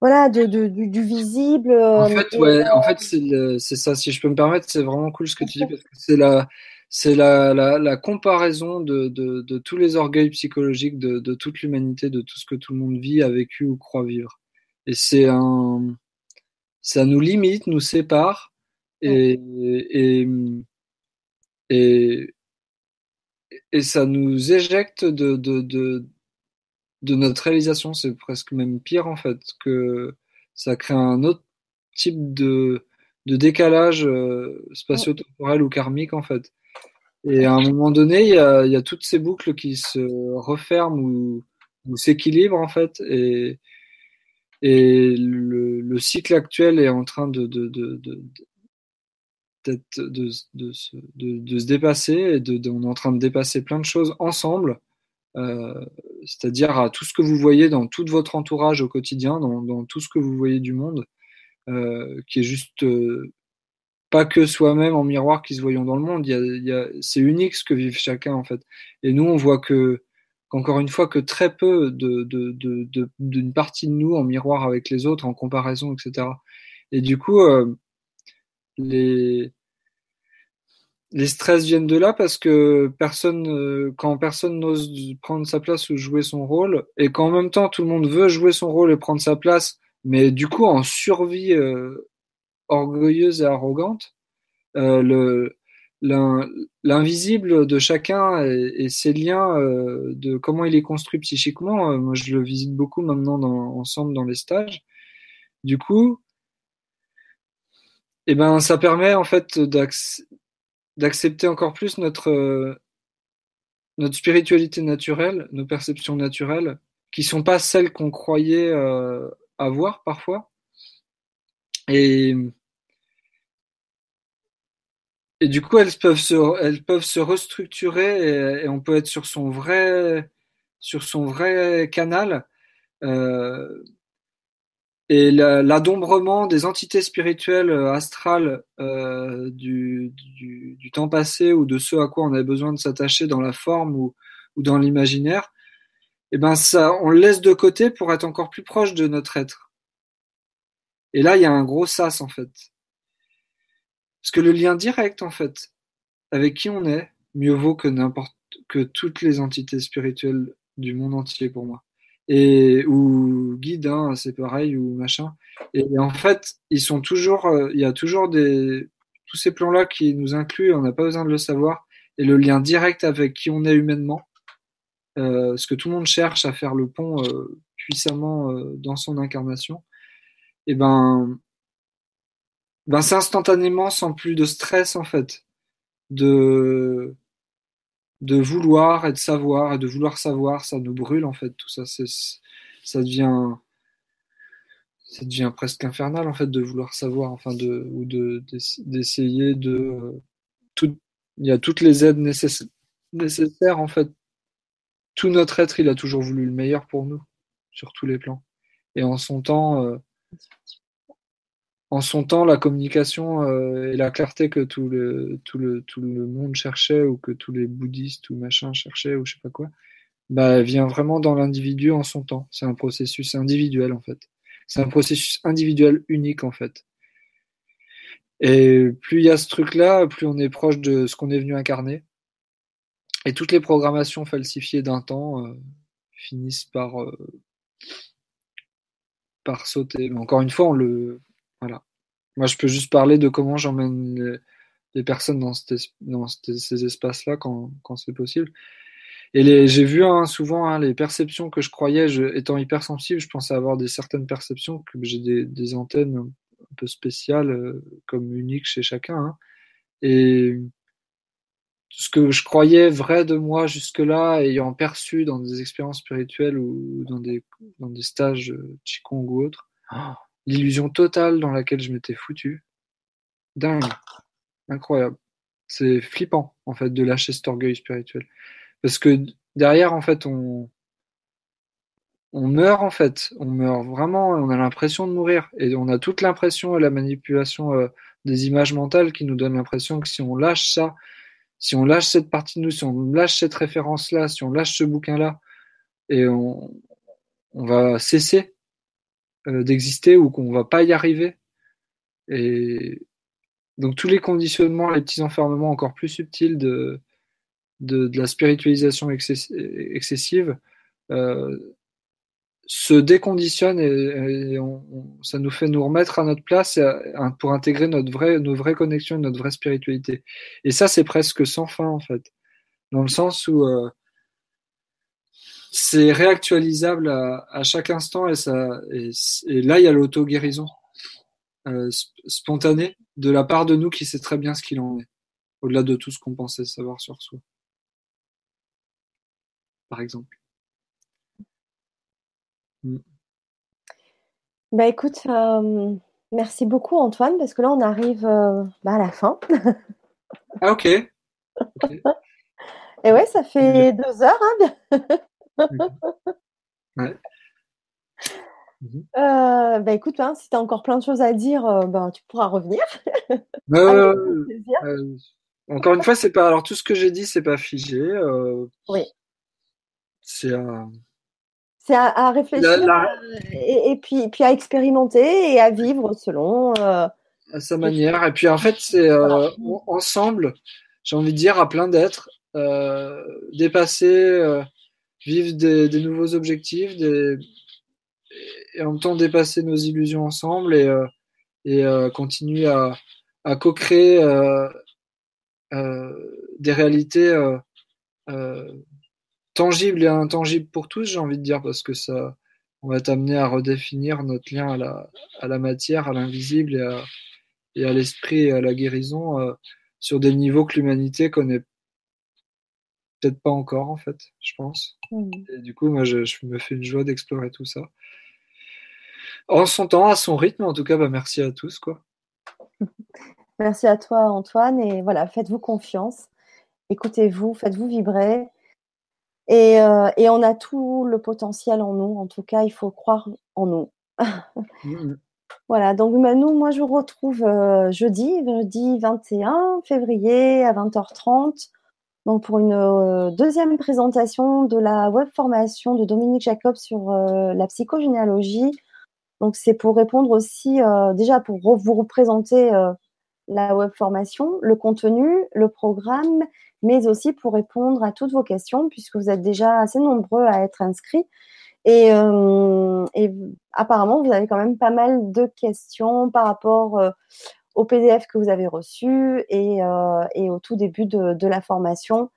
Voilà, de, de du, visible. En fait, ouais, en fait c'est ça, si je peux me permettre, c'est vraiment cool ce que tu dis, parce que c'est la, c'est la, la, la, comparaison de, de, de, tous les orgueils psychologiques de, de toute l'humanité, de tout ce que tout le monde vit, a vécu ou croit vivre. Et c'est un, ça nous limite, nous sépare et, et, et, et, ça nous éjecte de, de, de, de notre réalisation. C'est presque même pire en fait, que ça crée un autre type de, de décalage euh, spatio-temporel ou karmique en fait. Et à un moment donné, il y a, y a toutes ces boucles qui se referment ou, ou s'équilibrent en fait. Et, et le, le, cycle actuel est en train de, de, de, de de, de, de, de, se dépasser et de, on est en train de dépasser plein de choses ensemble, euh, c'est-à-dire à tout ce que vous voyez dans tout votre entourage au quotidien, dans, dans tout ce que vous voyez du monde, euh, qui est juste euh, pas que soi-même en miroir qui se voyons dans le monde. Il y a, il y a, c'est unique ce que vivent chacun en fait. Et nous, on voit que qu'encore une fois que très peu de, de, de, d'une partie de nous en miroir avec les autres, en comparaison, etc. Et du coup, euh, les les stress viennent de là parce que personne, euh, quand personne n'ose prendre sa place ou jouer son rôle, et qu'en même temps tout le monde veut jouer son rôle et prendre sa place, mais du coup en survie euh, orgueilleuse et arrogante, euh, le l'invisible de chacun et, ses liens euh, de comment il est construit psychiquement, euh, moi je le visite beaucoup maintenant ensemble dans les stages. Du coup, eh ben ça permet en fait d'accepter encore plus notre notre spiritualité naturelle, nos perceptions naturelles, qui sont pas celles qu'on croyait avoir parfois. Et et du coup, elles peuvent se, elles peuvent se restructurer et, on peut être sur son vrai, sur son vrai canal. Euh, et l'adombrement des entités spirituelles euh, astrales euh, du, du, du, temps passé ou de ce à quoi on avait besoin de s'attacher dans la forme ou, ou dans l'imaginaire, eh ben ça, on le laisse de côté pour être encore plus proche de notre être. Et là, il y a un gros sas en fait. Parce que le lien direct, en fait, avec qui on est, mieux vaut que n'importe que toutes les entités spirituelles du monde entier pour moi. Et ou guide, hein, c'est pareil ou machin. Et, en fait, ils sont toujours, euh, il y a toujours des tous ces plans-là qui nous incluent. On n'a pas besoin de le savoir. Et le lien direct avec qui on est humainement, euh, ce que tout le monde cherche à faire le pont euh, puissamment euh, dans son incarnation. Et ben, ben c'est instantanément sans plus de stress en fait. De vouloir et de savoir et de vouloir savoir ça nous brûle en fait tout ça. C'est ça devient ça devient presque infernal en fait de vouloir savoir enfin de ou de d'essayer de tout il y a toutes les aides nécessaires nécessaires en fait. Tout notre être il a toujours voulu le meilleur pour nous sur tous les plans. Et en son temps euh, en son temps, la communication euh, et la clarté que tout le, tout, le, tout le monde cherchait ou que tous les bouddhistes ou machin cherchaient ou je sais pas quoi, bah, vient vraiment dans l'individu en son temps. C'est un processus individuel en fait. C'est un processus individuel unique en fait. Et plus il y a ce truc-là, plus on est proche de ce qu'on est venu incarner. Et toutes les programmations falsifiées d'un temps euh, finissent par, euh, par sauter. Mais encore une fois, on le, voilà. Moi, je peux juste parler de comment j'emmène les, personnes dans, ces espaces-là quand, c'est possible. Et j'ai vu hein, souvent hein, les perceptions que je croyais, je, étant hypersensible, je pensais avoir des certaines perceptions, que j'ai des, antennes un peu spéciales, euh, comme uniques chez chacun. Hein. Et ce que je croyais vrai de moi jusque-là, ayant perçu dans des expériences spirituelles ou dans des, dans des stages euh, Qigong ou autres, oh, l'illusion totale dans laquelle je m'étais foutu. Dingue. Incroyable. C'est flippant, en fait, de lâcher cet orgueil spirituel. Parce que derrière, en fait, on, on meurt, en fait. On meurt vraiment, on a l'impression de mourir. Et on a toute l'impression et la manipulation euh, des images mentales qui nous donne l'impression que si on lâche ça, si on lâche cette partie de nous, si on lâche cette référence-là, si on lâche ce bouquin-là, et on, on va cesser d'exister ou qu'on va pas y arriver. Et donc tous les conditionnements, les petits enfermements encore plus subtils de, de, de la spiritualisation excessive euh, se déconditionnent et, et ça nous fait nous remettre à notre place et pour intégrer notre vraie, nos vraies connexions, notre vraie spiritualité. Et ça, c'est presque sans fin en fait, dans le sens où euh, c'est réactualisable à, à, chaque instant et, ça, et, et là, il y a l'auto-guérison euh, spontanée de la part de nous qui sait très bien ce qu'il en est, au-delà de tout ce qu'on pensait savoir sur soi. Par exemple. Mm. Bah écoute, euh, merci beaucoup Antoine, parce que là on arrive euh, bah, à la fin. ah ok. okay. Et ouais, ça fait deux heures. Hein ouais. Mhm. bah écoute, hein, si tu as encore plein de choses à dire, ben, tu pourras revenir. encore une fois, c'est pas. Alors tout ce que j'ai dit, c'est pas figé. oui. C'est un c'est à, réfléchir euh, Et, puis, puis à expérimenter et à vivre selon. Euh, à sa manière. Et puis en fait, c'est euh, ensemble, j'ai envie de dire, à plein d'êtres, dépasser, vivre des, nouveaux objectifs, et en même temps dépasser nos illusions ensemble et, et continuer à, à co-créer des réalités tangible et intangible pour tous, j'ai envie de dire, parce que ça, on va t'amener à redéfinir notre lien à la, à la matière, à l'invisible et à, et à l'esprit et à la guérison euh, sur des niveaux que l'humanité connaît peut-être pas encore, en fait, je pense. Mmh. Et du coup, moi, je, je, me fais une joie d'explorer tout ça. En son temps, à son rythme, en tout cas, bah, merci à tous, quoi. Merci à toi, Antoine, et voilà, faites-vous confiance, écoutez-vous, faites-vous vibrer, euh, et, on a tout le potentiel en nous. En tout cas, il faut croire en nous. Mmh. Voilà, donc bah, nous, moi, je vous retrouve euh, jeudi, jeudi 21 février à 20h30. Donc pour une euh, deuxième présentation de la web formation de Dominique Jacob sur la psychogénéalogie. Donc c'est pour répondre aussi, déjà pour vous représenter la web formation, le contenu, le programme mais aussi pour répondre à toutes vos questions, puisque vous êtes déjà assez nombreux à être inscrits. Et, euh, apparemment, vous avez quand même pas mal de questions par rapport euh, au PDF que vous avez reçu et, euh, au tout début de, la formation.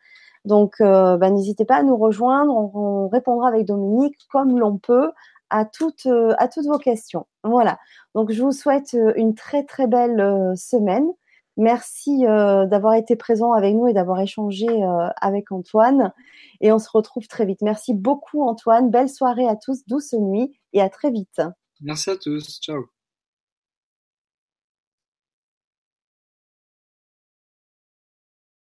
Donc, bah, n'hésitez pas à nous rejoindre. On, répondra avec Dominique comme l'on peut à toutes, à toutes vos questions. Voilà. Donc, je vous souhaite une très très belle semaine. Merci euh, d'avoir été présent avec nous et d'avoir échangé euh, avec Antoine. Et on se retrouve très vite. Merci beaucoup Antoine. Belle soirée à tous, douce nuit et à très vite. Merci à tous. Ciao.